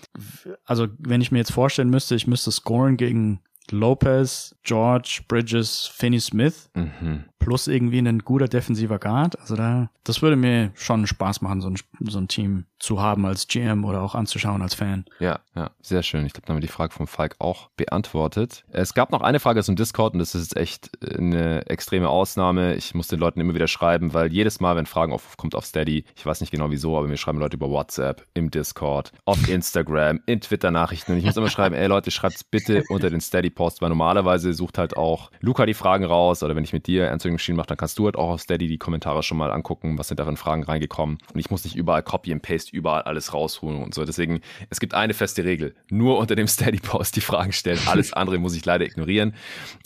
Speaker 2: also wenn ich mir jetzt vorstellen müsste, ich müsste scoren gegen Lopez, George, Bridges, Finney Smith
Speaker 1: Mhm.
Speaker 2: Plus irgendwie ein guter defensiver Guard. Also da, das würde mir schon Spaß machen, so ein, so ein Team zu haben als GM oder auch anzuschauen als Fan.
Speaker 1: Ja, ja, sehr schön. Ich glaube, dann haben wir die Frage vom Falk auch beantwortet. Es gab noch eine Frage aus dem Discord und das ist jetzt echt eine extreme Ausnahme. Ich muss den Leuten immer wieder schreiben, weil jedes Mal, wenn Fragen aufkommt auf Steady, ich weiß nicht genau wieso, aber mir schreiben Leute über WhatsApp, im Discord, auf Instagram, in Twitter-Nachrichten und ich muss immer schreiben, ey Leute, schreibt's bitte unter den Steady-Post, weil normalerweise sucht halt auch Luca die Fragen raus oder wenn ich mit dir Answering Machine mache, dann kannst du halt auch auf Steady die Kommentare schon mal angucken, was sind da für Fragen reingekommen und ich muss nicht überall Copy and Paste überall alles rausholen und so. Deswegen, es gibt eine feste Regel. Nur unter dem Steady-Post die Fragen stellen. Alles andere muss ich leider ignorieren.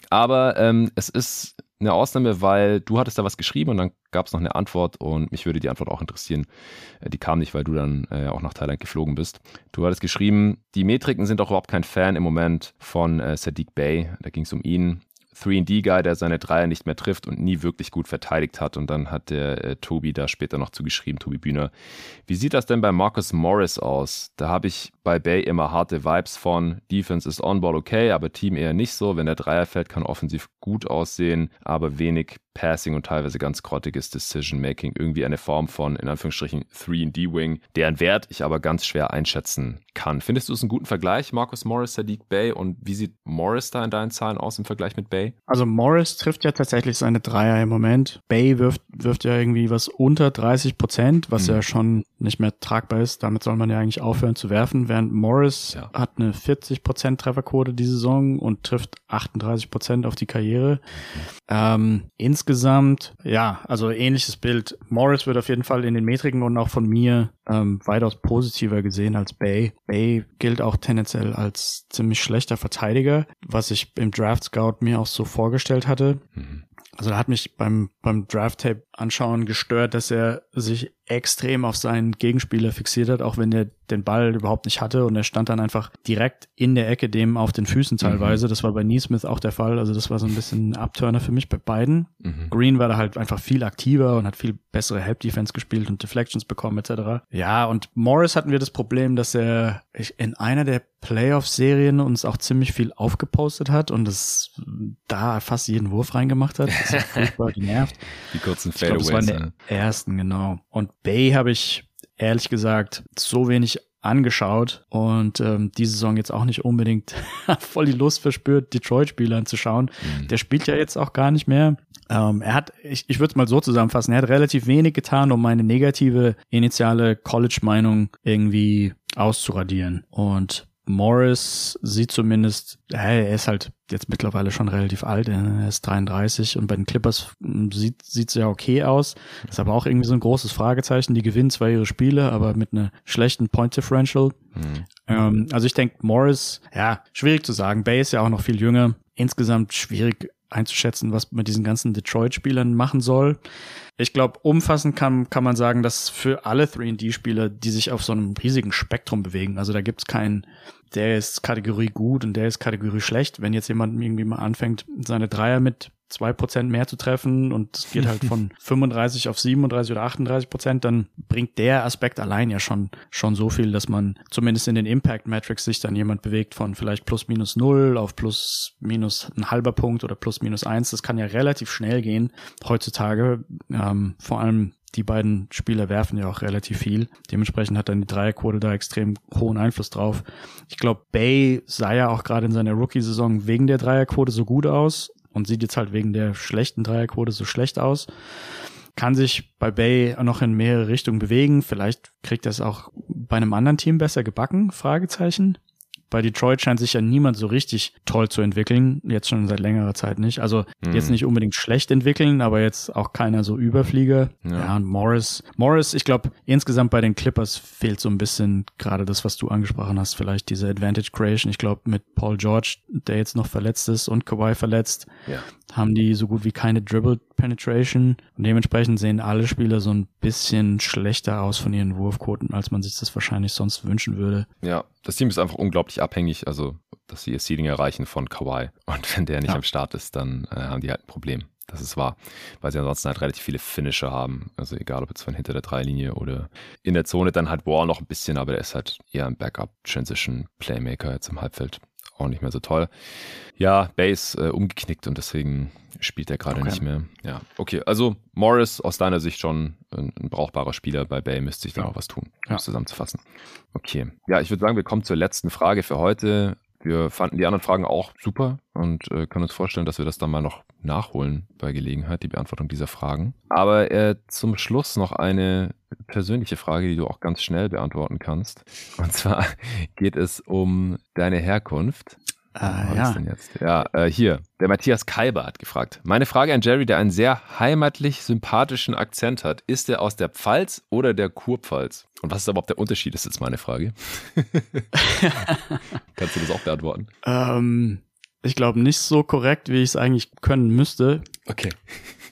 Speaker 1: Aber ähm, es ist eine Ausnahme, weil du hattest da was geschrieben und dann gab es noch eine Antwort und mich würde die Antwort auch interessieren. Äh, Die kam nicht, weil du dann äh, auch nach Thailand geflogen bist. Du hattest geschrieben, die Metriken sind auch überhaupt kein Fan im Moment von äh, Sadiq Bey. Da ging es um ihn. 3D-Guy, der seine Dreier nicht mehr trifft und nie wirklich gut verteidigt hat. Und dann hat der äh, Tobi da später noch zugeschrieben, Tobi Bühner. Wie sieht das denn bei Marcus Morris aus? Da habe ich bei Bay immer harte Vibes von. Defense ist on-ball okay, aber Team eher nicht so. Wenn der Dreier fällt, kann offensiv gut aussehen, aber wenig Passing und teilweise ganz grottiges Decision-Making. Irgendwie eine Form von, in Anführungsstrichen, 3D-Wing, deren Wert ich aber ganz schwer einschätzen kann. Findest du es einen guten Vergleich, Marcus Morris, Sadiq Bay? Und wie sieht Morris da in deinen Zahlen aus im Vergleich mit Bay?
Speaker 2: Also Morris trifft ja tatsächlich seine Dreier im Moment. Bay wirft, wirft ja irgendwie was unter 30 Prozent, was mhm. ja schon nicht mehr tragbar ist. Damit soll man ja eigentlich aufhören zu werfen. Während Morris ja. hat eine 40 Prozent Trefferquote diese Saison und trifft 38 Prozent auf die Karriere. Mhm. Ähm, insgesamt, ja, also ähnliches Bild. Morris wird auf jeden Fall in den Metriken und auch von mir ähm, weitaus positiver gesehen als Bay. Bay gilt auch tendenziell als ziemlich schlechter Verteidiger, was ich im Draft Scout mir auch so vorgestellt hatte. Mhm. Also da hat mich beim, beim Draft-Tape anschauen gestört, dass er sich extrem auf seinen Gegenspieler fixiert hat, auch wenn er den Ball überhaupt nicht hatte und er stand dann einfach direkt in der Ecke dem auf den Füßen teilweise. Mhm. Das war bei Neesmith auch der Fall. Also das war so ein bisschen ein Abturner für mich bei beiden. Mhm. Green war da halt einfach viel aktiver und hat viel bessere Help Defense gespielt und Deflections bekommen etc. Ja, und Morris hatten wir das Problem, dass er in einer der Playoff-Serien uns auch ziemlich viel aufgepostet hat und es da fast jeden Wurf reingemacht hat. Das hat furchtbar genervt.
Speaker 1: Die kurzen
Speaker 2: Fadeaways. Das waren die ersten, genau. Und Bay habe ich ehrlich gesagt so wenig angeschaut und ähm, diese Saison jetzt auch nicht unbedingt voll die Lust verspürt, Detroit-Spieler anzuschauen. Mhm. Der spielt ja jetzt auch gar nicht mehr. Ähm, er hat, ich, ich würde es mal so zusammenfassen, er hat relativ wenig getan, um meine negative initiale College-Meinung irgendwie auszuradieren. Und Morris sieht zumindest, er ist halt jetzt mittlerweile schon relativ alt, er ist 33 und bei den Clippers hm, sieht sieht's ja okay aus. Ist aber auch irgendwie so ein großes Fragezeichen. Die gewinnen zwar ihre Spiele, aber mit einer schlechten Point Differential. Mhm. Ähm, also ich denke, Morris, ja, schwierig zu sagen. Bay ist ja auch noch viel jünger. Insgesamt schwierig einzuschätzen, was man mit diesen ganzen Detroit-Spielern machen soll. Ich glaube, umfassend kann, kann man sagen, dass für alle 3D-Spieler, die sich auf so einem riesigen Spektrum bewegen, also da gibt's keinen, der ist Kategorie gut und der ist Kategorie schlecht. Wenn jetzt jemand irgendwie mal anfängt, seine Dreier mit zwei Prozent mehr zu treffen und es geht halt von 35 auf 37 oder 38 Prozent, dann bringt der Aspekt allein ja schon, schon so viel, dass man zumindest in den Impact Metrics sich dann jemand bewegt von vielleicht plus minus null auf plus minus ein halber Punkt oder plus minus eins. Das kann ja relativ schnell gehen heutzutage. Ähm, vor allem die beiden Spieler werfen ja auch relativ viel. Dementsprechend hat dann die Dreierquote da extrem hohen Einfluss drauf. Ich glaube, Bay sah ja auch gerade in seiner Rookie-Saison wegen der Dreierquote so gut aus und sieht jetzt halt wegen der schlechten Dreierquote so schlecht aus. Kann sich bei Bay noch in mehrere Richtungen bewegen. Vielleicht kriegt er es auch bei einem anderen Team besser gebacken? Fragezeichen bei Detroit scheint sich ja niemand so richtig toll zu entwickeln, jetzt schon seit längerer Zeit nicht. Also mhm. jetzt nicht unbedingt schlecht entwickeln, aber jetzt auch keiner so Überflieger. Ja, ja und Morris, Morris, ich glaube, insgesamt bei den Clippers fehlt so ein bisschen gerade das, was du angesprochen hast, vielleicht diese Advantage Creation. Ich glaube, mit Paul George, der jetzt noch verletzt ist und Kawhi verletzt, ja. Haben die so gut wie keine Dribble Penetration und dementsprechend sehen alle Spieler so ein bisschen schlechter aus von ihren Wurfquoten, als man sich das wahrscheinlich sonst wünschen würde.
Speaker 1: Ja, das Team ist einfach unglaublich abhängig, also dass sie ihr Seeding erreichen von Kawhi. Und wenn der nicht ja. am Start ist, dann äh, haben die halt ein Problem. Das ist wahr, weil sie ansonsten halt relativ viele Finisher haben. Also egal, ob jetzt von hinter der Dreilinie oder in der Zone, dann halt Wall noch ein bisschen, aber der ist halt eher ein Backup-Transition-Playmaker jetzt im Halbfeld. Auch nicht mehr so toll. Ja, Base äh, umgeknickt und deswegen spielt er gerade okay. nicht mehr. Ja, okay. Also Morris aus deiner Sicht schon ein, ein brauchbarer Spieler. Bei Bay müsste sich da ja. noch was tun, um ja. zusammenzufassen. Okay. Ja, ich würde sagen, wir kommen zur letzten Frage für heute. Wir fanden die anderen Fragen auch super und äh, können uns vorstellen, dass wir das dann mal noch nachholen bei Gelegenheit, die Beantwortung dieser Fragen. Aber äh, zum Schluss noch eine persönliche Frage, die du auch ganz schnell beantworten kannst. Und zwar geht es um deine Herkunft.
Speaker 2: Ah, ja. denn
Speaker 1: jetzt? Ja, äh, hier. Der Matthias Kalber hat gefragt. Meine Frage an Jerry, der einen sehr heimatlich sympathischen Akzent hat. Ist er aus der Pfalz oder der Kurpfalz? Und was ist überhaupt der Unterschied, ist jetzt meine Frage. Kannst du das auch beantworten?
Speaker 2: Ähm, ich glaube nicht so korrekt, wie ich es eigentlich können müsste.
Speaker 1: Okay.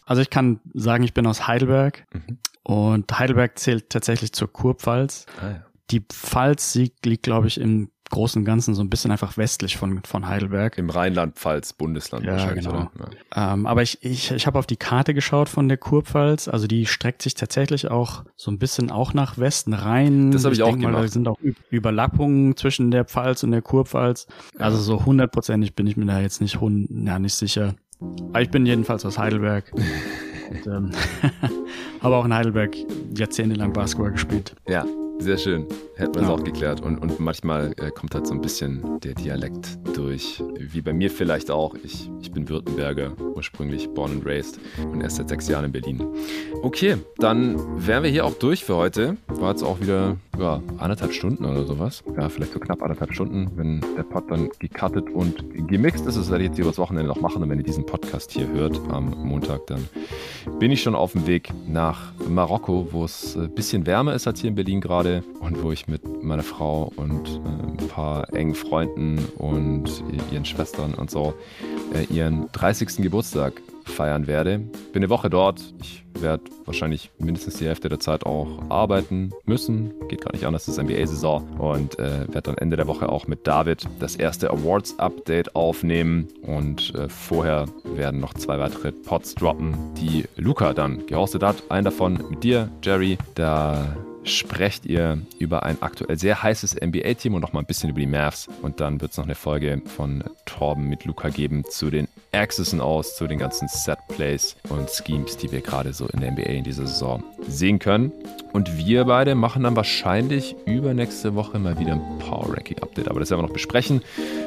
Speaker 2: Also ich kann sagen, ich bin aus Heidelberg mhm. Und Heidelberg zählt tatsächlich zur Kurpfalz. Ah, ja. Die Pfalz liegt, glaube ich, im Großen und Ganzen so ein bisschen einfach westlich von, von Heidelberg.
Speaker 1: Im Rheinland-Pfalz, Bundesland
Speaker 2: Ja,
Speaker 1: wahrscheinlich,
Speaker 2: genau.
Speaker 1: oder? Ja.
Speaker 2: Ähm, aber ich, ich, ich habe auf die Karte geschaut von der Kurpfalz. Also die streckt sich tatsächlich auch so ein bisschen auch nach Westen rein.
Speaker 1: Das hab ich auch
Speaker 2: denk Mal, da
Speaker 1: gemacht.
Speaker 2: sind auch Überlappungen zwischen der Pfalz und der Kurpfalz. Also so hundertprozentig bin ich mir da jetzt nicht, ja, nicht sicher. Aber ich bin jedenfalls aus Heidelberg. und, ähm, habe auch in Heidelberg jahrzehntelang Basketball gespielt.
Speaker 1: Ja, sehr schön. Hätten wir es
Speaker 2: Ja.
Speaker 1: auch geklärt. Und, und manchmal äh, kommt halt so ein bisschen der Dialekt durch. Wie bei mir vielleicht auch. Ich, ich bin Württemberger, ursprünglich born and raised und erst seit sechs Jahren in Berlin. Okay, dann wären wir hier auch durch für heute. War jetzt auch wieder ja, anderthalb Stunden oder sowas. Ja, vielleicht so knapp anderthalb Stunden, wenn der Pod dann gecuttet und gemixt ist. Das werde ich jetzt übers Wochenende noch machen. Und wenn ihr diesen Podcast hier hört am Montag, dann bin ich schon auf dem Weg nach Marokko, wo es ein bisschen wärmer ist als hier in Berlin gerade und wo ich mit meiner Frau und äh, ein paar engen Freunden und ihren Schwestern und so äh, ihren 30. Geburtstag feiern werde. Bin eine Woche dort. Ich werde wahrscheinlich mindestens die Hälfte der Zeit auch arbeiten müssen. Geht gar nicht anders, es ist NBA-Saison. Und äh, werde dann Ende der Woche auch mit David das erste Awards-Update aufnehmen. Und äh, vorher werden noch zwei weitere Pods droppen, die Luca dann gehostet hat. Einen davon mit dir, Jerry. Da sprecht ihr über ein aktuell sehr heißes NBA-Team und noch mal ein bisschen über die Mavs. Und dann wird es noch eine Folge von Torben mit Luca geben zu den Axisen aus, zu den ganzen Set-Plays und Schemes, die wir gerade so in der NBA in dieser Saison sehen können. Und wir beide machen dann wahrscheinlich übernächste Woche mal wieder ein Power Ranking Update. Aber das werden wir noch besprechen.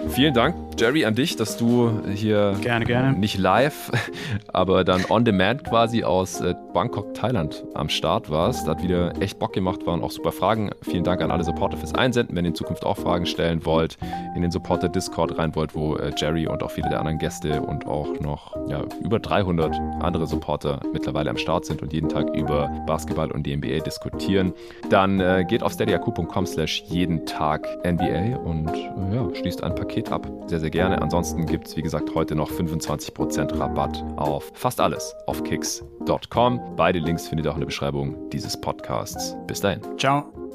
Speaker 1: Vielen Dank, Jerry, an dich, dass du hier
Speaker 2: Gerne, gerne.
Speaker 1: nicht live, aber dann on demand quasi aus äh, Bangkok, Thailand am Start warst. Hat wieder echt Bock gemacht, waren auch super Fragen. Vielen Dank an alle Supporter fürs Einsenden. Wenn ihr in Zukunft auch Fragen stellen wollt, in den Supporter Discord rein wollt, wo äh, Jerry und auch viele der anderen Gäste und auch noch ja, über 300 andere Supporter mittlerweile am Start sind und jeden Tag über Basketball und die NBA diskutieren, dann äh, geht auf steadyaq.com slash jeden Tag NBA und äh, ja, schließt ein Paket ab. Sehr, sehr gerne. Ansonsten gibt es, wie gesagt, heute noch 25% Rabatt auf fast alles auf kicks.com. Beide Links findet ihr auch in der Beschreibung dieses Podcasts. Bis dahin.
Speaker 2: Ciao.